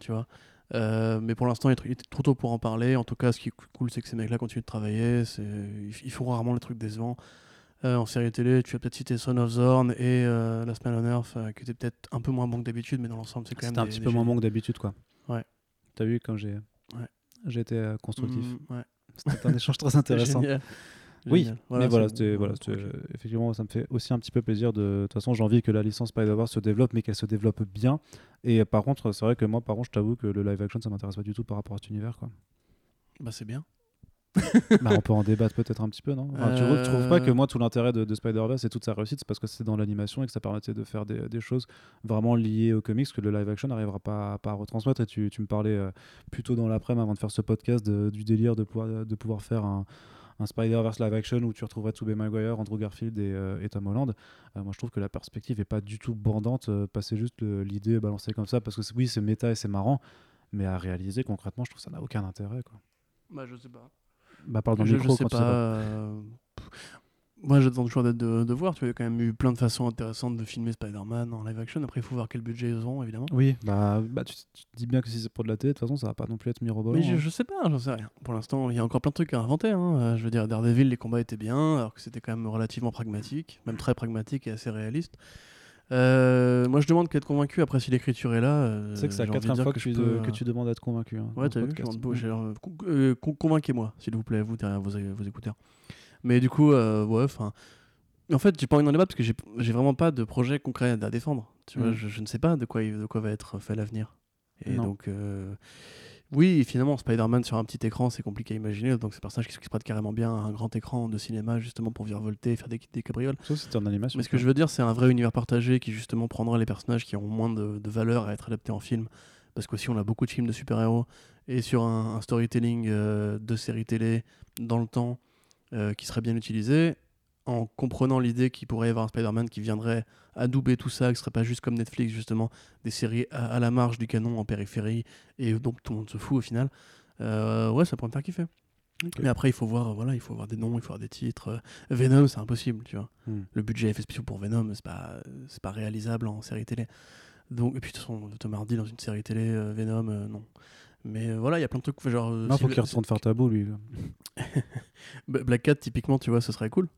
Tu vois Euh, mais pour l'instant, il est trop tôt pour en parler. En tout cas, ce qui est cool, c'est que ces mecs-là continuent de travailler. Ils font rarement les trucs décevants. Euh, en série télé, tu as peut-être cité Son of Zorn et euh, Last Man on Earth, qui étaient peut-être un peu moins bons que d'habitude, mais dans l'ensemble, c'est quand même. C'était un des- petit des peu moins bon que d'habitude, quoi. Ouais. T'as vu quand j'ai j'ai été constructif. Mm, ouais. C'était un échange très intéressant. Génial. Oui, Génial. mais voilà, c'était, voilà, c'était- tranquille. effectivement, ça me fait aussi un petit peu plaisir. De, de toute façon, j'ai envie que la licence Spider-Verse se développe, mais qu'elle se développe bien. Et euh, par contre, c'est vrai que moi, par contre, je t'avoue que le live action, ça m'intéresse pas du tout par rapport à cet univers. Quoi. Bah, c'est bien. bah, on peut en débattre peut-être un petit peu, non? Enfin, Tu trouves- tu trouves pas que Euh. moi, tout l'intérêt de, de Spider-Verse et toute sa réussite, c'est parce que c'est dans l'animation et que ça permettait de faire des, des choses vraiment liées aux comics que le live action n'arrivera pas, pas à retransmettre. Et tu, tu me parlais euh, plutôt dans l'après-midi avant de faire ce podcast de- du délire de pouvoir, de pouvoir faire un, un Spider-Verse live action où tu retrouverais Tobey Maguire, Andrew Garfield et, euh, et Tom Holland. Euh, moi, je trouve que la perspective est pas du tout bandante. euh, passer juste l'idée balancée comme ça, parce que oui, c'est méta et c'est marrant, mais à réaliser concrètement, je trouve que ça n'a aucun intérêt. Quoi. Bah, je sais pas. Bah, parle dans le je, micro je sais quand pas. Moi, j'attends toujours d'être de, de voir. Tu vois, il y a quand même eu plein de façons intéressantes de filmer Spider-Man en live action. Après, il faut voir quel budget ils ont, évidemment. Oui, bah, bah tu, tu dis bien que si c'est pour de la télé, de toute façon, ça va pas non plus être mirobolant. Mais je, hein. je sais pas, j'en sais rien. Pour l'instant, il y a encore plein de trucs à inventer. hein. Euh, Je veux dire, Daredevil, les combats étaient bien, alors que c'était quand même relativement pragmatique, même très pragmatique et assez réaliste. Euh, moi, je demande qu'à être convaincu. Après, si l'écriture est là, euh, sais que c'est la quatrième fois que, je tu, peux, de- euh, que tu demandes à être convaincu. hein, Ouais, t'as vu j'ai, euh, con- con- Convainquez-moi, s'il vous plaît, vous derrière vos, vos, écouteurs. Mais du coup, ouais, enfin. En fait, j'ai pas envie d'en débattre parce que j'ai, vraiment pas de projet concret à défendre. Tu vois, Mm. je, je ne sais pas de quoi, de quoi va être fait l'avenir. Et Non. donc, oui, finalement, Spider-Man sur un petit écran, c'est compliqué à imaginer. Donc, c'est personnage qui se prête carrément bien à un grand écran de cinéma, justement, pour virevolter, faire des, des cabrioles. Si c'était en animation. Mais ce que je veux dire, c'est un vrai univers partagé qui justement prendra les personnages qui ont moins de, de valeur à être adaptés en film. Parce qu'aussi, on a beaucoup de films de super-héros et sur un, un storytelling euh, de séries télé dans le temps euh, qui serait bien utilisé, en comprenant l'idée qu'il pourrait y avoir un Spider-Man qui viendrait adouber tout ça, qui serait pas juste comme Netflix, justement, des séries à, à la marge du canon en périphérie et donc tout le monde se fout au final. Euh, ouais, ça pourrait me faire kiffer. Ok. Mais après, il faut voir, voilà, il faut voir des noms, il faut voir des titres. Venom, c'est impossible, tu vois Hmm. le budget effets spéciaux pour Venom, c'est pas, c'est pas réalisable en série télé. Donc, et puis de toute façon, Tom Hardy dans une série télé, euh, Venom, euh, non. Mais euh, voilà, il y a plein de trucs, genre. Non, si faut le- qu'il retourne faire tabou, lui. Black Cat, typiquement, tu vois, ce serait cool.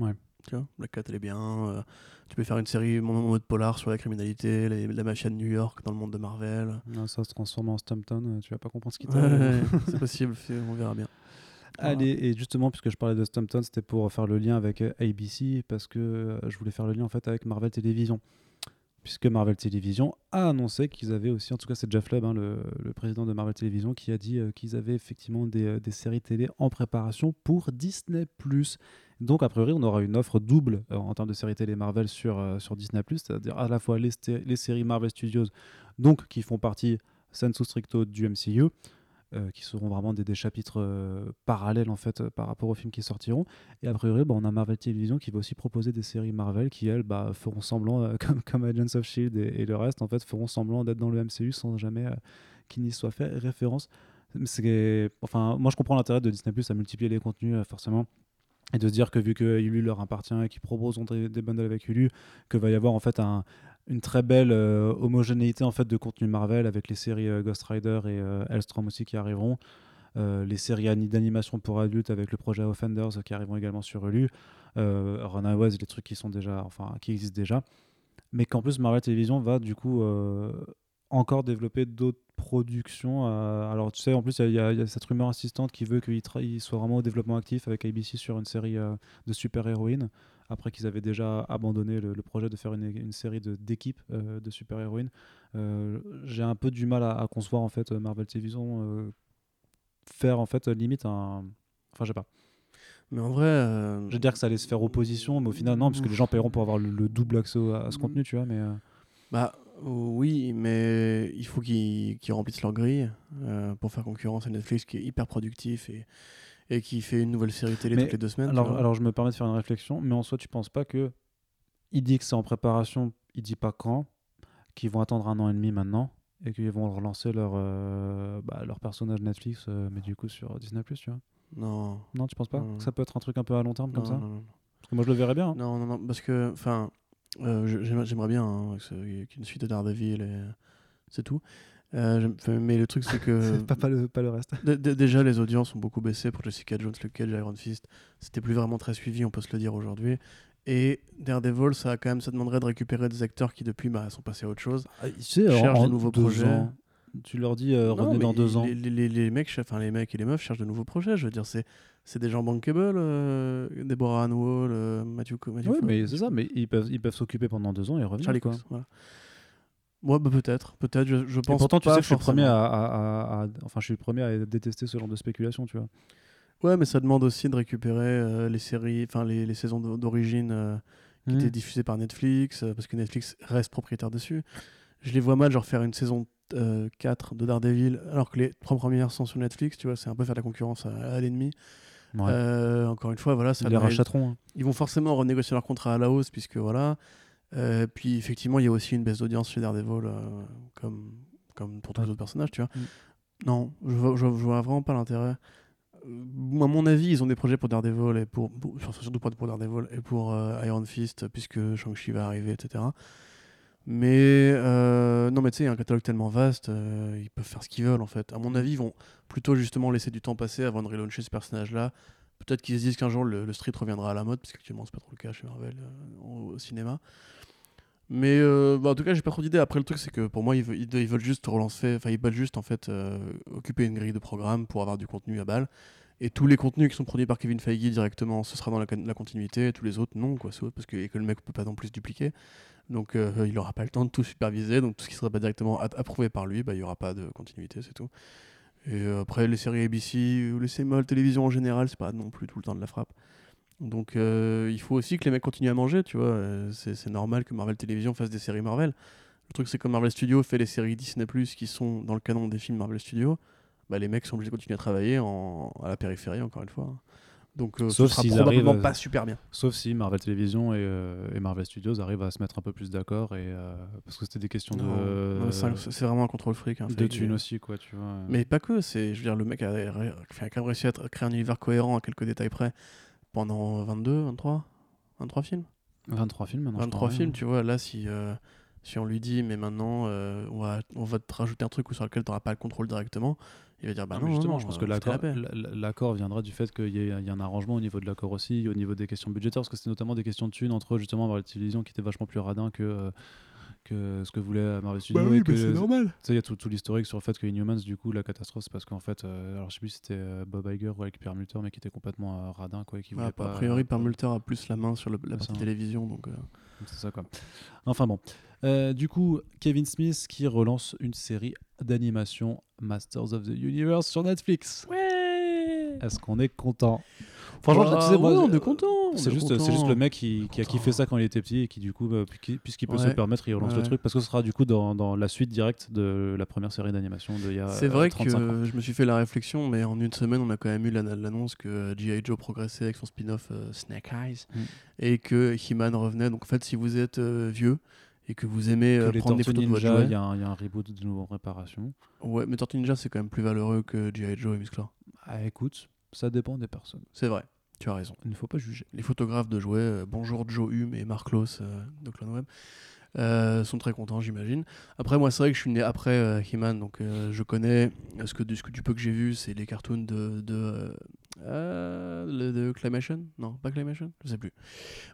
Ouais. Tu vois, Black Cat, elle est bien. euh, tu peux faire une série mode polar sur la criminalité, les- la mafia de New York dans le monde de Marvel. Non, ça se transforme en Stumpton, euh, tu vas pas comprendre ce qui Ouais, t'arrive. c'est possible, on verra bien. Allez, et justement, puisque je parlais de Stumpton, c'était pour faire le lien avec euh, ABC, parce que je voulais faire le lien en fait avec Marvel Television. Puisque Marvel Television a annoncé qu'ils avaient aussi, en tout cas c'est Jeff Lubb, hein, le, le président de Marvel Television, qui a dit euh, qu'ils avaient effectivement des, des séries télé en préparation pour Disney+. Donc a priori on aura une offre double euh, en termes de séries télé Marvel sur, euh, sur Disney+, c'est-à-dire à la fois les, les séries Marvel Studios, donc qui font partie sensu stricto du MCU, euh, qui seront vraiment des, des chapitres parallèles en fait par rapport aux films qui sortiront. Et a priori, bah, on a Marvel Television qui va aussi proposer des séries Marvel qui elles bah, feront semblant, comme, comme Agents of Shield et, le reste, en fait, feront semblant d'être dans le MCU sans jamais qu'il n'y soit fait référence. Enfin, moi je comprends l'intérêt de Disney Plus à multiplier les contenus forcément. Et de se dire que vu que Hulu leur appartient et qu'ils proposent des, bundles avec Hulu, que va y avoir en fait un, une très belle euh, homogénéité en fait de contenu Marvel avec les séries euh, Ghost Rider et euh, Hellstrom aussi qui arriveront, euh, les séries ani- d'animation pour adultes avec le projet Offenders qui arriveront également sur euh, Runaways, les trucs qui sont déjà, enfin qui existent déjà, mais qu'en plus Marvel Television va du coup encore développer d'autres productions. euh, alors tu sais, en plus il y, a- il y a cette rumeur insistante qui veut qu'il tra- soit vraiment au développement actif avec ABC sur une série euh, de super-héroïnes après qu'ils avaient déjà abandonné le, le projet de faire une, une série de- d'équipes euh, de super-héroïnes. Euh, J'ai un peu du mal à, à concevoir en fait Marvel Television faire en fait limite un... Enfin je sais pas. Mais en vrai. euh, Je veux dire que ça allait se faire opposition, mais au final non, parce que les gens paieront pour avoir le, le double accès à, ce contenu, tu vois. Mais euh, Bah oui, mais il faut qu'ils remplissent leur grille euh, pour faire concurrence à Netflix qui est hyper productif et, et qui fait une nouvelle série télé Mais toutes les deux semaines. alors, je me permets de faire une réflexion, mais en soi tu penses pas que il dit que c'est en préparation, il dit pas quand, qu'ils vont attendre un an et demi maintenant et qu'ils vont relancer leur euh, bah, leur personnage Netflix, euh, mais du coup sur Disney tu vois? Non. Non, tu penses pas Non. que ça peut être un truc un peu à long terme comme non, ça? non, non, non. Parce que moi je le verrais bien. hein. Non, non, non, parce que, enfin, euh, j'aimerais bien hein, que ce- qu'il y ait une suite de Daredevil et c'est tout. Euh, mais le truc, c'est que pas, pas, le, pas le reste. dé- dé- déjà les audiences ont beaucoup baissé pour Jessica Jones, le Cage, Iron Fist. C'était plus vraiment très suivi, on peut se le dire aujourd'hui. Et Daredevil, ça, a quand même, ça demanderait de récupérer des acteurs qui depuis bah, sont passés à autre chose. tu sais, Cherche en des nouveaux deux projets. ans, tu leur dis euh, revenez dans deux ans. Les, les- les- mecs, enfin les mecs et les meufs cherchent de nouveaux projets. Je veux dire, c'est c'est des gens bankable, euh, Deborah Ann Wall, euh, Matthew, Co- Matthew Oui, mais c'est ça, mais ils peuvent ils peuvent s'occuper pendant deux ans et revenir. Charlie quoi. Cox, voilà. Ouais, bah, peut-être, peut-être. Je, je Et pense pourtant, tu sais que je suis le premier forcément. à, à- à- à- enfin, je suis le premier à détester ce genre de spéculation, tu vois. Ouais, mais ça demande aussi de récupérer euh, les séries, enfin les, les saisons d'o- d'origine euh, qui Hmm. étaient diffusées par Netflix, euh, parce que Netflix reste propriétaire dessus. Je les vois mal, genre faire une saison euh, 4 de Daredevil, alors que les trois premières sont sur Netflix, tu vois, c'est un peu faire de la concurrence à, à l'ennemi. Ouais. Euh, encore une fois, voilà, ça Ils les rachèteront. hein. ils vont forcément renégocier leur contrat à la hausse, puisque voilà. Euh, puis effectivement, il y a aussi une baisse d'audience chez Daredevil, euh, comme, comme pour tous les autres personnages, tu vois. Mm. Non, je vois, je, vois- je vois vraiment pas l'intérêt. à mon avis, ils ont des projets pour Daredevil et pour, surtout pour pour Daredevil et pour Iron Fist, puisque Shang-Chi va arriver, etc. Mais euh, non, mais tu sais, il y a un catalogue tellement vaste, euh, ils peuvent faire ce qu'ils veulent en fait. À mon avis, ils vont plutôt justement laisser du temps passer avant de relauncher ce personnage-là. Peut-être qu'ils se disent qu'un jour le, street reviendra à la mode, parce qu'actuellement c'est pas trop le cas chez Marvel euh, au, cinéma. Mais bah, en tout cas, j'ai pas trop d'idées. Après, le truc, c'est que pour moi, ils veulent, juste relancer, enfin, ils veulent juste en fait occuper une grille de programme pour avoir du contenu à balle. Et tous les contenus qui sont produits par Kevin Feige directement, ce sera dans la, con- la continuité. Et tous les autres, non, quoi. Parce que, et que le mec peut pas non plus dupliquer. Donc, euh, il aura pas le temps de tout superviser. Donc, tout ce qui sera pas directement approuvé par lui, bah, il y aura pas de continuité, c'est tout. Et euh, après, les séries ABC ou les CMOL télévision en général, c'est pas non plus tout le temps de la frappe. Donc, euh, il faut aussi que les mecs continuent à manger, tu vois. C'est normal que Marvel Télévision fasse des séries Marvel. Le truc, c'est que Marvel Studios fait les séries Disney Plus qui sont dans le canon des films Marvel Studios. Bah, les mecs sont obligés de continuer à travailler en, à la périphérie, encore une fois. Donc, euh, Sauf ce sera probablement arrivent pas super bien. Sauf si Marvel Television et, euh, et Marvel Studios arrivent à se mettre un peu plus d'accord et euh, parce que c'était des questions de Non, c'est vraiment un contrôle fric. hein, de thunes aussi quoi, tu vois. Mais pas que, c'est, je veux dire, le mec a, a quand même réussi à créer un univers cohérent à quelques détails près pendant 22, 23, 23 films. 23 films maintenant. je 23 crois, films, ouais. tu vois, là, si, euh, si on lui dit, mais maintenant, euh, on, va, on va te rajouter un truc sur lequel tu n'auras pas le contrôle directement, il va dire, bah Ah, non, mais justement, non, je pense euh, que l'accord, la viendra du fait qu'il y, a un arrangement au niveau de l'accord aussi, au niveau des questions budgétaires, parce que c'était notamment des questions de thunes entre justement Marvel Television qui était vachement plus radin que, euh, que ce que voulait Marvel Studios. et que- normal. Tu sais, il y a tout, tout l'historique sur le fait que Inhumans, du coup, la catastrophe, c'est parce qu'en fait, euh, alors je sais plus si c'était euh, Bob Iger ou avec Pierre Multer, mais qui était complètement euh, radin, quoi, et qui voulait a pas. priori, Permulter a plus la main sur le- la C'est partie télévision, donc euh, C'est ça, quoi. Enfin bon. Euh, du coup, Kevin Smith qui relance une série d'animation Masters of the Universe sur Netflix. Ouais Est-ce qu'on est content? Franchement, Bah, ouais, on euh, est content. on C'est est juste, content. c'est juste le mec qui, qui a kiffé ça quand il était petit et qui du coup, euh, puis- puisqu'il peut se le permettre, il relance le truc parce que ce sera du coup dans, dans la suite directe de la première série d'animation y a C'est euh, vrai 35 ans. que je me suis fait la réflexion, mais en une semaine, on a quand même eu l'an- l'annonce que G.I. Joe progressait avec son spin-off euh, Snake Eyes Mm. et que He-Man revenait. Donc en fait, si vous êtes euh, vieux et que vous aimez Que euh, prendre des photos de votre il y, a un- il y a un reboot de nouveau en réparation. ouais, mais Tortue Ninja, c'est quand même plus valeureux que G.I. Joe et Musclor. Ah, écoute, ça dépend des personnes. C'est vrai, tu as raison. Il ne faut pas juger. Les photographes de jouets, euh, bonjour Joe Hume et Mark Loss euh, de Clone Web, euh, sont très contents, j'imagine. Après, moi, c'est vrai que je suis né après euh, He-Man, donc euh, je connais ce que, du, ce que du peu que j'ai vu, c'est les cartoons de. de euh, euh, de Claymation? Non, pas Claymation? Je sais plus.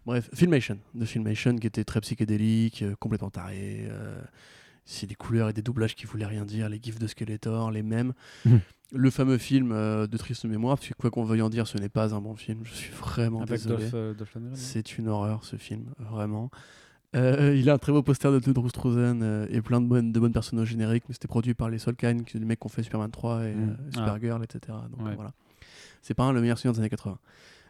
Bref, Filmation, de Filmation, qui était très psychédélique, euh, complètement taré. euh, c'est des couleurs et des doublages qui voulaient rien dire, les gifs de Skeletor, les mêmes. Le fameux film euh, de triste mémoire, parce que quoi qu'on veuille en dire, ce n'est pas un bon film. Je suis vraiment Avec désolé. Euh, non C'est une horreur ce film, vraiment. Euh, il a un très beau poster de Tudor Strausen euh, et plein de bonnes, de bonnes personnes au générique, mais c'était produit par les Solkine, qui sont les mecs qui ont fait Superman 3 et Mm. euh, Supergirl, etc. Donc Ouais. voilà. C'est pas un, le meilleur seigneur des années 80.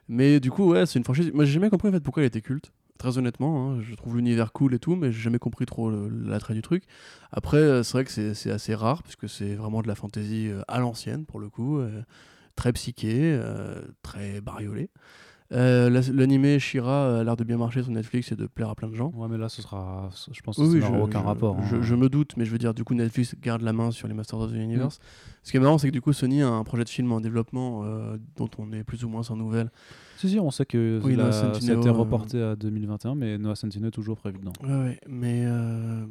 Mais du coup, ouais, c'est une franchise. Moi, j'ai jamais compris en fait pourquoi elle était culte. Très honnêtement, hein, je trouve l'univers cool et tout, mais j'ai jamais compris trop l'attrait du truc. Après, euh, c'est vrai que c'est assez rare, puisque c'est vraiment de la fantasy euh, à l'ancienne, pour le coup. euh, très psyché, euh, très bariolé. Euh, la- L'animé Shira a l'air de bien marcher sur Netflix et de plaire à plein de gens. Ouais, mais là, ce sera. Je pense que Oui, ça n'aura aucun je- rapport. Je, hein. je me doute, mais je veux dire, du coup, Netflix garde la main sur les Masters of the Universe. Ce qui est marrant, c'est que du coup, Sony a un projet de film en développement euh, dont on est plus ou moins sans nouvelles. Si, si, on sait que Oui, la- Noah ça a été euh, reporté à 2021, mais Noah Centineo est toujours prévu dedans. Ouais, ouais, mais euh,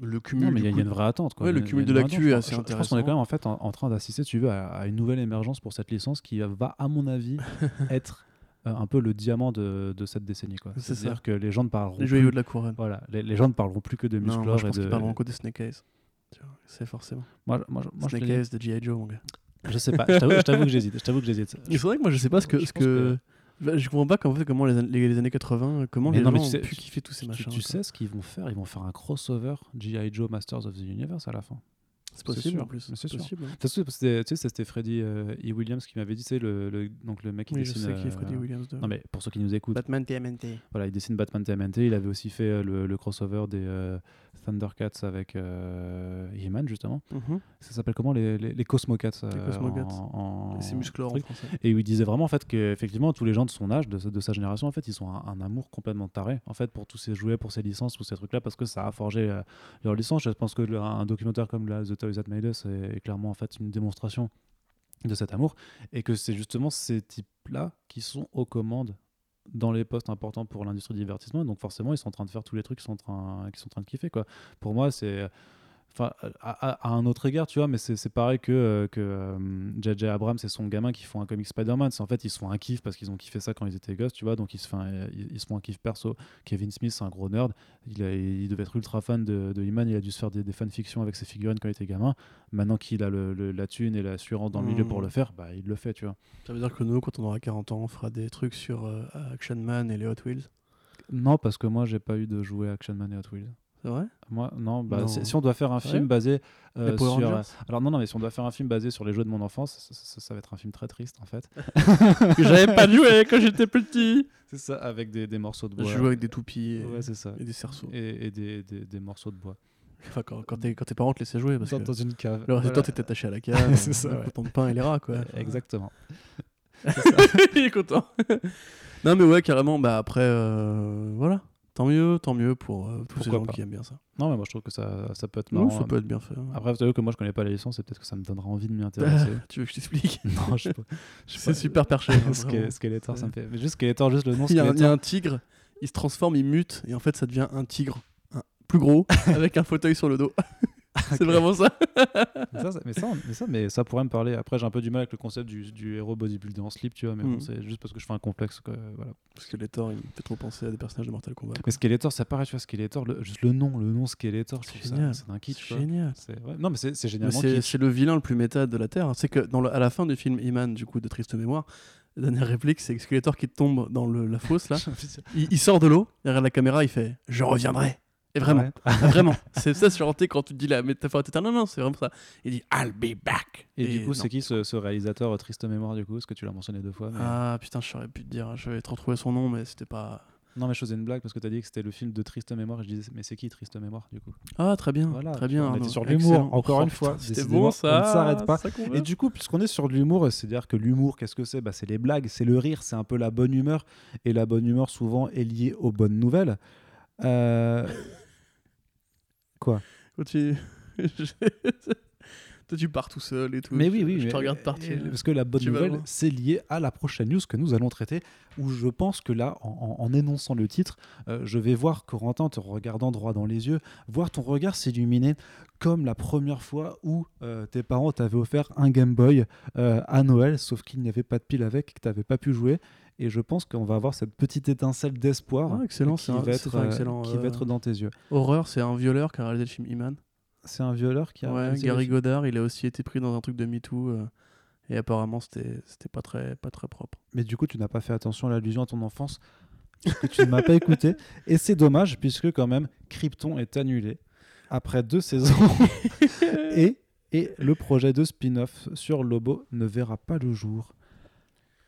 le cumul. Non, mais il y, a- il y une vraie attente. Quoi. Ouais, Il le il cumul de l'actu est assez pense- Je pense qu'on est intéressant. quand même en, fait, en, en train d'assister, si tu veux, à, à une nouvelle émergence pour cette licence qui va, à mon avis, être euh, un peu le diamant de, de cette décennie. C'est-à-dire que les gens ne parleront Les plus. de la couronne. Voilà, les, les gens ne parleront plus que de Non, moi, musclor je et pense de. qu'ils parleront que de Snake Eyes. C'est forcément. Moi, Snake Eyes de G.I. Joe, mon gars. je sais pas. Je t'avoue- que j'hésite. Je t'avoue que j'hésite. Moi, je sais pas ce que... Bah, Je comprends pas fait, comment les, an- les, les années 80, comment Mais les non, mais gens tu sais- ont pu tu- kiffer tous ces Tu, machins. tu quoi. sais ce qu'ils vont faire? Ils vont faire un crossover G.I. Joe Masters of the Universe à la fin. C'est possible sûr, en plus. mais c'est sûr. possible. hein. Ça, c'est- c'était- Tu sais, c'était Freddy euh, E. Williams qui m'avait dit, c'est le, le, donc le mec qui Oui, je dessine. sais qui est euh, Freddie Williams. de- Non, mais pour ceux qui nous écoutent, Batman TMNT. voilà, il dessine Batman TMNT. Il avait aussi fait euh, le, le crossover des euh, Thundercats avec euh, He-Man, justement. Mhm. Ça s'appelle comment Les, les, les Cosmocats. euh, Cosmocats. en- en- C'est musclor en truc. français. Et où il disait vraiment en fait qu'effectivement tous les gens de son âge, de, sa- de sa génération, en fait, ils ont un, un amour complètement taré en fait pour tous ces jouets, pour ces licences, pour ces trucs-là, parce que ça a forgé euh, leur licence. Je pense que le- un documentaire comme la The Toys That Made Us est, est clairement en fait une démonstration de cet amour, et que c'est justement ces types-là qui sont aux commandes dans les postes importants pour l'industrie du divertissement, donc forcément ils sont en train de faire tous les trucs qu'ils sont en train, sont en train de kiffer. Quoi. Pour moi, c'est Enfin, à, à, un autre égard, tu vois, mais c'est pareil que euh, que J.J. Abrams et son gamin qui font un comic Spider-Man. En fait, ils se font un kiff parce qu'ils ont kiffé ça quand ils étaient gosses, tu vois, donc ils se, font, ils, se font un kiff perso. Kevin Smith, c'est un gros nerd. Il, a, il, devait être ultra fan de, de He-Man. Il a dû se faire des, des fanfictions avec ses figurines quand il était gamin. Maintenant qu'il a le, la thune et l'assurance dans le milieu pour le mmh. faire, bah, il le fait, tu vois. Ça veut dire que nous, quand on aura 40 ans, on fera des trucs sur euh, Action Man et les Hot Wheels? Non, parce que moi, j'ai pas eu de jouer Action Man et Hot Wheels. C'est vrai? Moi, non. Bah, Si on doit faire un film basé euh, sur. Euh, alors, non, non, mais si on doit faire un film basé sur les jeux de mon enfance, ça, va être un film très triste en fait. J'avais pas joué quand j'étais petit. C'est ça, avec des, des, morceaux de bois. Je jouais avec des toupies et, ouais, ça. et des cerceaux. Et, et des, des, des, morceaux de bois. Enfin, quand, quand, tes, quand, tes parents te laissaient jouer. Parce dans, que dans une cave. Le temps, t'étais attaché à la cave. c'est ça. Le de pain et les rats, quoi. Exactement. Il est content. non, mais ouais, carrément. Bah, après, euh, voilà. Tant mieux, tant mieux pour euh, tous ces gens qui aiment bien ça. Non, mais moi je trouve que ça, ça peut être marrant. ça peut être bien fait. Après, vous savez que moi je connais pas la licence et peut-être que ça me donnera envie de m'y intéresser. tu veux que je t'explique? Non, je sais pas. C'est super perché. hein, Skeletor, ça me fait. Mais juste Skeletor, juste le nom. Il y, a un, il y a un tigre, il se transforme, il mute et en fait ça devient un tigre un, plus gros avec un fauteuil sur le dos. c'est vraiment ça. mais, ça, mais, ça, mais, ça, mais ça pourrait me parler. Après, j'ai un peu du mal avec le concept du, du héros bodybuilder en slip, tu vois, mais bon, mm. c'est juste parce que je fais un complexe. Quoi, voilà. Skeletor, il me fait trop penser à des personnages de Mortal Kombat. Mais Skeletor, ça paraît, tu vois, Skeletor, le, juste le nom, le nom Skeletor, c'est génial. C'est un kit. C'est génial. Ouais. Non, mais c'est génial. C'est le vilain le plus méta de la Terre. C'est que dans le, à la fin du film Iman, du coup, de Triste Mémoire, la dernière réplique, c'est Skeletor qui tombe dans le, la fosse, là. il, il sort de l'eau, derrière la caméra, il fait Je reviendrai. Et vraiment, vraiment. C'est ça, chanté quand tu dis la métaphore, non, non, c'est vraiment ça. Il dit I'll be back. Et, du coup, c'est qui ce, réalisateur Triste Mémoire, du coup Est-ce que tu l'as mentionné deux fois Ah putain, je saurais pu te dire. Je vais te retrouver son nom, mais c'était pas. Non, mais je faisais une blague parce que tu as dit que c'était le film de Triste Mémoire. Et je disais, mais c'est qui Triste Mémoire, du coup? Ah, très bien. très bien. On était sur l'humour, encore une fois. C'était bon, ça. On ne s'arrête pas. Et du coup, puisqu'on est sur l'humour, c'est-à-dire que l'humour, qu'est-ce que c'est? Bah, C'est les blagues, c'est le rire, c'est un peu la bonne humeur. Et la bonne humeur, souvent, est liée aux bonnes nouvelles. Euh. Quoi tu... Toi, tu pars tout seul et tout. Mais oui, oui. Je te regarde partir. Parce que la bonne nouvelle, c'est lié à la prochaine news que nous allons traiter. Où je pense que là, en, énonçant le titre, euh, je vais voir Corentin te regardant droit dans les yeux, voir ton regard s'illuminer comme la première fois où euh, tes parents t'avaient offert un Game Boy euh, à Noël, sauf qu'il n'y avait pas de pile avec et que tu n'avais pas pu jouer. Et je pense qu'on va avoir cette petite étincelle d'espoir ah, excellent, qui, va être, euh, excellent, qui va être dans tes yeux. Horreur, c'est un violeur qui a réalisé le film Iman. C'est un violeur qui a ouais, Gary Godard, il a aussi été pris dans un truc de MeToo. Euh, et apparemment, c'était pas très, pas très propre. Mais du coup, tu n'as pas fait attention à l'allusion à ton enfance, que tu ne m'as pas écouté. Et c'est dommage, puisque quand même, Krypton est annulé après deux saisons. et, et le projet de spin-off sur Lobo ne verra pas le jour.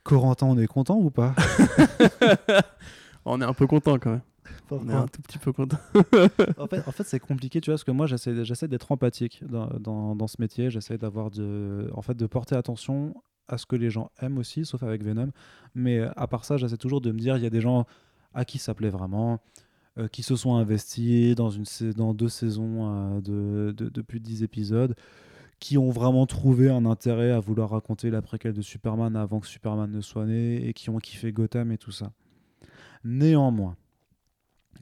Corentin, on est content ou pas On est un peu content quand même. On est un tout petit peu content. en fait, en fait c'est compliqué, tu vois, parce que moi, j'essaie, j'essaie d'être empathique dans, dans, dans ce métier. J'essaie d'avoir de, en fait, de porter attention à ce que les gens aiment aussi, sauf avec Venom. Mais à part ça, j'essaie toujours de me dire, il y a des gens à qui ça plaît vraiment, euh, qui se sont investis dans, une, dans deux saisons euh, de, de, de, plus de 10 épisodes qui ont vraiment trouvé un intérêt à vouloir raconter la préquelle de Superman avant que Superman ne soit né et qui ont kiffé Gotham et tout ça. Néanmoins,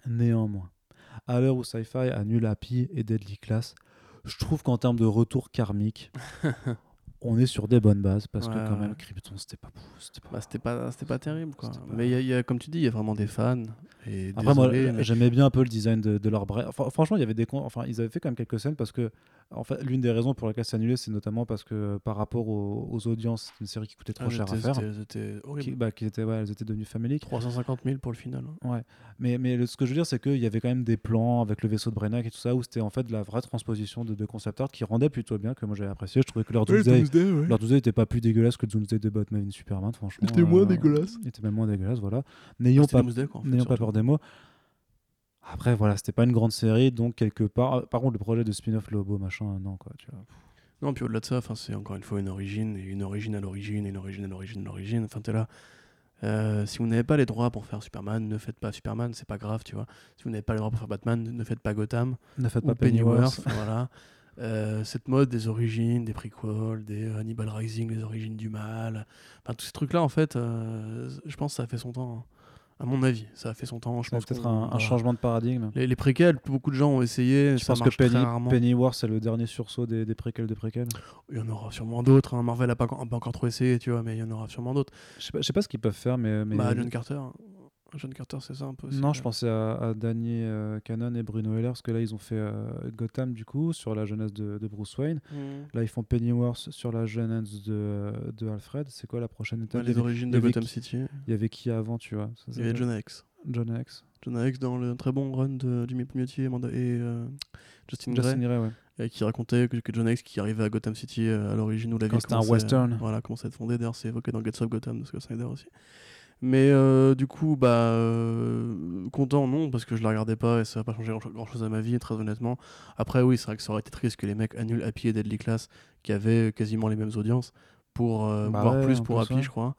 néanmoins, à l'heure où Sci-Fi annule Happy et Deadly Class, je trouve qu'en termes de retour karmique, on est sur des bonnes bases parce que quand même Krypton c'était pas c'était pas, bah, c'était pas c'était pas terrible quoi. Mais il y, a, comme tu dis il y a vraiment des fans et après moi j'aimais bien un peu le design de, leur enfin, franchement il y avait des enfin ils avaient fait quand même quelques scènes parce que en fait l'une des raisons pour laquelle c'est annulé c'est notamment parce que par rapport aux, audiences c'est une série qui coûtait trop ah, cher à faire. c'était horrible. Qui, bah, qui était ouais, elles étaient devenues familiques 350 000 pour le final hein. ouais. Mais mais ce que je veux dire c'est qu'il y avait quand même des plans avec le vaisseau de Brennac et tout ça où c'était en fait la vraie transposition de, de concept art qui rendait plutôt bien que moi j'avais apprécié. Je trouvais que leur leur 12 n'était pas plus dégueulasse que Doomsday de Batman et Superman, franchement. Il était moins euh, dégueulasse. Il était même moins dégueulasse, voilà. N'ayons pas, n'ayons pas peur des mots. Après, voilà, c'était pas une grande série, donc quelque part. Par contre, le projet de spin-off Lobo, machin, non, quoi, tu vois. Non, puis au-delà de ça, c'est encore une fois une origine, et une origine à l'origine, et une origine à l'origine à l'origine. Enfin, t'es là. Euh, si vous n'avez pas les droits pour faire Superman, ne faites pas Superman, c'est pas grave, tu vois. Si vous n'avez pas les droits pour faire Batman, ne faites pas Gotham. Ne faites pas Pennyworth. voilà. Euh, cette mode des origines, des prequels, des euh, Hannibal Rising, les origines du mal, enfin tous ces trucs-là, en fait, euh, je pense que ça a fait son temps. hein. À mon avis, ça a fait son temps. Je pense peut-être un, changement de paradigme. Les, les préquels, beaucoup de gens ont essayé. Je ça pense que Penny. Pennyworth, c'est le dernier sursaut des, des préquels de préquels. Il y en aura sûrement d'autres. hein. Marvel n'a pas, encore- pas encore trop essayé, tu vois, mais il y en aura sûrement d'autres. Je sais pas, je sais pas ce qu'ils peuvent faire, mais. mais Bah, John Carter. John Carter, c'est ça un peu. aussi, non, ouais. je pensais à, à Danny euh, Cannon et Bruno Heller, parce que là, ils ont fait euh, Gotham, du coup, sur la jeunesse de, de Bruce Wayne. Mhm. Là, ils font Pennyworth sur la jeunesse de, de Alfred. C'est quoi la prochaine étape? Les origines de Gotham qui- City. il y avait qui avant, tu vois? Ça Il y avait John X. John X. John X dans le très bon run de Jimmy Pugnetti et, Manda- et euh, Justin Gray. Justin Gray, ouais. et qui racontait que, que John X qui arrivait à Gotham City euh, à l'origine où la Quand ville c'était un western. Voilà, commençait à être fondée. D'ailleurs, c'est évoqué dans Gates of Gotham de Scott Snyder aussi. Mais euh, du coup, bah, euh, content non, parce que je la regardais pas et ça va pas changer grand chose à ma vie, très honnêtement. Après, oui, c'est vrai que ça aurait été triste que les mecs annulent Happy et Deadly Class, qui avaient quasiment les mêmes audiences, pour euh, Bah voire ouais, plus pour Happy, ça. je crois,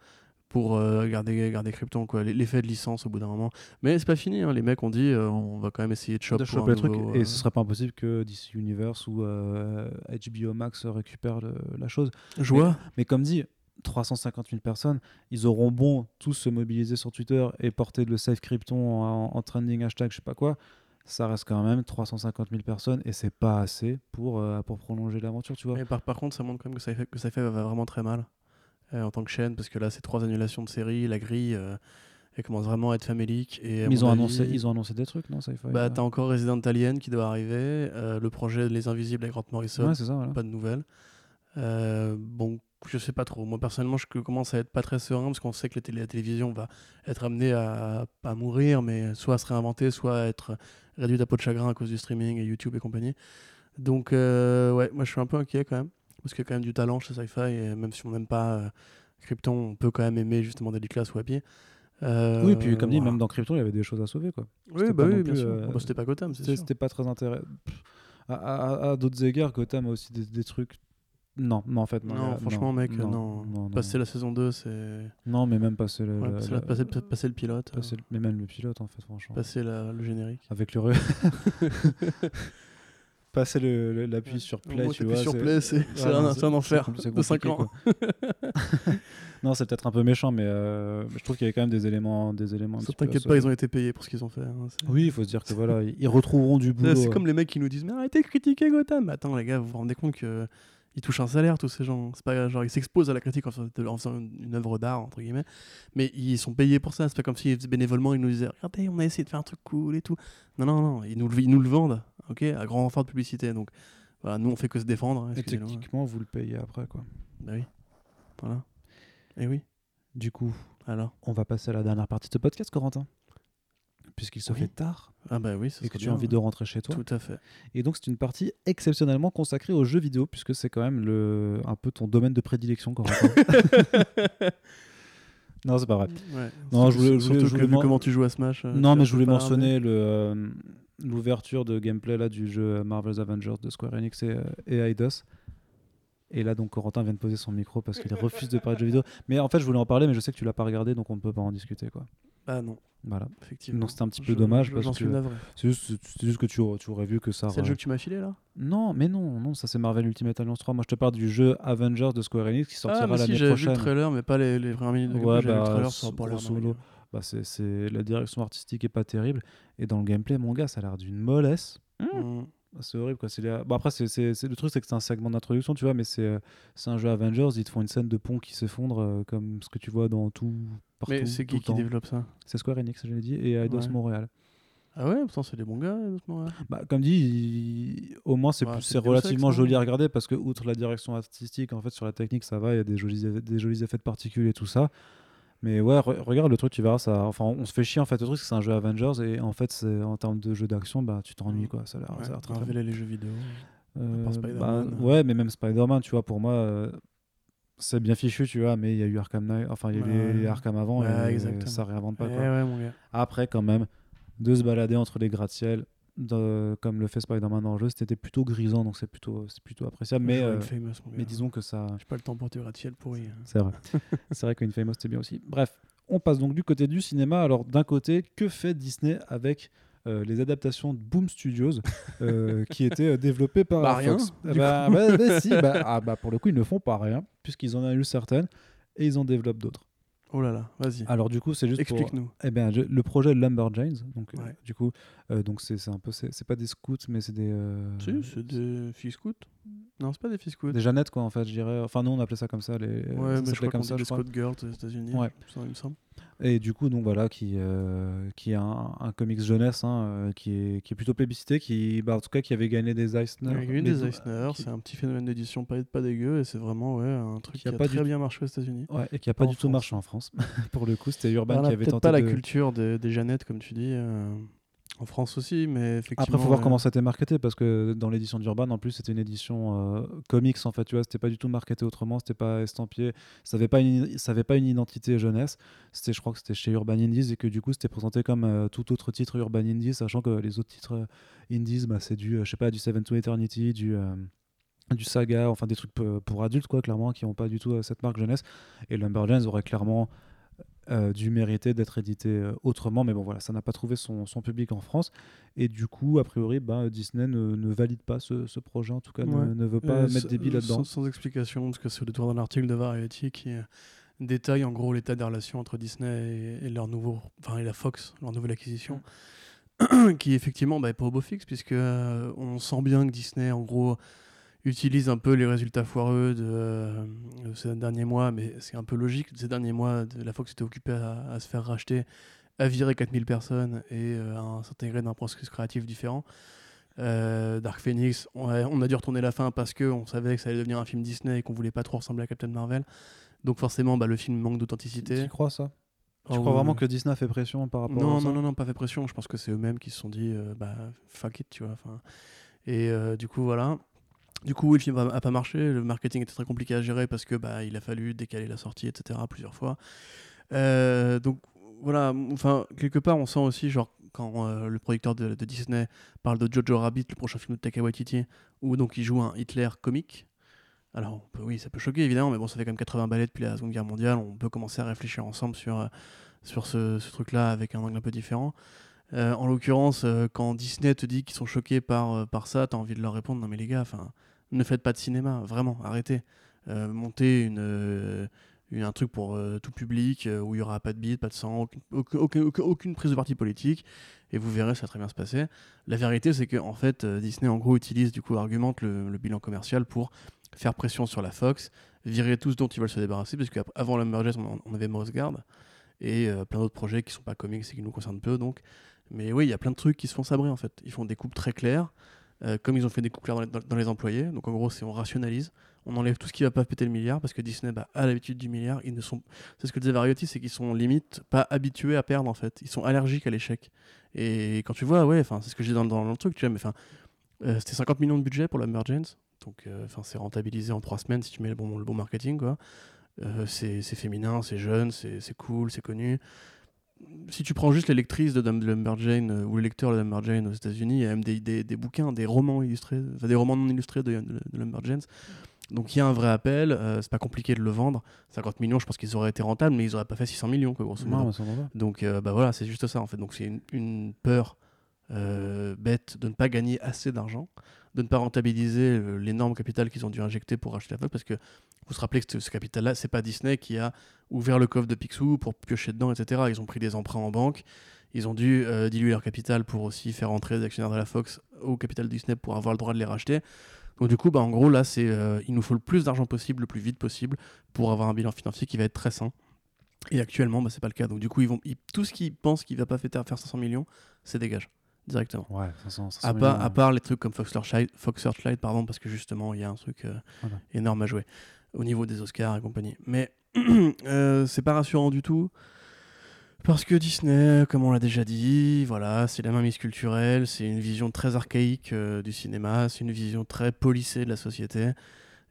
pour euh, garder, garder Krypton, quoi. L'effet de licence au bout d'un moment. Mais c'est pas fini, hein, les mecs ont dit, euh, on va quand même essayer de choper le truc et ce serait pas impossible que DC Universe ou euh, HBO Max récupère le- la chose. Joie. Mais comme dit, 350 000 personnes, ils auront bon tous se mobiliser sur Twitter et porter le Save Krypton en, en trending hashtag, je sais pas quoi. Ça reste quand même 350 000 personnes et c'est pas assez pour, euh, pour prolonger l'aventure, tu vois. Mais par, par contre, ça montre quand même que ça fait, que ça fait va vraiment très mal euh, en tant que chaîne, parce que là, c'est trois annulations de séries, la grille, euh, elle commence vraiment à être famélique. Et Mais ils, ont avis, annoncé, ils ont annoncé des trucs, non faut- Bah, t'as encore Resident Alien qui doit arriver, euh, le projet Les Invisibles avec Grant Morrison, Ouais, c'est ça, voilà. pas de nouvelles. Euh, bon, je sais pas trop. Moi, personnellement, je commence à être pas très serein parce qu'on sait que la, télé- la télévision va être amenée à pas mourir, mais soit à se réinventer, soit à être réduite à peau de chagrin à cause du streaming et YouTube et compagnie. Donc, euh, ouais, moi, je suis un peu inquiet quand même parce qu'il y a quand même du talent chez Sci-Fi et même si on n'aime pas euh, Krypton, on peut quand même aimer justement Deadly Class ou Happy. Euh, Oui, puis comme dit, voilà. même dans Krypton, il y avait des choses à sauver, quoi. Oui, bah oui, bien plus, sûr. euh, Ah bah, c'était pas Gotham, c'est C'était sûr. c'était pas très intéressant. À, à- à d'autres égards, Gotham a aussi des, des trucs. Non, non, en fait, non. A- franchement, mec, non, non. non, non. Passer la saison 2, c'est. Non, mais même passer le, Ouais, passer, la- la- passer le- passer le pilote. passer le- mais même le pilote, en fait, franchement. euh, passer le générique. Avec le passer le- l'appui sur play, Moi, tu vois. sur c'est- play, c'est c'est Ouais, un, c'est un enfer de 5 compliqué, ans. non, c'est peut-être un peu méchant, mais euh, je trouve qu'il y avait quand même des éléments, des éléments. Ça t'inquiète pas, ils ont été payés pour ce qu'ils ont fait. hein, c'est- Oui, il faut se dire que voilà, ils retrouveront du boulot. C'est comme les mecs qui nous disent Mais arrêtez de critiquer Gotham. Attends, les gars, vous vous rendez compte que. Ils touchent un salaire, tous ces gens. C'est pas genre ils s'exposent à la critique en faisant, en faisant une, une œuvre d'art entre guillemets, mais ils sont payés pour ça. C'est pas comme s'ils faisaient bénévolement, ils nous disaient regardez, on a essayé de faire un truc cool et tout. Non, non, non, ils nous, le- ils nous le vendent, ok, à grand renfort de publicité. Donc voilà, nous on fait que se défendre. hein, Et techniquement, vous le payez après, quoi. Bah oui, voilà. Et oui. Du coup, Alors? on va passer à la dernière partie de ce podcast, Corentin? Puisqu'il se Oui. fait tard Ah bah oui, ça et que tu as envie de rentrer chez toi. Tout à fait. Et donc, c'est une partie exceptionnellement consacrée aux jeux vidéo, puisque c'est quand même le, un peu ton domaine de prédilection, Corentin. non, c'est pas vrai. Ouais. Non, je Surtout- voulais- je voulais- surtout que vu comment tu joues à Smash. euh, Non, mais je voulais mentionner le, euh, l'ouverture de gameplay là, du jeu Marvel's Avengers de Square Enix et, euh, et Eidos. Et là, donc, Corentin vient de poser son micro parce qu'il refuse de parler de jeux vidéo. Mais en fait, je voulais en parler, mais je sais que tu l'as pas regardé, donc on ne peut pas en discuter. Quoi. Ah non, Voilà. effectivement. Donc, c'était un petit peu Je- dommage je- parce que c'est juste, c'est juste que tu, aurais- tu aurais vu que ça. C'est le jeu que tu m'as filé là? Non, mais non, non, ça c'est Marvel Ultimate Alliance 3. Moi, je te parle du jeu Avengers de Square Enix qui sortira Ah, mais si, l'année j'avais vu prochaine. le trailer, mais pas les, les premières minutes de. Ouais, bah, le trailer, a pas modo. Bah, c'est, c'est- la direction artistique est pas terrible et dans le gameplay, mon gars, ça a l'air d'une mollesse. Mm. Ah, C'est horrible quoi. C'est les- bon, après, c'est, le truc, c'est que c'est un segment d'introduction, tu vois, mais c'est, euh, c'est un jeu Avengers. Ils te font une scène de pont qui s'effondre euh, comme ce que tu vois dans tout. Partout, Mais c'est qui qui développe ça? C'est Square Enix, je l'ai dit, et Eidos Ouais. Montréal. Ah ouais, pourtant c'est des bons gars, ouais. Bah, comme dit, il- au moins c'est, Bah, c'est relativement joli à regarder parce que, outre la direction artistique, en fait, sur la technique, ça va, il y a des jolis, des jolis effets de particules et tout ça. Mais ouais, re- regarde le truc, tu verras, ça, enfin, on se fait chier en fait. Le truc, c'est que c'est un jeu Avengers et en fait, c'est, en termes de jeu d'action, bah, tu t'ennuies Mm. quoi. Ça a l'air, Ouais, très, et les jeux vidéo. Euh, bah, Spider-Man. ouais, mais même Spider-Man, tu vois, pour moi, euh, c'est bien fichu, tu vois, mais il y a eu Arkham Knight, enfin, il y a eu les, Ouais. les Arkham avant Ouais, et exactement. ça réinvente pas Eh quoi. ouais. Après, quand même, de se balader entre les gratte-ciel, de- comme le fait Spider-Man dans le jeu, c'était plutôt grisant, donc c'est plutôt, c'est plutôt appréciable. Mais, euh, mais disons que ça. J'ai pas le temps pour tes gratte-ciel pourri. hein. C'est vrai. c'est vrai qu'Infamous, c'était bien aussi. Bref, on passe donc du côté du cinéma. Alors, d'un côté, que fait Disney avec euh, les adaptations de Boom Studios euh, qui étaient développées par Bah, rien, Fox? bah, bah, bah, si, bah, ah, bah, pour le coup, ils ne font pas rien puisqu'ils en ont eu certaines et ils en développent d'autres. Oh là là, vas-y. Alors du coup, c'est juste pour Explique-nous. eh ben, je- le projet Lumberjanes, donc euh, Ouais. du coup, euh, donc c'est c'est un peu, c'est c'est pas des scouts, mais c'est des, euh, Si, c'est des filles scouts. Non, c'est pas des scouts. des Jeannettes quoi en fait, je dirais. Enfin nous on appelait ça comme ça, les, Ouais, ça mais je crois comme ça, des. Scout Girls aux États-Unis. Ouais. Ça, il me semble. Et du coup, donc voilà, qui, euh, qui est un, un comics jeunesse, hein, euh, qui, est, qui est plutôt plébiscité, qui, bah, en tout cas, qui avait gagné des Eisner. Il a des Eisner, qui- c'est un petit phénomène d'édition pas, pas dégueu et c'est vraiment ouais, un truc Qui qui a a, pas du très tout- bien marché aux États-Unis. Ouais, et qui a pas Pas du tout marché en France. Pour le coup, c'était Urban qui avait tenté pas la de... culture des, des Jeannettes, comme tu dis, euh, en France aussi, mais effectivement. Après, faut voir comment ça a été marketé parce que dans l'édition d'Urban, en plus, c'était une édition euh, comics en fait. Tu vois, c'était pas du tout marketé autrement, c'était pas estampillé, ça avait pas une, ça avait pas une identité jeunesse. C'était, je crois que c'était chez Urban Indies et que du coup, c'était présenté comme euh, tout autre titre Urban Indies, sachant que les autres titres euh, Indies, bah, c'est du, je sais pas, du Seven to Eternity, du du saga, enfin des trucs pour adultes quoi, clairement, qui n'ont pas du tout euh, cette marque jeunesse. Et Lumberjanes aurait clairement euh, dû mériter d'être édité euh, autrement, mais bon voilà, ça n'a pas trouvé son, son public en France. Et du coup, a priori, bah, Disney ne, ne valide pas ce, ce projet, en tout cas, ne- Ouais. ne, veut pas Euh, mettre des billes là-dedans. Sans, sans explication, parce que c'est au détour d'un article de Variety qui euh, détaille en gros l'état des relations entre Disney et, et leur nouveau, enfin et la Fox, leur nouvelle acquisition, qui effectivement bah, est pas au beau fixe, puisque euh, on sent bien que Disney, en gros, utilise un peu les résultats foireux de, euh, de ces derniers mois, mais c'est un peu logique. Ces derniers mois, de- la Fox était occupée à, à se faire racheter, à virer 4000 personnes et euh, à s'intégrer dans un processus créatif différent. Euh, Dark Phoenix, on a, on a dû retourner la fin parce que on savait que ça allait devenir un film Disney et qu'on voulait pas trop ressembler à Captain Marvel. Donc forcément, bah, le film manque d'authenticité. Tu crois ça? Tu Ah crois vraiment que Disney a fait pression par rapport à ça? non, non, non, pas fait pression. Je pense que c'est eux-mêmes qui se sont dit, bah, fuck it, tu vois. Et euh, du coup, voilà. Du coup, oui, le film a, a pas marché. Le marketing était très compliqué à gérer parce que bah, il a fallu décaler la sortie, etc. plusieurs fois. Euh, donc voilà, enfin quelque part, on sent aussi genre quand euh, le producteur de, Disney parle de Jojo Rabbit, le prochain film de Taika Waititi, où donc il joue un Hitler comique. Alors peut- oui, ça peut choquer évidemment, mais bon, ça fait comme 80 balais depuis la Seconde Guerre mondiale. On peut commencer à réfléchir ensemble sur euh, sur ce, truc-là avec un angle un peu différent. En l'occurrence, quand Disney te dit qu'ils sont choqués par, par ça, t'as envie de leur répondre non mais les gars, enfin, ne faites pas de cinéma, vraiment, arrêtez. Euh, montez une, euh, une- un truc pour euh, tout public où il y aura pas de bide, pas de sang, aucune, aucun- aucun- aucun- aucune prise de parti politique, et vous verrez, ça va très bien se passer. La vérité, c'est que en fait, Disney en gros utilise du coup argumente le, bilan commercial pour faire pression sur la Fox, virer tous dont ils veulent se débarrasser, parce qu'avant Lumberjanes, on, on avait Mouse Guard et plein d'autres projets qui sont pas comics et qui nous concernent peu donc mais oui il y a plein de trucs qui se font sabrer en fait ils font des coupes très claires euh, comme ils ont fait des coupes claires dans les, employés. Donc en gros c'est on rationalise on enlève tout ce qui va pas péter le milliard parce que Disney bah, a l'habitude du milliard. Ils ne sont c'est ce que disait Variety c'est qu'ils sont limite pas habitués à perdre en fait. Ils sont allergiques à l'échec. Et quand tu vois ouais enfin c'est ce que j'ai dans, dans le truc tu vois mais enfin euh, c'était 50 millions de budget pour la Mergence donc euh, enfin c'est rentabilisé en trois semaines si tu mets le bon, le bon marketing quoi. C'est féminin, c'est jeune, c'est cool, c'est connu. Si tu prends juste les lectrices de, Lumberjane euh, ou les lecteurs de Lumberjane aux États-Unis, il y a même des, des, des bouquins, des romans illustrés, enfin, des romans non illustrés de, de, de Lumberjanes. Donc il y a un vrai appel, euh, c'est pas compliqué de le vendre. 50 millions, je pense qu'ils auraient été rentables, mais ils auraient pas fait 600 millions, quoi, grosso modo. Donc euh, bah voilà, c'est juste ça en fait. Donc c'est une, une peur euh, bête de ne pas gagner assez d'argent, de ne pas rentabiliser euh, l'énorme capital qu'ils ont dû injecter pour acheter la Fox, parce que vous vous rappelez que ce, capital-là, c'est pas Disney qui a ouvert le coffre de Picsou pour piocher dedans, etc. Ils ont pris des emprunts en banque, ils ont dû euh, diluer leur capital pour aussi faire entrer des actionnaires de la Fox au capital Disney pour avoir le droit de les racheter. Donc du coup, bah, en gros, là, c'est euh, il nous faut le plus d'argent possible, le plus vite possible, pour avoir un bilan financier qui va être très sain. Et actuellement, bah, c'est pas le cas. Donc du coup, ils vont, tout ce qu'ils pensent qu'il va pas faire 500 millions, c'est dégage directement. Ouais, 500, 500 À part, millions, à part les trucs comme Fox Searchlight, Fox Searchlight, pardon, parce que justement, il y a un truc euh, Voilà. énorme à jouer au niveau des Oscars et compagnie. Mais euh, c'est pas rassurant du tout. Parce que Disney, comme on l'a déjà dit, voilà, c'est la mainmise culturelle, c'est une vision très archaïque euh, du cinéma, c'est une vision très polissée de la société.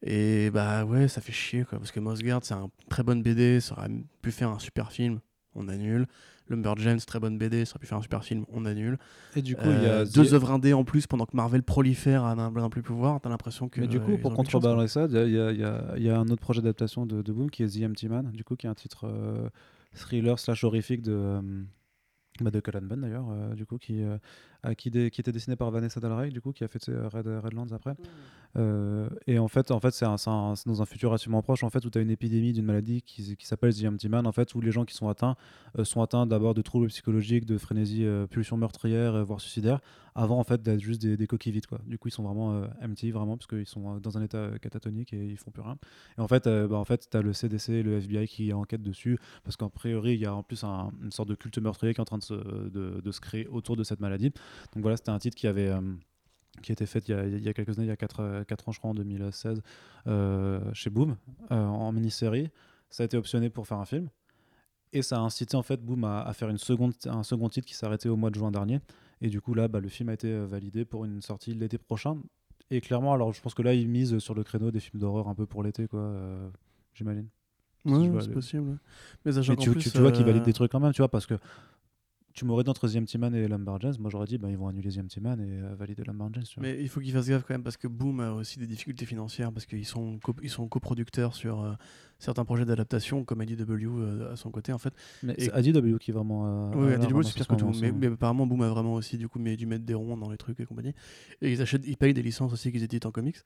Et bah ouais, ça fait chier quoi, parce que Moss Guard, c'est un très bonne BD, ça aurait pu faire un super film, on annule. Lumberjanes, très bonne BD, ça aurait pu faire un super film, on annule. Et du coup, il y a Euh, The- deux œuvres indées en plus pendant que Marvel prolifère à n'un plus pouvoir, t'as l'impression que. Mais du coup, pour contrebalancer ça, il y a, y y un autre projet d'adaptation de, de Boom qui est The Empty Man, du coup, qui est un titre euh, thriller slash horrifique de, euh, Bah, de Cullen Bunn d'ailleurs, euh, du coup, qui, euh, qui, dé- qui était dessiné par Vanessa Del Rey, du coup, qui a fait sais, Red, Redlands après. Euh, et en fait, en fait c'est dans un futur relativement proche, en fait, où tu as une épidémie d'une maladie qui, qui s'appelle The Empty Man, en fait, où les gens qui sont atteints euh, sont atteints d'abord de troubles psychologiques, de frénésie, euh, pulsion meurtrière, euh, voire suicidaire, avant en fait d'être juste des, des coquilles vides, quoi. Du coup, ils sont vraiment euh, empty, vraiment, parce qu'ils sont euh, dans un état euh, catatonique et ils font plus rien. Et en fait, euh, bah, en fait, tu as le CDC et le FBI qui enquêtent dessus, parce qu'en priori, il y a en plus un- une sorte de culte meurtrier qui est en train de se, de, de se créer autour de cette maladie. Donc voilà, c'était un titre qui avait. euh, qui a été fait il y a, il y a quelques années, il y a 4, ans, je crois, en 2016, euh, chez Boom, euh, en mini-série. Ça a été optionné pour faire un film. Et ça a incité, en fait, Boom à, à faire une seconde, un second titre qui arrêté au mois de juin dernier. Et du coup, là, bah, le film a été euh, validé pour une sortie l'été prochain. Et clairement, alors je pense que là, ils misent sur le créneau des films d'horreur un peu pour l'été, quoi, euh, j'imagine. Si Ouais, vois c'est possible. Mais tu, plus, tu- tu vois qu'ils euh, valident des trucs quand même, tu vois, parce que tu m'aurais dit entre The et Lumberjanes, moi j'aurais dit, bah, ils vont annuler The Empty et euh, valider vois. Mais il faut qu'ils fassent gaffe quand même parce que Boom a aussi des difficultés financières parce qu'ils sont, sont coproducteurs sur euh, certains projets d'adaptation comme IDW euh, à son côté en fait. Mais Et- c'est ADW qui est vraiment. euh, Oui, IDW c'est pire ce que tout. Mais, mais apparemment Boom a vraiment aussi du coup mais dû mettre des ronds dans les trucs et compagnie. Et ils achètent, ils payent des licences aussi qu'ils éditent en comics.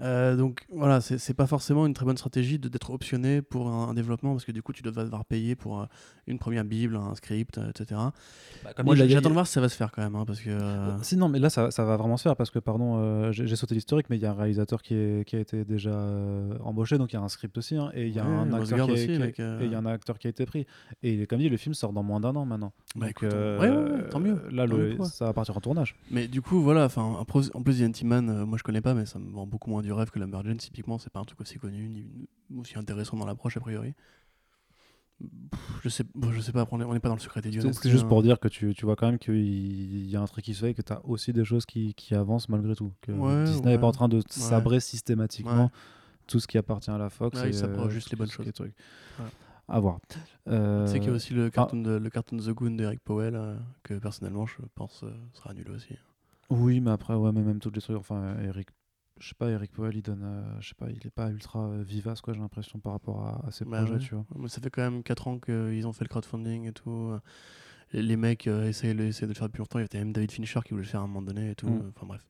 Euh, donc voilà, c'est c'est pas forcément une très bonne stratégie de- d'être optionné pour un, un développement parce que du coup tu dois devoir payer pour euh, une première bible, un script, euh, etc. comme Moi j'attends de voir si ça va se faire quand même hein, parce que euh, Si, non, mais là, ça, ça va vraiment se faire parce que, pardon, euh, j'ai j'ai sauté l'historique, mais il y a un réalisateur qui, est- qui a été déjà euh, embauché, donc il y a un script aussi, hein, et il y a un acteur qui, euh. a un acteur qui a été pris. Et comme dit, le film sort dans moins d'un an maintenant. Bah, Donc, écoute, ouais, ouais, ouais, tant mieux, Là, tant le- mieux pour eux. ça va partir en tournage. Mais du coup, voilà, en plus, The Anti-Man, euh, moi je connais pas, mais ça me vend beaucoup moins du rêve que Lumberjane. Typiquement, c'est pas un truc aussi connu, ni aussi intéressant dans l'approche, a priori. Je sais, je sais pas, on est- on n'est pas dans le secret des dieux. C'est plus, juste hein. pour dire que tu, tu vois quand même qu'il y a un truc qui se fait et que tu as aussi des choses qui, qui avancent malgré tout. Que Ouais, Disney n'est ouais. pas en train de sabrer systématiquement. Tout ce qui appartient à la Fox. Ouais, il et, euh, juste les bonnes choses. truc. Voilà. À voir. Euh, Tu sais qu'il y a aussi le cartoon, de, le cartoon The Goon d'Eric Powell, euh, que personnellement je pense euh, sera annulé aussi. Oui, mais après, ouais, mais même tous les trucs. Enfin, Eric, je sais pas, Eric Powell, il donne, je sais pas, il est pas ultra vivace, quoi, j'ai l'impression, par rapport à, à ses Bah projets, ouais. tu vois. Mais ça fait quand même 4 ans qu'ils ont fait le crowdfunding et tout. Les, les mecs essaient de le faire depuis longtemps. Il y avait même David Fincher qui voulait le faire à un moment donné et tout. Mm. Enfin bref.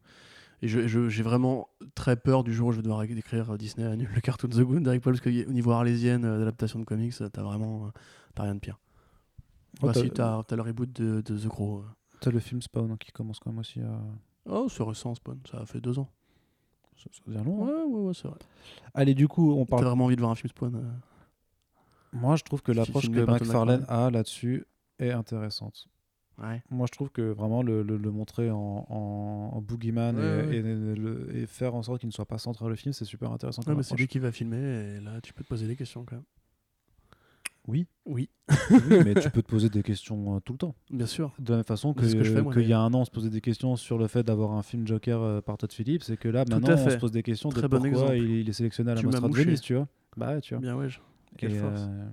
Et je- je- j'ai vraiment très peur du jour où je vais devoir écrire euh, Disney annule le cartoon The Goon d'Eric Powell parce qu'au niveau arlésienne euh, d'adaptation de comics, euh, t'as vraiment t'as rien de pire. Oh, Bah, t'as- si, t'as t'as le reboot de, de The Crow. T'as le film Spawn hein, qui commence quand même aussi à. Oh, c'est récent, Spawn. Ça a fait deux ans. Ça, ça dire long. hein. Ouais, ouais, ouais, c'est vrai. Allez, du coup, on T'as parle. vraiment envie de voir un film Spawn euh. Moi, je trouve que l'approche que McFarlane a là-dessus est intéressante. Ouais. Moi, je trouve que vraiment le, le- le montrer en, en, en boogeyman Ouais, et, ouais. et le- et faire en sorte qu'il ne soit pas central le film, c'est super intéressant. Mais c'est lui qui va filmer et là tu peux te poser des questions quand même. Oui. Oui, Oui, mais tu peux te poser des questions euh, tout le temps. bien sûr. De la même façon que, qu'il y a un an, on se posait des questions sur le fait d'avoir un film Joker euh, par Todd Phillips, et que là, maintenant, on se pose des questions Très de bon pourquoi exemple. il, il est sélectionné à la Mostra de. Venise, tu vois. Bah tu vois. Bien ouais. je- Quelle Et, force. euh,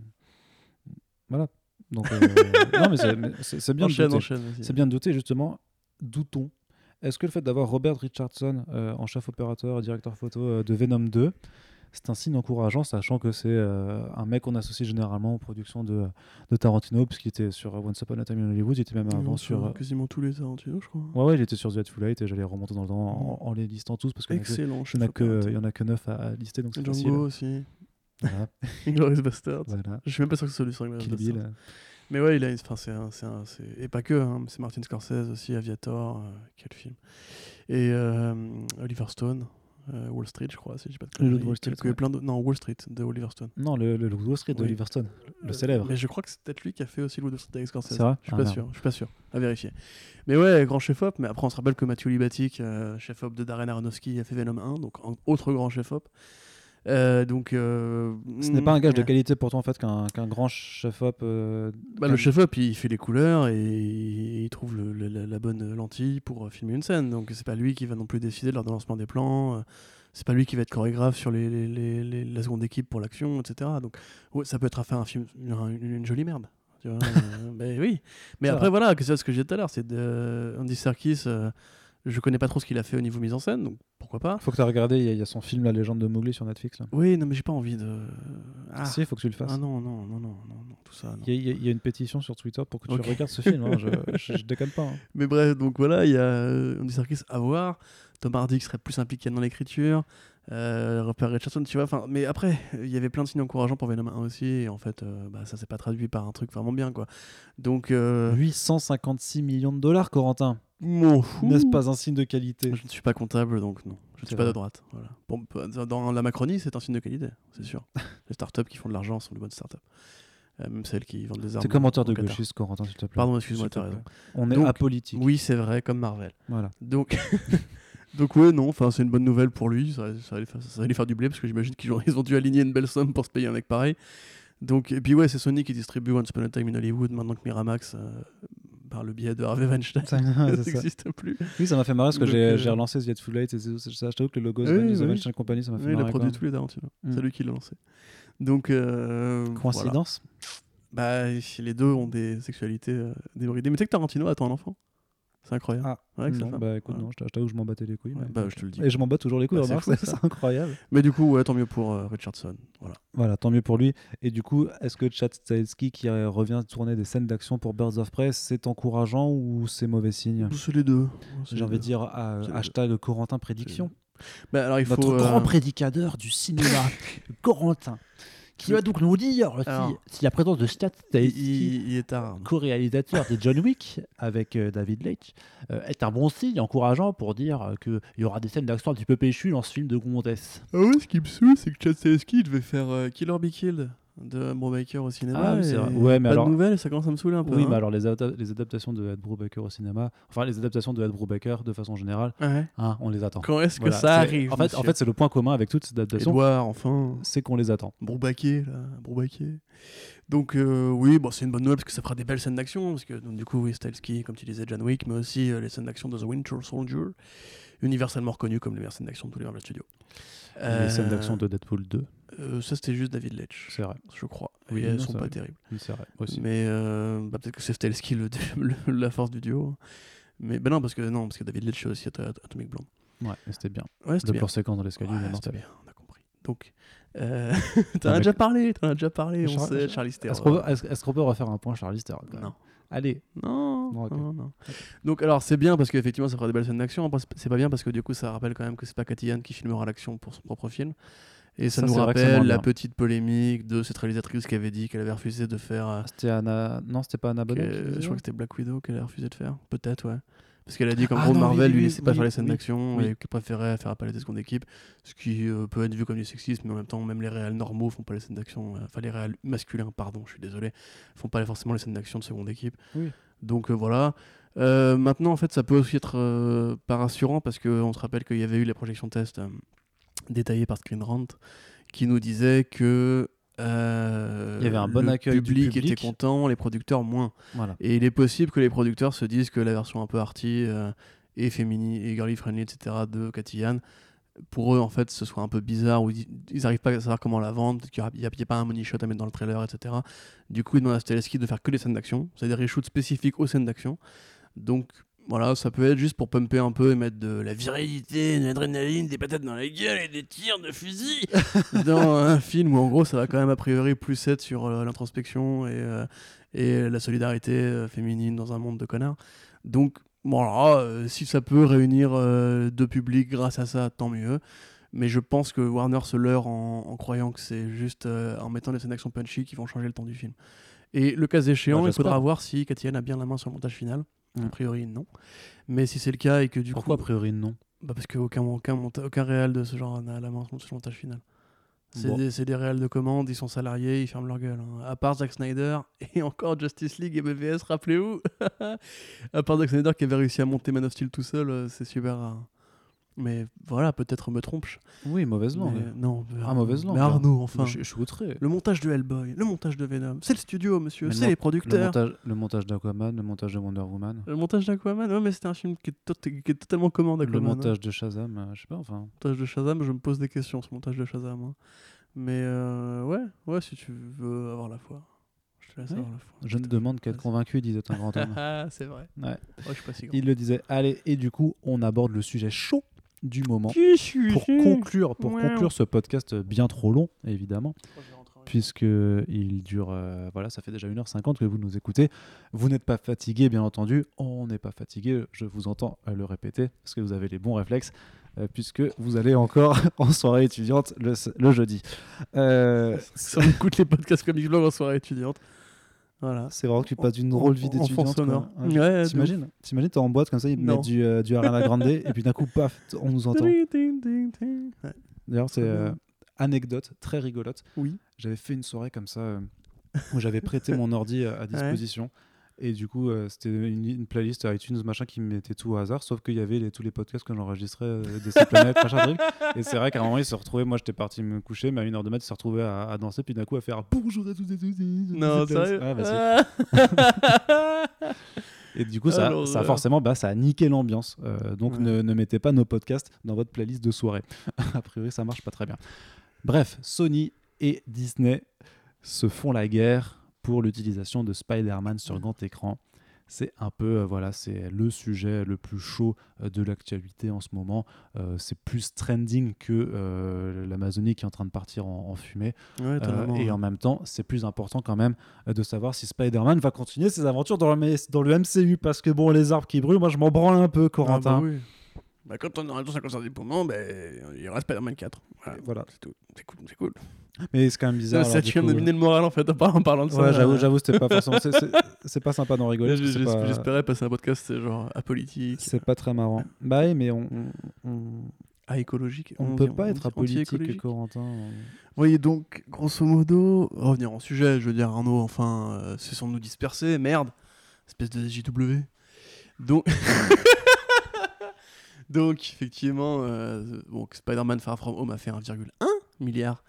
Voilà. Donc, euh, non, mais c'est- bien de enchaîne, douter. enchaîne. vas-y. C'est bien de douter, justement. Doutons. Est-ce que le fait d'avoir Robert Richardson euh, en chef opérateur et directeur photo euh, de Venom 2, c'est un signe encourageant, sachant que c'est euh, un mec qu'on associe généralement aux productions de, de Tarantino, puisqu'il était sur Once Upon a Time in Hollywood, il était même avant sur. euh, quasiment tous les Tarantino, je crois. Ouais, ouais, il était sur The Hateful Eight et j'allais remonter dans le temps en, en les listant tous parce qu'il n'y en, a que- Excellent. il y en a que- opérateur. il y en a que 9 à, à lister, donc c'est facile. Django aussi. Voilà, Bastard. voilà. Je suis même pas sûr que ce soit lui sur Bastard. Bill. euh, Mais ouais, il a, enfin, c'est, un- c'est, un- c'est- et pas que, hein, c'est Martin Scorsese aussi, Aviator, euh, quel film. Et euh, Oliver Stone, euh, Wall Street, je crois, si j'ai pas de Le de. Wall Street, ouais. plein de, non, Wall Street de Oliver Stone. Non, le, le, le Wall Street de Oui. Oliver Stone, le Euh, célèbre. Mais je crois que c'est peut-être lui qui a fait aussi le Wall Street avec Scorsese. C'est vrai Je suis Ah, pas merde. sûr, je suis pas sûr. À vérifier. Mais ouais, grand chef-op. Mais après, on se rappelle que Matthew Libatic, euh, chef-op de Darren Aronofsky, a fait Venom 1, donc autre grand chef-op. Euh, donc, euh, Ce n'est pas un gage de ouais. qualité pour toi en fait qu'un grand chef-op. euh, Bah, le chef-op, il fait les couleurs et il trouve le- le- la, bonne lentille pour filmer une scène. Donc c'est pas lui qui va non plus décider lors de lancement des plans. C'est pas lui qui va être chorégraphe sur les, les- les- les- la seconde équipe pour l'action, etc. Donc ouais, ça peut être à faire un film, une, jolie merde. Tu vois, ben oui. Mais après vrai. voilà, que c'est ce que j'ai dit tout à l'heure, c'est Andy Serkis. Je connais pas trop ce qu'il a fait au niveau mise en scène, donc pourquoi pas. Faut que tu regardé, il y, a- il y a son film La légende de Mowgli sur Netflix. Là. Oui, non, mais j'ai pas envie de. Ah, Si, il faut que tu le fasses. Ah non, non, non, non, non, non, tout ça. Il y, a- y y une pétition sur Twitter pour que tu regardes ce film. hein, Je, je, je déconne pas. hein. Mais bref, donc voilà, il y a euh, Andy Serkis à voir. Tom Hardy qui serait plus impliqué dans l'écriture. Euh, Rupert Richardson, tu vois. Enfin, mais après, il y avait plein de signes encourageants pour Venom 1 aussi. Et en fait, euh, bah, ça s'est pas traduit par un truc vraiment bien, quoi. Donc, euh, 856 millions de dollars, Corentin. M'en fous. N'est-ce pas un signe de qualité? Je ne suis pas comptable, donc non. Je ne C'est suis pas de droite. Voilà. Bon, dans la Macronie, c'est un signe de qualité, c'est sûr. Les startups qui font de l'argent sont de bonnes startups. Euh, même celles qui vendent des armes. T'es commentaire de gauchiste, Corentin, s'il te plaît. Pardon, excuse-moi, t'as raison. On est Donc, apolitique. Oui, c'est vrai, comme Marvel. Voilà. Donc, donc ouais, non, enfin, c'est une bonne nouvelle pour lui. Ça, ça, va lui faire, ça du blé parce que j'imagine qu'ils ont, ils ont dû aligner une belle somme pour se payer un mec pareil. Donc, et puis ouais, c'est Sony qui distribue Once Upon a Time in Hollywood maintenant que Miramax, euh, par le biais de Harvey Weinstein, Ça- n'existe plus. Oui, ça m'a fait marrer parce que j'ai euh, j'ai relancé The Too Late et ça, je t'avoue que le logo de The. Weinstein Company, ça m'a fait Ouais, il a marrer. produit tous les Tarantino. Mm. C'est lui qui l'a lancé. Donc, euh. Coïncidence Bah, les deux ont des sexualités euh, débridées. Mais tu sais que Tarantino attend un enfant C'est incroyable. Ah, Ouais, non, bah écoute, non, je t'avoue que je m'en battais les couilles. Ouais, mais- bah, je te le dis. Et je m'en bats toujours les couilles, Bah, c'est incroyable. Mais du coup, ouais, tant mieux pour euh, Richardson. Voilà. Voilà, tant mieux pour lui. Et du coup, est-ce que Chad Stahelski qui euh, revient tourner des scènes d'action pour Birds of Prey, c'est encourageant ou c'est mauvais signe? C'est les deux. J'ai envie de dire euh, hashtag Corentin Prédiction. Bah, alors, il faut. Notre euh, grand prédicateur du cinéma, Corentin, qui va donc nous dire si, Alors. si la présence de tard. co-réalisateur de John Wick avec euh, David Leitch, euh, est un bon signe encourageant pour dire euh, qu'il y aura des scènes d'action un petit peu péchues dans ce film de Gondès. Ah ouais, ce qui me saoule, c'est que Chad Stahelski devait faire euh, Kill or Be Killed de Brubaker au cinéma. Ah et. Ouais, mais pas alors- de nouvelles, ça commence à me saouler un peu. Oui, hein. mais alors les, adapta- les adaptations de Ed Brubaker au cinéma, enfin les adaptations de Ed Brubaker de façon générale, Ouais. hein, on les attend. Quand est-ce que ça arrive En fait, en fait c'est le point commun avec toutes ces adaptations, Edouard, enfin. c'est qu'on les attend. Broubaquet, là, Broubaquet. Donc euh, oui, bon, c'est une bonne nouvelle parce que ça fera des belles scènes d'action, parce que donc, du coup, oui, comme tu disais, John Wick, mais aussi euh, les scènes d'action de The Winter Soldier, universellement reconnues comme les meilleures scènes d'action de tous les Marvel Studios. Les scènes Euh, d'action de Deadpool 2, euh, ça, c'était juste David Leitch, c'est vrai. je crois. Oui, elles non, sont pas vrai. terribles. Oui, c'est vrai aussi. Mais euh, bah, peut-être que c'est Stahelski le, le- la force du duo. Mais ben non, parce que non, parce que David Leitch aussi At- Atomic Blonde. Ouais, c'était bien. Ouais, c'était bien. séquence dans l'escalier, Ouais, c'était bien, on a compris. Donc, euh, t'en as mais- déjà parlé, t'en as déjà parlé, on sait, Char- Charlie. Est-ce qu'on peut, est-ce- qu'on peut refaire un point Charlie même? Non. Allez, Non, non, non. Donc alors c'est bien parce qu'effectivement ça fera des belles scènes d'action. C'est- pas bien parce que du coup ça rappelle quand même que c'est pas Cathy qui filmera l'action pour son propre film. Et ça, Ça, nous rappelle la bien. petite polémique de cette réalisatrice qui avait dit qu'elle avait refusé de faire. euh, c'était Anna. Non, c'était pas Anna qui je crois que c'était Black Widow qu'elle a refusé de faire. Peut-être, ouais. Parce qu'elle a dit qu'en Ah gros non, Marvel oui, lui oui, laissait pas oui, faire les scènes d'action et qu'elle préférait faire appel à des secondes équipes. Ce qui euh, peut être vu comme du sexisme, mais en même temps, même les réels normaux font pas les scènes d'action. euh, Enfin, les réels masculins, pardon, je suis désolé, font pas forcément les scènes d'action de seconde équipe. Donc euh, voilà. Euh, maintenant, en fait, ça peut aussi être pas rassurant parce qu'on se rappelle qu'il y avait eu les projections tests détaillées par Screen Rant qui nous disaient que euh, Il y avait un bon le accueil du public, public. était content, les producteurs moins. Voilà. Et il est possible que les producteurs se disent que la version un peu arty euh, et féminine et girly friendly, etc. de Cathy Yan, pour eux, en fait, ce soit un peu bizarre ou ils ils arrivent pas à savoir comment la vendre, qu'il n'y a, pas un money shot à mettre dans le trailer, etc. Du coup, ils demandent à Stahelski de faire que des scènes d'action, c'est-à-dire des reshoots spécifiques aux scènes d'action. Donc voilà, ça peut être juste pour pumper un peu et mettre de la virilité, de l'adrénaline, des patates dans la gueule et des tirs de fusil dans un film où en gros ça va quand même a priori plus être sur euh, l'introspection et, euh, et la solidarité euh, féminine dans un monde de connards. Donc voilà, euh, si ça peut réunir deux publics grâce à ça, tant mieux. Mais je pense que Warner se leurre en, en croyant que c'est juste euh, en mettant des scènes d'action punchy qui vont changer le temps du film. Et le cas échéant, Bah, il faudra voir si Cathy Yan a bien la main sur le montage final. A Mm. priori, non. Mais si c'est le cas et que du Pourquoi a coup. priori non? Bah parce qu'aucun aucun, monta- aucun réel de ce genre n'a la main sur le montage final. C'est Bon. des, des réels de commande, ils sont salariés, ils ferment leur gueule. hein. À part Zack Snyder et encore Justice League et BVS, rappelez-vous. à part Zack Snyder qui avait réussi à monter Man of Steel tout seul, euh, c'est super rare. Mais voilà, peut-être me trompe. Oui, mauvaise langue. Mais, non, mais Ah, mauvaise langue. Mais. Arnaud, enfin. Je, je suis outré. Le montage de Hellboy, le montage de Venom, c'est le studio, monsieur, le c'est les Le producteurs. le montage d'Aquaman, le montage de Wonder Woman, Le montage d'Aquaman, ouais, mais c'était un film qui est, tot- qui est totalement commun le d'Aquaman. hein. montage de Shazam, euh, je sais pas, enfin. montage de Shazam, je me pose des questions le montage de Shazam. hein. Mais euh, ouais, ouais, si tu veux avoir la foi, je foi. Je ne demande qu'à être convaincu, disait un grand homme. Ah, c'est vrai. Ouais. Oh, je suis pas si grand. Il le disait. Allez, et du coup, on aborde le sujet chaud du moment. Pour conclure, pour Ouais. conclure ce podcast bien trop long, évidemment, puisque il dure, euh, voilà, ça fait déjà 1h50 que vous nous écoutez. Vous n'êtes pas fatigué, bien entendu. On n'est pas fatigué, je vous entends le répéter, parce que vous avez les bons réflexes, euh, puisque vous allez encore en soirée étudiante le, le jeudi. Euh, Si on écoute les podcasts comme Blog en soirée étudiante. Voilà. c'est vraiment que tu passes d'une drôle de vie d'étudiante. sonore. Ouais, T'imagines T'imagines, t'es en boîte comme ça, ils Non. mettent du, euh, du Ariana Grande, et puis d'un coup, paf, on nous entend. D'ailleurs, c'est euh, anecdote très rigolote. Oui. J'avais fait une soirée comme ça euh, où j'avais prêté mon ordi à à disposition. Et du coup, euh, c'était une, une playlist iTunes, machin, qui me mettait tout au hasard, sauf qu'il y avait les- tous les podcasts que j'enregistrais euh, de ces planètes, machin truc. Et c'est vrai qu'à un moment, il se retrouvait, moi j'étais parti me coucher, mais à une heure de mat, il se retrouvait à, à danser, puis d'un coup à faire bonjour à tous et tous. Non, sérieux Ouais, bah. Et du coup, ça, Alors, ça euh, forcément, bah, ça a niqué l'ambiance. Euh, donc, Ouais. ne, ne mettez pas nos podcasts dans votre playlist de soirée. a priori, ça marche pas très bien. Bref, Sony et Disney se font la guerre pour l'utilisation de Spider-Man sur grand écran. C'est un peu, euh, voilà, c'est le sujet le plus chaud euh, de l'actualité en ce moment. Euh, c'est plus trending que l'Amazonie qui est en train de partir en, en fumée. Ouais, et en même temps, c'est plus important quand même de savoir si Spider-Man va continuer ses aventures dans le, dans le MCU. Parce que bon, les arbres qui brûlent, moi je m'en branle un peu, Ah, Corentin. bah oui. Bah, quand on aura tous un cancer du poumon, ben, il y aura Spider-Man 4. Voilà. Voilà. C'est tout. C'est cool. C'est cool. Mais c'est quand même bizarre. Ça, alors, tu du viens de coup, miner le moral en fait en par- en parlant de ça. Ouais, j'avoue, j'avoue, c'était pas forcément. c'est- c'est- C'est pas sympa d'en rigoler. C'est J'espérais passer un podcast c'est genre apolitique, C'est pas très marrant. Bah oui, mais on, à écologique. on on peut dit- pas on être apolitique. Corentin. on- Oui, donc, grosso modo, revenir en sujet, je veux dire, Arnaud, enfin, euh, cessons de nous disperser, merde, espèce de JW. Donc, donc effectivement, euh, bon, Spider-Man Far From Home a fait 1,1 milliard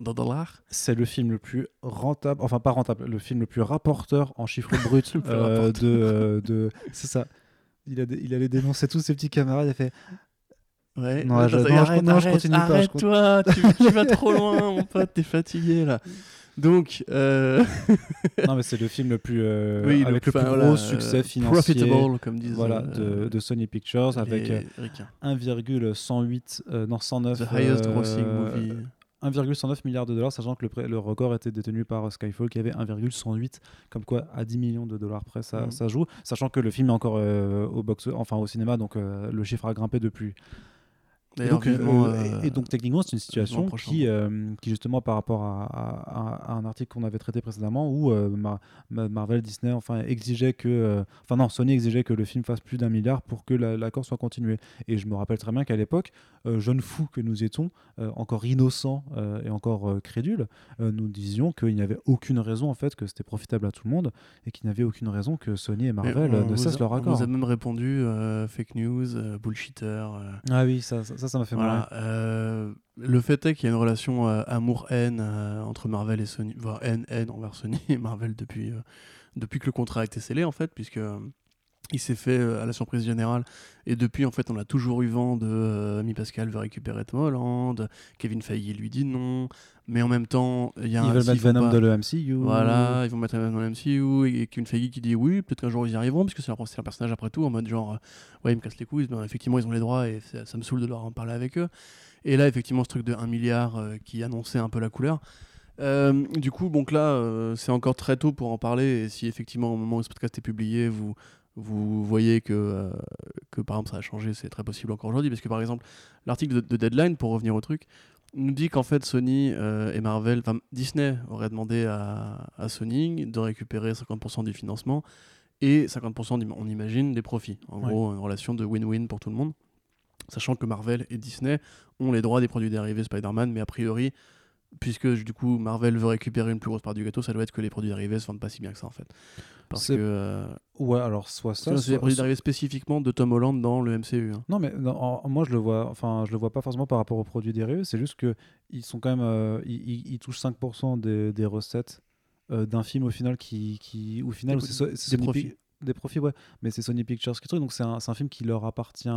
de dollars. C'est le film le plus rentable, enfin pas rentable, le film le plus rapporteur en chiffres bruts euh, de, euh, de. C'est ça. Il, a, il allait dénoncer tous ses petits camarades. Il a fait Ouais, Non, je- arrête, arrête, continue pas, je Arrête-toi, tu, tu vas trop loin, mon pote, t'es fatigué là. Donc, euh, Non, mais c'est le film le plus. euh, oui, avec le, plus gros succès financier. Profitable, comme disent Voilà, de, de Sony Pictures avec les euh, ricains. 1,108, euh, non 109, The highest grossing movie. 1,109 milliards de dollars, sachant que le, record était détenu par Skyfall qui avait 1,108, comme quoi à 10 millions de dollars près ça, Mhm. ça joue, sachant que le film est encore euh, au box, enfin au cinéma, donc euh, le chiffre a grimpé depuis. Et donc, euh, vivement, euh, et- et donc techniquement c'est une situation qui, euh, qui justement par rapport à, à- à- à un article qu'on avait traité précédemment où euh, Ma- Ma- Marvel, Disney enfin exigeait que, enfin non Sony exigeait que le film fasse plus d'un milliard pour que la- l'accord soit continué. Et je me rappelle très bien qu'à l'époque, jeunes fous que nous étions, encore innocents et encore crédules, nous disions qu'il n'y avait aucune raison en fait que c'était profitable à tout le monde et qu'il n'y avait aucune raison que Sony et Marvel on ne vous cessent leur On accord. nous a même répondu fake news, bullshitter. Ah oui, ça, ça, ça, ça m'a fait voilà, euh, le fait est qu'il y a une relation euh, amour-haine euh, entre Marvel et Sony, voire haine-haine envers Sony et Marvel depuis, depuis que le contrat a été scellé en fait, puisque il s'est fait euh, à la surprise générale et depuis en fait on a toujours eu vent de euh, Mi Pascal veut récupérer Tom Holland, Kevin Feige lui dit non, mais en même temps il y a Ils un- veulent mettre Venom pas- de l'EMCU. Voilà, ils vont mettre Venom dans le MCU et, et Kevin Feige qui dit oui, peut-être qu'un jour ils y arriveront parce que c'est un, personnage après tout en mode genre euh, ouais, ils me cassent les couilles, ben, effectivement ils ont les droits et ça, ça me saoule de leur en parler avec eux. Et là, effectivement, ce truc de 1 milliard euh, qui annonçait un peu la couleur. Euh, du coup, donc là, euh, c'est encore très tôt pour en parler. Et si effectivement, au moment où ce podcast est publié, vous, vous voyez que, euh, que par exemple ça a changé, c'est très possible encore aujourd'hui. Parce que par exemple, l'article de, de Deadline, pour revenir au truc, nous dit qu'en fait Sony euh, et Marvel, enfin Disney aurait demandé à, à Sony de récupérer 50% du financement et 50% du- on imagine des profits. En Ouais. gros, une relation de win-win pour tout le monde. Sachant que Marvel et Disney ont les droits des produits dérivés Spider-Man, mais a priori, puisque du coup Marvel veut récupérer une plus grosse part du gâteau, ça doit être que les produits dérivés se vendent pas si bien que ça en fait. Parce C'est- que euh, Ouais, alors soit ça. c'est soit- dérivés spécifiquement de Tom Holland dans le MCU. hein. Non, mais non, en- moi je le vois. Enfin, je le vois pas forcément par rapport aux produits dérivés. C'est juste que ils sont quand même. euh, ils, ils- touchent 5% des, des recettes euh, d'un film au final qui, qui au final c'est des profits. Des profits, ouais. Mais c'est Sony Pictures qui truc. Donc c'est un, c'est un film qui leur appartient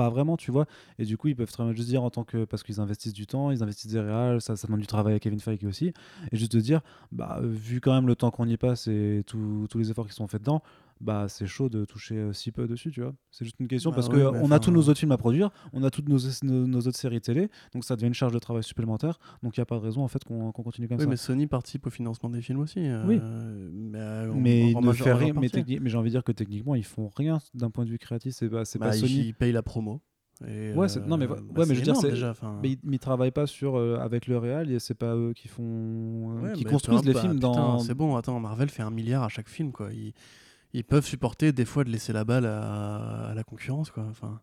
pas vraiment, tu vois. Et du coup, ils peuvent très bien juste dire en tant que. Parce qu'ils investissent du temps, ils investissent des réals, ça, demande du travail à Kevin Feige aussi. Et juste de dire, bah, vu quand même le temps qu'on y passe et tous les efforts qui sont faits dedans, bah, c'est chaud de toucher euh, si peu dessus, tu vois. C'est juste une question Bah parce ouais, qu'on mais a tous nos autres films à produire, on a toutes nos, nos, nos autres séries télé, donc ça devient une charge de travail supplémentaire. Donc il n'y a pas de raison en fait qu'on qu'on continue comme Oui, ça. mais Sony participe au financement des films aussi. euh, Oui. Mais, euh, mais fait rien. Mais, j'ai envie de dire que techniquement, ils font rien d'un point de vue créatif. C'est Bah, pas ils- Sony. Ils payent la promo. Et, Ouais, non, mais euh, ouais, bah, ouais, mais je veux dire, enfin. Mais ils ne travaillent pas sur, euh, avec le réal et c'est pas eux qui font, euh, Ouais, qui construisent les films bah, dans. C'est bon, attends, Marvel fait un milliard à chaque film, quoi. Ils, ils peuvent supporter des fois de laisser la balle à, à la concurrence, quoi. Enfin,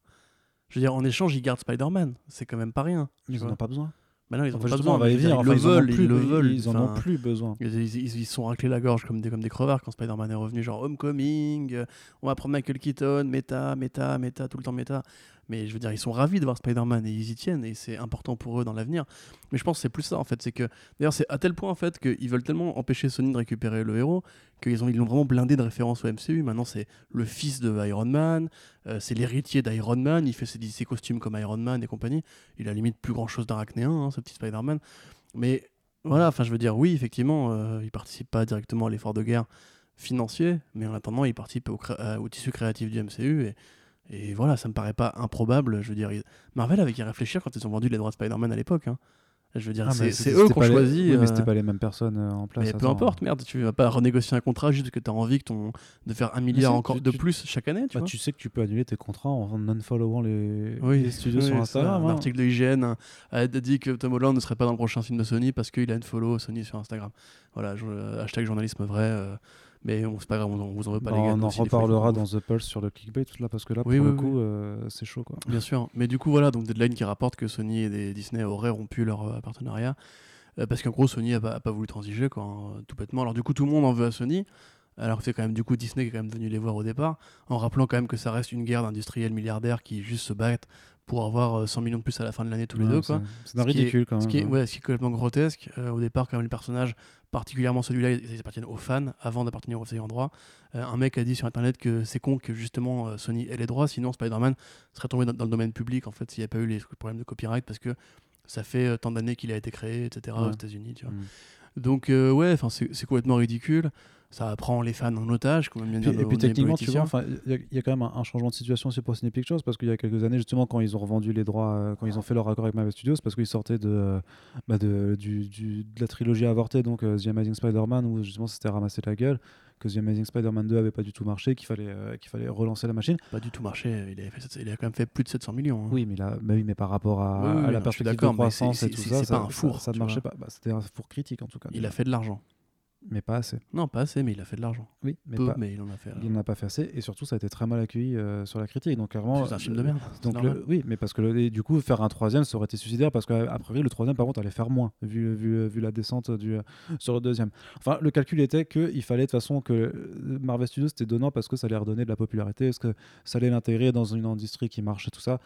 je veux dire, en échange, ils gardent Spider-Man. C'est quand même pas rien. Ils en ont pas besoin. Bah non, ils ont Enfin, pas besoin. on va dire. Ils Enfin, le ils en ont veulent, plus ils le be- veulent. Ils en ont enfin, plus besoin. Ils se sont raclés la gorge comme des, comme des crevards quand Spider-Man est revenu, genre Homecoming, euh, on va prendre Michael Keaton, méta, méta, méta, tout le temps méta. Mais je veux dire, ils sont ravis de voir Spider-Man et ils y tiennent et c'est important pour eux dans l'avenir. Mais je pense que c'est plus ça en fait, c'est que d'ailleurs c'est à tel point en fait qu'ils veulent tellement empêcher Sony de récupérer le héros qu'ils ont ils l'ont vraiment blindé de références au MCU. Maintenant c'est le fils de Iron Man, euh, c'est l'héritier d'Iron Man, il fait ses, costumes comme Iron Man et compagnie. Il a limite plus grand chose d'arachnéen, hein, ce petit Spider-Man. Mais voilà, enfin je veux dire, oui, effectivement, euh, il participe pas directement à l'effort de guerre financier, mais en attendant, il participe au, euh, au tissu créatif du MCU. Et, et voilà, ça me paraît pas improbable. Je veux dire, Marvel avait qu'à réfléchir quand ils ont vendu les droits de Spider-Man à l'époque. hein. Je veux dire, Ah, c'est eux ont pas les-. Oui, mais euh, c'était pas les mêmes personnes euh, en place. mais peu importe, merde, tu vas pas renégocier un contrat juste parce que tu as envie que ton, de faire un milliard encore tu- de tu- plus chaque année, tu Bah, vois. tu sais que tu peux annuler tes contrats en non-followant les, Oui, les studios oui, sur Instagram. Un hein. article de IGN a dit que Tom Holland ne serait pas dans le prochain film de Sony parce qu'il a une follow Sony sur Instagram. Voilà, je- euh, hashtag journalisme vrai. euh, mais on- c'est pas grave, on, on vous en veut pas Bah, les gars. on en reparlera dans The Pulse sur le clickbait, tout là, parce que là, Oui, pour oui, le oui. coup, euh, c'est chaud. Quoi. Bien sûr. Mais du coup, voilà, donc Deadline qui rapporte que Sony et des- Disney auraient rompu leur euh, partenariat. euh, parce qu'en gros, Sony a pas, a pas voulu transiger, quoi, hein, tout bêtement. Alors, du coup, tout le monde en veut à Sony. Alors que c'est quand même du coup Disney qui est quand même venu les voir au départ, en rappelant quand même que ça reste une guerre d'industriels milliardaires qui juste se battent pour avoir euh, 100 millions de plus à la fin de l'année tous les Ouais, deux. c'est- Ce est- ridicule quand même. Ce qui est, hein. ouais, ce qui est complètement grotesque. Euh, au départ, quand même, les personnages, particulièrement celui-là, ils appartiennent aux fans avant d'appartenir aux ayants droit. Euh, un mec a dit sur internet que c'est con que justement euh, Sony ait les droits, sinon Spider-Man serait tombé dans, dans le domaine public en fait s'il n'y avait pas eu les problèmes de copyright parce que ça fait euh, tant d'années qu'il a été créé, etc. aux. États-Unis. Tu vois. Mm. Donc euh, ouais, enfin c'est complètement ridicule. Ça prend les fans en otage, comme bien Puis- dire et puis techniquement, tu vois, il y, a- il y a quand même un, un changement de situation aussi pour Sony Pictures parce qu'il y a quelques années, justement, quand ils ont revendu les droits, euh, quand ils ont fait leur accord avec Marvel Studios, parce qu'ils sortaient de, euh, bah, de, du, du- de la trilogie avortée, donc euh, The Amazing Spider-Man, où justement c'était ramassé la gueule, que The Amazing Spider-Man 2 avait pas du tout marché, qu'il fallait, euh, qu'il fallait relancer la machine. Pas du tout marché. Il, avait fait, sept- il a quand même fait plus de 700 millions. hein. Oui, mais, là, bah oui, mais par rapport à, Oui, oui, à la non, perspective de croissance et tout ça, ça, pas un four, ça, ça ne marchait vois. pas. Bah, c'était un four critique en tout cas. Il a fait de l'argent. Mais pas assez. Non, pas assez, mais il a fait de l'argent. Oui, mais Peu, pas. mais il en a fait. Il n'en a pas fait assez et surtout ça a été très mal accueilli euh, sur la critique. Donc clairement, C'est un film de euh, merde. c'est Donc le- oui, mais parce que le- et du coup faire un troisième ça aurait été suicidaire parce qu'à priori le troisième par contre allait faire moins vu, vu, vu la descente du, euh, sur le deuxième. Enfin le calcul était qu'il fallait de toute façon que euh, Marvel Studios c'était donnant parce que ça allait redonner de la popularité, parce que ça allait l'intégrer dans une industrie qui marche et tout ça.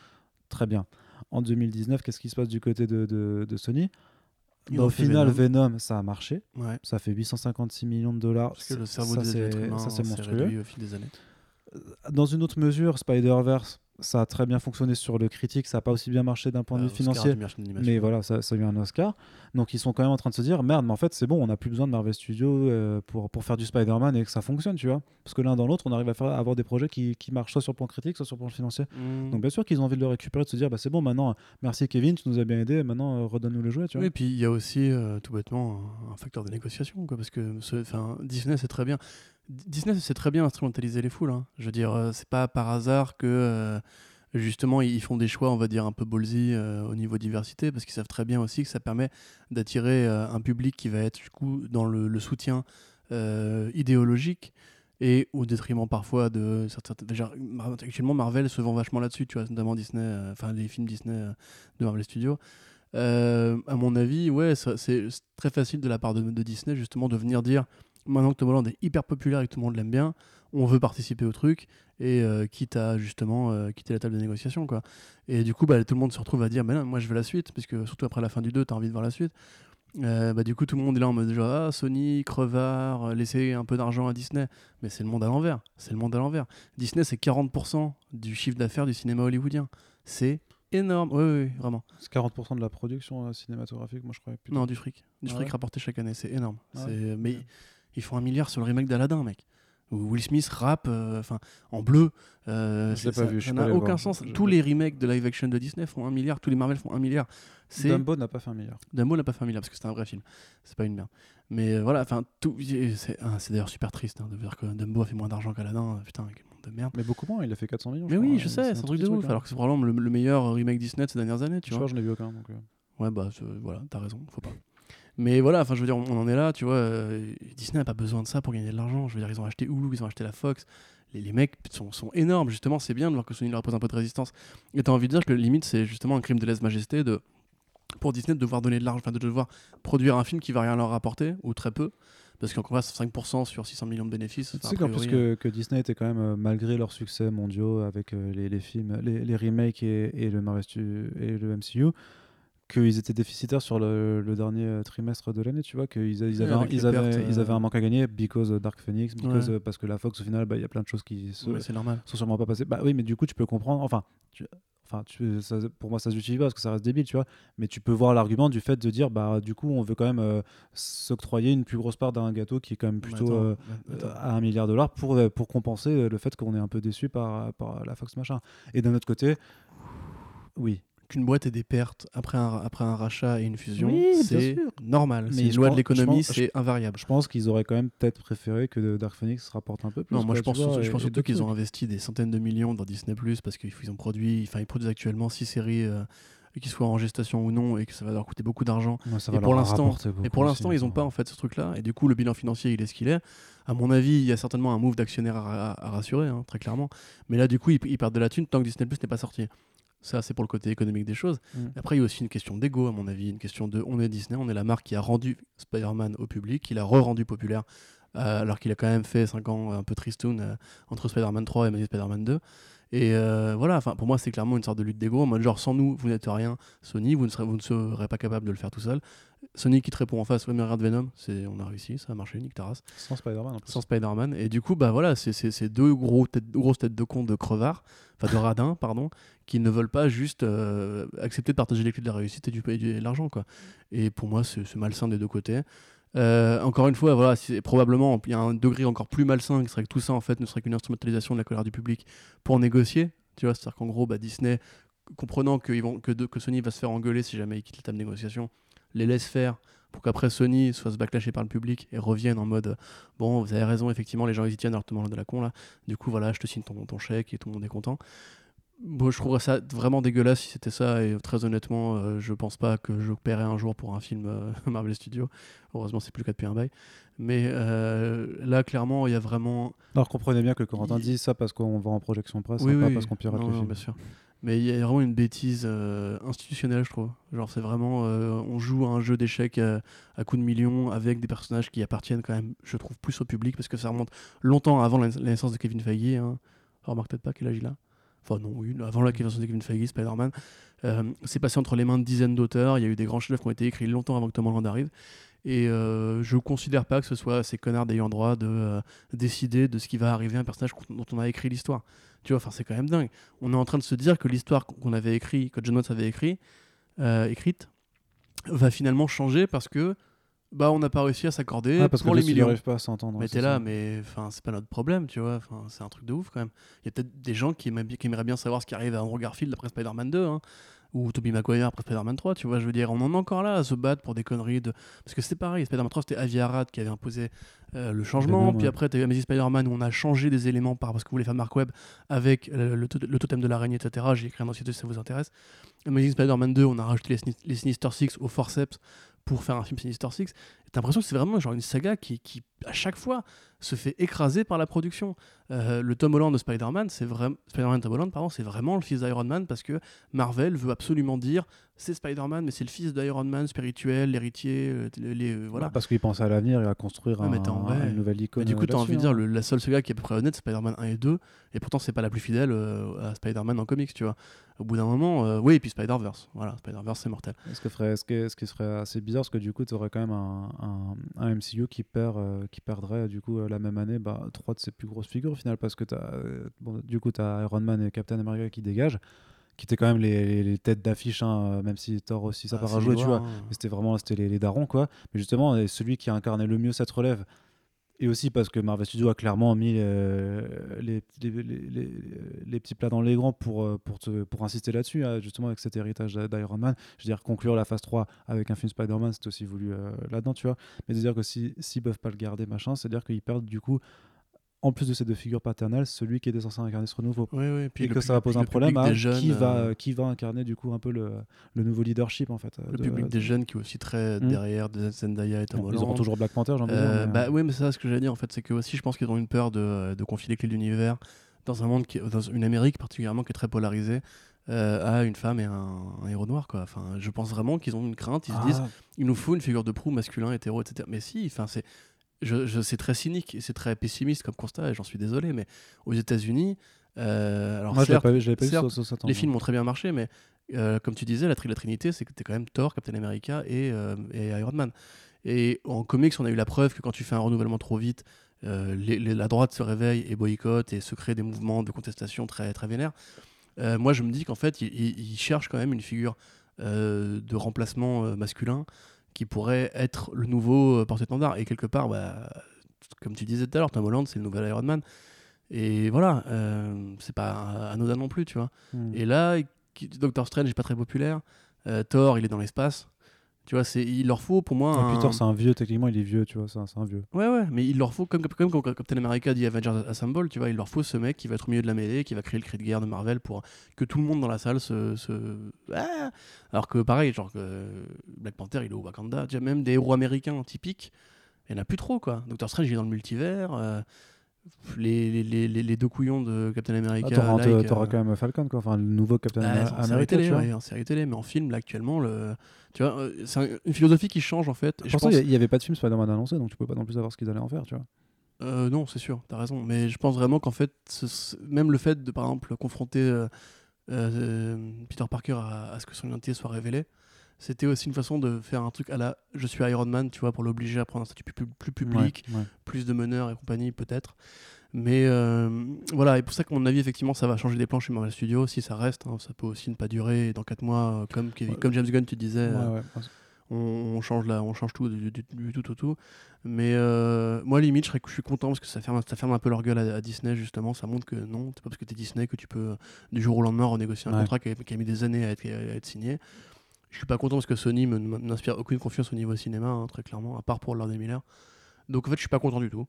Très bien. En 2019, qu'est-ce qui se passe du côté de, de- de Sony? Ils Bah, Au final, Venom. Venom, ça a marché. Ouais. Ça fait 856 millions de dollars. Parce que le cerveau ça, des êtres humains ça, c'est s'est monstrueux. au fil des années. Dans une autre mesure, Spider-Verse, ça a très bien fonctionné sur le critique, ça n'a pas aussi bien marché d'un point de Euh, vue financier. Mais voilà, ça, ça a eu un Oscar. Donc ils sont quand même en train de se dire merde, mais en fait c'est bon, on n'a plus besoin de Marvel Studios euh, pour, pour faire du Spider-Man et que ça fonctionne, tu vois. Parce que l'un dans l'autre, on arrive à, faire, à avoir des projets qui, qui marchent soit sur le plan critique, soit sur le plan financier. Mm. Donc bien sûr qu'ils ont envie de le récupérer, de se dire bah c'est bon, maintenant, merci Kevin, tu nous as bien aidé, maintenant euh, redonne-nous le jouet, tu vois. Oui, puis il y a aussi euh, tout bêtement un, facteur de négociation, quoi, parce que Disney c'est très bien. Disney c'est très bien instrumentaliser les foules. hein. Je veux dire, euh, c'est pas par hasard que euh, justement ils font des choix, on va dire un peu ballsy euh, au niveau diversité, parce qu'ils savent très bien aussi que ça permet d'attirer un public qui va être du coup dans le, soutien idéologique et au détriment parfois de certains. Déjà, actuellement Marvel se vend vachement là-dessus, tu vois, notamment Disney, enfin les films Disney de Marvel Studios. À mon avis, ouais, c'est très facile de la part de Disney justement de venir dire maintenant que Tom Holland est hyper populaire et que tout le monde l'aime bien, on veut participer au truc et euh, quitte à justement euh, quitter la table de négociation quoi. Et du coup, bah, tout le monde se retrouve à dire, mais non, moi je veux la suite, parce que surtout après la fin du 2, tu as envie de voir la suite. Euh, bah, du coup, tout le monde est là en mode genre, ah, Sony, crevard, laissez un peu d'argent à Disney. Mais c'est le monde à l'envers. C'est le monde à l'envers. Disney, c'est 40% du chiffre d'affaires du cinéma hollywoodien. C'est énorme. Oui, oui, oui, vraiment. C'est 40% de la production cinématographique, moi je croyais. plutôt. Non, du fric. Du Ah fric ouais rapporté chaque année. C'est énorme. Ah Mais ils font un milliard sur le remake d'Aladdin, mec. Où Will Smith rappe euh, enfin en bleu. euh, c'est- pas ça- vu, ça n'a aucun voir. sens. Je- Tous les remakes de live action de Disney font un milliard. Tous les Marvel font un milliard. C'est Dumbo n'a pas fait un milliard. Dumbo n'a pas fait un milliard parce que c'était un vrai film. C'est pas une merde. Mais euh, voilà, enfin, tout. C'est ah, c'est d'ailleurs super triste hein, de dire que Dumbo a fait moins d'argent qu'Aladdin. Putain, quel monde de merde. Mais beaucoup moins, il a fait 400 millions. Mais oui, je sais, c'est un truc de ouf. hein. Alors que c'est probablement le, le meilleur remake Disney de ces dernières années, tu Je vois. crois je n'ai vu aucun. Donc, euh, Ouais, bah c'est- voilà, t'as raison, faut pas. Mais voilà, enfin, je veux dire, on, on en est là, tu vois. euh, Disney n'a pas besoin de ça pour gagner de l'argent. Je veux dire, ils ont acheté Hulu, ils ont acheté la Fox. Les, les mecs sont, sont énormes, justement, c'est bien de voir que Sony leur pose un peu de résistance. Et t'as envie de dire que limite, c'est justement un crime de lèse-majesté de pour Disney de devoir donner de l'argent, enfin de devoir produire un film qui va rien leur rapporter, ou très peu. Parce qu'encore là, c'est 5% sur 600 millions de bénéfices. Tu sais qu'en plus priori, que, que Disney était quand même, euh, malgré leurs succès mondiaux avec euh, les, les films, les, les remakes et, et le Marvel et le MCU, qu'ils étaient déficitaires sur le, le dernier euh, trimestre de l'année, tu vois, qu'ils ils Ouais, avaient, un- avec les ils, avaient, pertes, ils avaient un manque à gagner because Dark Phoenix, because, Ouais. euh, parce que la Fox au final, bah, il y a plein de choses qui se, normal. sont sûrement pas passées. Bah oui, mais du coup, tu peux comprendre, enfin, tu- Enfin, tu- ça- pour moi, ça se justifie pas parce que ça reste débile, tu vois. Mais tu peux voir l'argument du fait de dire, bah, du coup, on veut quand même euh, s'octroyer une plus grosse part d'un gâteau qui est quand même plutôt attends, euh, mais attends. à un milliard de dollars pour, pour compenser le fait qu'on est un peu déçu par, par la Fox machin. Et d'un autre côté, oui. Qu'une boîte ait des pertes après un, après un rachat et une fusion, Oui, c'est normal. Mais C'est une loi de l'économie, c'est invariable. Je pense qu'ils auraient quand même peut-être préféré que Dark Phoenix rapporte un peu plus. Non, moi je pense, vois, je pense surtout qu'ils ont investi des centaines de millions dans Disney Plus parce qu'ils ont produit, enfin ils produisent actuellement six séries euh, qui soient en gestation ou non et que ça va leur coûter beaucoup d'argent. Ouais, Et pour l'instant- Et pour l'instant, ils n'ont pas en fait ce truc-là et du coup le bilan financier il est ce qu'il est. À mon avis, il y a certainement un move d'actionnaire à rassurer, hein, très clairement. Mais là du coup, ils, ils perdent de la thune tant que Disney Plus n'est pas sorti. Ça, c'est pour le côté économique des choses. Mm. Après, il y a aussi une question d'ego, à mon avis, une question de on est Disney, on est la marque qui a rendu Spider-Man au public, qui l'a re-rendu populaire, euh, alors qu'il a quand même fait 5 ans un peu tristoun euh, entre Spider-Man 3 et Spider-Man 2. Et euh, voilà, enfin, pour moi, c'est clairement une sorte de lutte d'ego, en mode genre, sans nous, vous n'êtes rien, Sony, vous ne, serez, vous ne serez pas capable de le faire tout seul. Sony qui te répond en face, ouais, mais regarde Venom, c'est, on a réussi, ça a marché, Nick Taras Sans Spider-Man en plus. sans Spider-Man. Et du coup, bah voilà, c'est deux gros têtes, grosses têtes de con de crevards, enfin de radins, pardon, qui ne veulent pas juste euh, accepter de partager les clés de la réussite et, du, et de l'argent, quoi. Et pour moi, c'est malsain des deux côtés. Euh, encore une fois, voilà, c'est probablement il y a un degré encore plus malsain qui serait que tout ça en fait ne serait qu'une instrumentalisation de la colère du public pour négocier. Tu vois, c'est-à-dire qu'en gros, bah, Disney, comprenant que, vont, que, Sony va se faire engueuler si jamais il quitte la table de négociation, les laisse faire pour qu'après Sony se fasse backlacher par le public et revienne en mode bon vous avez raison effectivement les gens ils y tiennent alors te de la con là du coup voilà je te signe ton chèque et tout le monde est content bon, je trouverais ça vraiment dégueulasse si c'était ça et très honnêtement euh, je pense pas que je paierais un jour pour un film euh, Marvel Studios heureusement c'est plus le cas depuis un bail mais euh, là clairement il y a vraiment Alors comprenez bien que Corentin Il- dit ça parce qu'on va en projection presse, oui, hein, pas oui, parce qu'on pirate non, le non, film. bien sûr. Mais il y a vraiment une bêtise euh, institutionnelle, je trouve. Genre, c'est vraiment. on joue à un jeu d'échecs euh, à coups de millions avec des personnages qui appartiennent quand même, je trouve, plus au public parce que ça remonte longtemps avant la, la naissance de Kevin Feige. Hein. Remarque peut-être pas quel âge il a. Enfin, non, oui, avant la naissance de Kevin Feige, Spider-Man. Euh, c'est passé entre les mains de dizaines d'auteurs. Il y a eu des grands chefs qui ont été écrits longtemps avant que Tom Holland arrive. Et euh, je considère pas que ce soit ces connards d'ayant droit de euh, décider de ce qui va arriver à un personnage dont on a écrit l'histoire. Tu vois, c'est quand même dingue. On est en train de se dire que l'histoire qu'on avait écrit, que John Watts avait écrit, euh, écrite, va finalement changer parce que bah on n'a pas réussi à s'accorder Ah, parce pour que les millions. n'arrivent pas à s'entendre. Mais c'est t'es là, mais enfin c'est pas notre problème, tu vois. Enfin c'est un truc de ouf quand même. Il y a peut-être des gens qui aimeraient, bien- qui aimeraient bien savoir ce qui arrive à Andrew Garfield après Spider-Man 2, hein, ou Tobey Maguire après Spider-Man 3, tu vois. Je veux dire, on en est encore là à se battre pour des conneries de parce que c'était pareil. Spider-Man 3 c'était Avi Arad qui avait imposé euh, le changement, puis ouais. après t'as eu Amazing Spider-Man où on a changé des éléments par parce que vous voulez faire Mark Webb avec euh, le, to- le totem de l'araignée, etc. J'ai écrit un dossier si ça vous intéresse. Amazing Spider-Man 2, on a rajouté les, les Sinister Six au forceps pour faire un film Sinister Six. T'as l'impression que c'est vraiment genre une saga qui, qui, à chaque fois, se fait écraser par la production. Euh, le Tom Holland de Spider-Man, c'est vraiment Spider-Man Tom Holland, pardon, c'est vraiment le fils d'Iron Man parce que Marvel veut absolument dire c'est Spider-Man, mais c'est le fils d'Iron Man spirituel, l'héritier, euh, les, les- euh, voilà. Parce qu'il pensait à l'avenir et à construire Ouais, un, ouais. un- une nouvelle icône. Mais du coup, t'as envie de dire, le, la seule saga qui est à peu près honnête, c'est Spider-Man 1 et 2, et pourtant, c'est pas la plus fidèle euh, à Spider-Man en comics, tu vois. Au bout d'un moment, oui, et puis Spider-Verse, voilà, Spider-Verse, c'est mortel. Ce, que ferait, ce, qui, ce qui serait assez bizarre, parce que du coup, tu aurais quand même un, un, un MCU qui, perd, euh, qui perdrait du coup euh, la même année bah, trois de ses plus grosses figures au final, parce que as, bon, du coup, tu as Iron Man et Captain America qui dégagent, qui étaient quand même les, les- les têtes d'affiche, hein, euh, même si Thor aussi ça Ah, part à jouer, tu vois. hein. Mais c'était vraiment c'était les, les darons, quoi. Mais justement, celui qui a incarné le mieux cette relève, et aussi parce que Marvel Studios a clairement mis euh, les, petits plats dans les grands pour, euh, pour, pour insister là-dessus, hein, justement avec cet héritage d'I- d'Iron Man. Je veux dire, conclure la phase 3 avec un film Spider-Man, c'est aussi voulu euh, là-dedans, tu vois. Mais de dire que s'ils si, s'ils peuvent pas le garder, machin, c'est-à-dire qu'ils perdent du coup, en plus de ces deux figures paternelles, celui qui était censé incarner ce renouveau. Puis et que ça va poser un problème à des jeunes, qui, va, euh, qui va incarner du coup un peu le, le nouveau leadership en fait. le de- public de- des jeunes qui est aussi très Mm. derrière de Zendaya et Tom Bon, ils auront Holland. toujours Black Panther, de Euh, mais, bah euh, oui, mais c'est ça ce que j'allais dire en fait, c'est que aussi je pense qu'ils ont une peur de, de confier les clés de l'univers dans un monde qui, dans une Amérique particulièrement qui est très polarisée euh, à une femme et un, un héros noir quoi. Enfin, je pense vraiment qu'ils ont une crainte, ils se disent ah, il nous faut une figure de proue masculin, hétéro, etc. Mais si, enfin c'est je, je- c'est très cynique et c'est très pessimiste comme constat et j'en suis désolé, mais aux États-Unis, euh, alors Moi, certes, pas, pas certes, les films ont très bien marché, mais euh, comme tu disais, la, tri- la Trinité, c'était quand même Thor, Captain America et, euh, et Iron Man. Et en comics, on a eu la preuve que quand tu fais un renouvellement trop vite, les- les- la droite se réveille et boycotte et se crée des mouvements de contestation très, très vénères. Moi, je me dis qu'en fait, ils il, il cherchent quand même une figure de remplacement masculin qui pourrait être le nouveau euh, porte-étendard. Et quelque part, bah, comme tu disais tout à l'heure, Tom Holland, c'est le nouvel Iron Man. Et voilà, euh, c'est pas anodin non plus, tu vois. Hmm. Et là, Doctor Strange n'est pas très populaire. Euh, Thor, il est dans l'espace. Tu vois, c'est, il leur faut pour moi. Puis un- Thor, c'est un vieux, techniquement, il est vieux, tu vois, c'est un, vieux. Ouais, ouais, mais il leur faut, comme, comme quand Captain America dit Avengers Assemble, tu vois, il leur faut ce mec qui va être au milieu de la mêlée, qui va créer le cri de guerre de Marvel pour que tout le monde dans la salle se. se- Ah Alors que pareil, genre que Black Panther, il est au Wakanda, vois, même des héros américains typiques, il n'y en a plus trop, quoi. Doctor Strange, il est dans le multivers. euh, les, les, les, deux couillons de Captain America. Ah, t'auras, like, t'auras euh, quand même Falcon, quoi, enfin, le nouveau Captain ah, America, en série télé, tu vois. ouais, en série télé, mais en film, là, actuellement, le... tu vois, euh, c'est un- une philosophie qui change, en fait. Je pense- il n'y avait pas de film Spider-Man annoncé, donc tu peux pas non plus savoir ce qu'ils allaient en faire, tu vois. Euh, non, c'est sûr, t'as raison. Mais je pense vraiment qu'en fait, ce- même le fait de, par exemple, confronter euh, euh, Peter Parker à, à ce que son identité soit révélée, c'était aussi une façon de faire un truc à la je suis Iron Man, tu vois, pour l'obliger à prendre un statut plus, public, Ouais, ouais. plus de meneurs et compagnie, peut-être. Mais euh, voilà, et pour ça, qu'à mon avis, effectivement, ça va changer des plans chez Marvel Studios. Si ça reste, hein, ça peut aussi ne pas durer. Et dans 4 mois, euh, comme, comme James Gunn, tu disais, euh, on, on change la, on change tout du, du- du tout au tout. Mais euh, moi, limite, je, serais- je suis content parce que ça ferme, ça ferme un peu leur gueule à, à Disney, justement. Ça montre que non, c'est pas parce que t'es Disney que tu peux, du jour au lendemain, renégocier un Ouais. contrat qui a, qui a mis des années à être, à être signé. Je suis pas content parce que Sony n'inspire aucune confiance au niveau cinéma, hein, très clairement, à part pour Lord Miller. Donc en fait, je suis pas content du tout.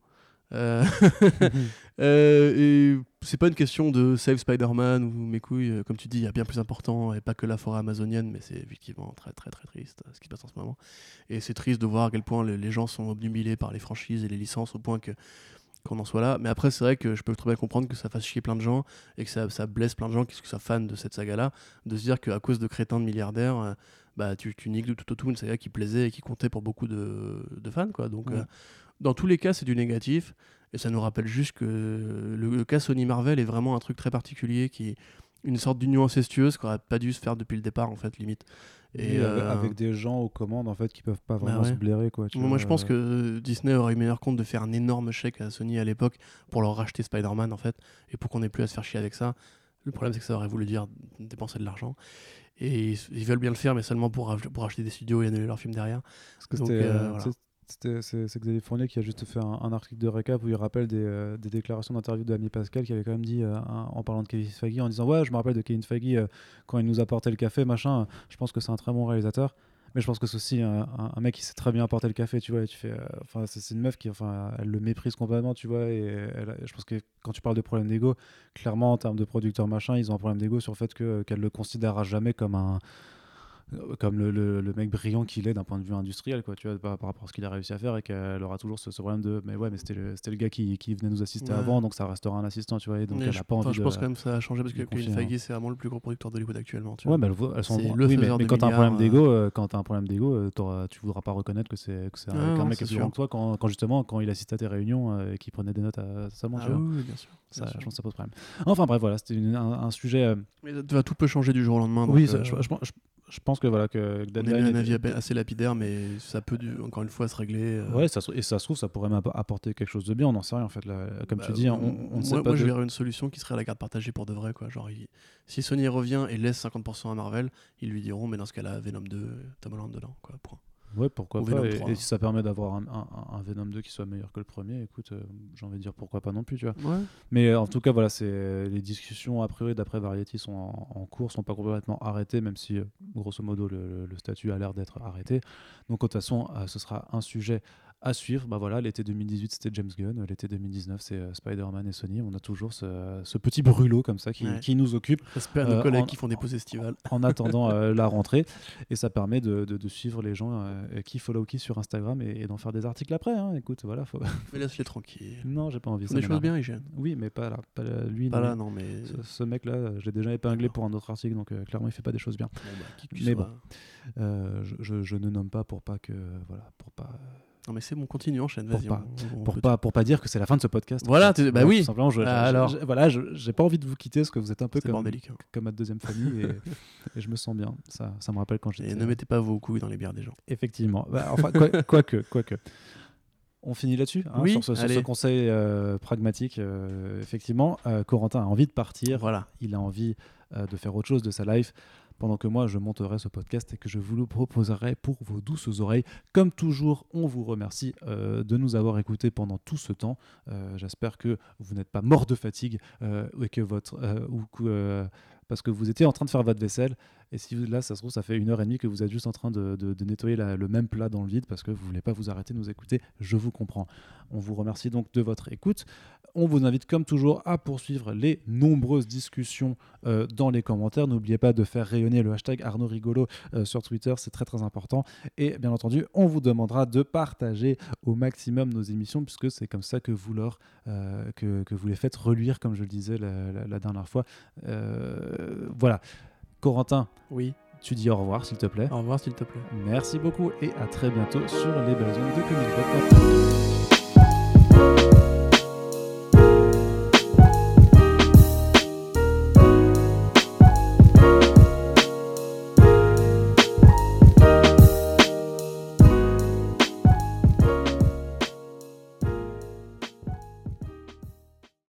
Euh, euh, et c'est pas une question de save Spider-Man ou mes couilles, euh, comme tu dis, il y a bien plus important et pas que la forêt amazonienne, mais c'est effectivement très très très triste euh, ce qui se passe en ce moment. Et c'est triste de voir à quel point les, les gens sont obnubilés par les franchises et les licences au point que qu'on en soit là. Mais après, c'est vrai que je peux très bien comprendre que ça fasse chier plein de gens et que ça, ça blesse plein de gens qui sont fans de cette saga-là, de se dire qu'à cause de crétins de milliardaires, euh, bah, tu, tu niques de tout au tout une saga qui plaisait et qui comptait pour beaucoup de, de fans. Quoi. Donc, Ouais. euh, dans tous les cas, c'est du négatif. Et ça nous rappelle juste que le, le cas Sony Marvel est vraiment un truc très particulier qui une sorte d'union incestueuse qui aurait pas dû se faire depuis le départ, en fait, limite. Et euh, avec des gens aux commandes en fait qui peuvent pas Bah vraiment ouais. se blairer quoi. tu moi, vois, je pense euh, que Disney aurait eu meilleur compte de faire un énorme chèque à Sony à l'époque pour leur racheter Spider-Man, en fait, et pour qu'on n'ait plus à se faire chier avec ça. Le problème, c'est que ça aurait voulu dire dépenser de l'argent. Et ils, ils veulent bien le faire, mais seulement pour, pour acheter des studios et annuler leurs films derrière. Parce que c'était, euh, euh, voilà. C'est- Xavier Fournier qui a juste fait un, article de récap où il rappelle des, euh, déclarations d'interview de Ami Pascal qui avait quand même dit euh, en parlant de Kevin Feige en disant ouais je me rappelle de Kevin Feige euh, quand il nous apportait le café machin je pense que c'est un très bon réalisateur. Mais je pense que c'est aussi un, mec qui sait très bien apporter le café tu vois et tu fais enfin c'est une meuf qui enfin elle le méprise complètement tu vois et je pense que quand tu parles de problème d'ego clairement en termes de producteur machin ils ont un problème d'ego sur le fait que qu'elle le considérera jamais comme un comme le, le- le mec brillant qu'il est d'un point de vue industriel, quoi, tu vois, par, par rapport à ce qu'il a réussi à faire, et qu'elle aura toujours ce, ce problème de, mais ouais, mais c'était le, le gars qui, qui venait nous assister Ouais. avant, donc ça restera un assistant, tu vois, et donc Mais elle je, a pas envie je de. pense quand même que ça a changé parce que Kevin confier, Feige, c'est vraiment le plus gros producteur d'Hollywood actuellement. Tu Ouais, vois. mais elles sont. C'est oui, le mais, mais de quand t'as un problème d'ego, euh, quand t'as un problème d'ego, euh, tu voudras pas reconnaître que c'est un, Ah, non, mec qui est que toi quand, quand justement quand il assiste à tes réunions euh, et qu'il prenait des notes à seulement, Ah tu vois. oui, bien sûr. Ça, je pense que ça pose problème. Enfin bref, voilà, c'était un, un sujet. euh, Mais tout peut changer du jour au lendemain. oui, euh, je pense- je- je pense que voilà que on a eu un avis assez lapidaire, mais ça peut, du- encore une fois, se régler. euh, Ouais, ça, se- et ça se trouve, ça pourrait m'app- apporter quelque chose de bien, on n'en sait rien en fait. Là. Comme bah, tu dis, on, on ne moi, sait pas. moi, je de- verrais une solution qui serait la garde partagée pour de vrai. Quoi. Genre, il- si Sony revient et laisse 50% à Marvel, ils lui diront, mais dans ce cas-là, Venom 2, Tom Holland dedans. Quoi, point. Ouais, pourquoi Ou pas. Et, 3. et si ça permet d'avoir un, un- un Venom 2 qui soit meilleur que le premier, écoute, euh, j'ai envie de dire pourquoi pas non plus, tu vois. Ouais. Mais euh, en tout cas, voilà, c'est les discussions a priori d'après Variety sont en, en cours, sont pas complètement arrêtées, même si euh, grosso modo le, le- le statut a l'air d'être arrêté. Donc de toute façon, euh, ce sera un sujet à suivre. Bah voilà, l'été 2018 c'était James Gunn, l'été 2019 c'est euh, Spider-Man et Sony. On a toujours ce, ce petit brûlot comme ça qui, Ouais. qui nous occupe Respect à nos Euh, collègues en- qui font des pauses estivales. en attendant euh, la rentrée. Et ça permet de, de- de suivre les gens euh, qui follow qui sur Instagram et, et d'en faire des articles après. hein. Écoute, voilà. Faut... Mais laisse-les tranquilles. non, j'ai pas envie. Des choses bien, Hygiène. Oui, mais pas là. Pas là, lui. Pas non, là, non, mais. Ce, ce mec-là, je l'ai déjà épinglé pour un autre article, donc euh, clairement, il fait pas des choses bien. Bon, bah, Mais bon. Euh, je, je- je ne nomme pas pour pas que voilà, pour pas Non, mais c'est bon, continue, enchaîne, Pour vas-y. pas- on- on pour pas pour pas dire que c'est la fin de ce podcast. Voilà, bah oui. Tout simplement, je, Ah, alors. je- voilà, je- j'ai pas envie de vous quitter parce que vous êtes un peu comme bordélique. hein. comme ma deuxième famille et, et je me sens bien. Ça, ça me rappelle quand Et j'étais. ne mettez pas vos couilles dans les bières des gens. Effectivement. Bah, enfin, quoi- quoique, quoique. On finit là-dessus hein, Oui, sur, ce, sur ce allez. conseil euh, pragmatique. euh, effectivement, Euh, Corentin a envie de partir. Voilà. Il a envie euh, de faire autre chose de sa life. Pendant que moi, je monterai ce podcast et que je vous le proposerai pour vos douces oreilles. Comme toujours, on vous remercie euh, de nous avoir écoutés pendant tout ce temps. Euh, J'espère que vous n'êtes pas mort de fatigue euh, et que votre ou que, parce que vous étiez en train de faire votre vaisselle. Et si là, ça se trouve, ça fait une heure et demie que vous êtes juste en train de, nettoyer le même plat dans le vide parce que vous voulez pas vous arrêter de nous écouter. Je vous comprends. On vous remercie donc de votre écoute. On vous invite comme toujours à poursuivre les nombreuses discussions euh, dans les commentaires. N'oubliez pas de faire rayonner le hashtag Arnaud Rigolo euh, sur Twitter, c'est très très important. Et bien entendu, on vous demandera de partager au maximum nos émissions puisque c'est comme ça que vous leur euh, que, que vous les faites reluire, comme je le disais la, la- la dernière fois. Voilà. Corentin, Oui. tu dis au revoir s'il te plaît. Au revoir, s'il te plaît. Merci beaucoup et à très bientôt sur les belles ondes de Pop.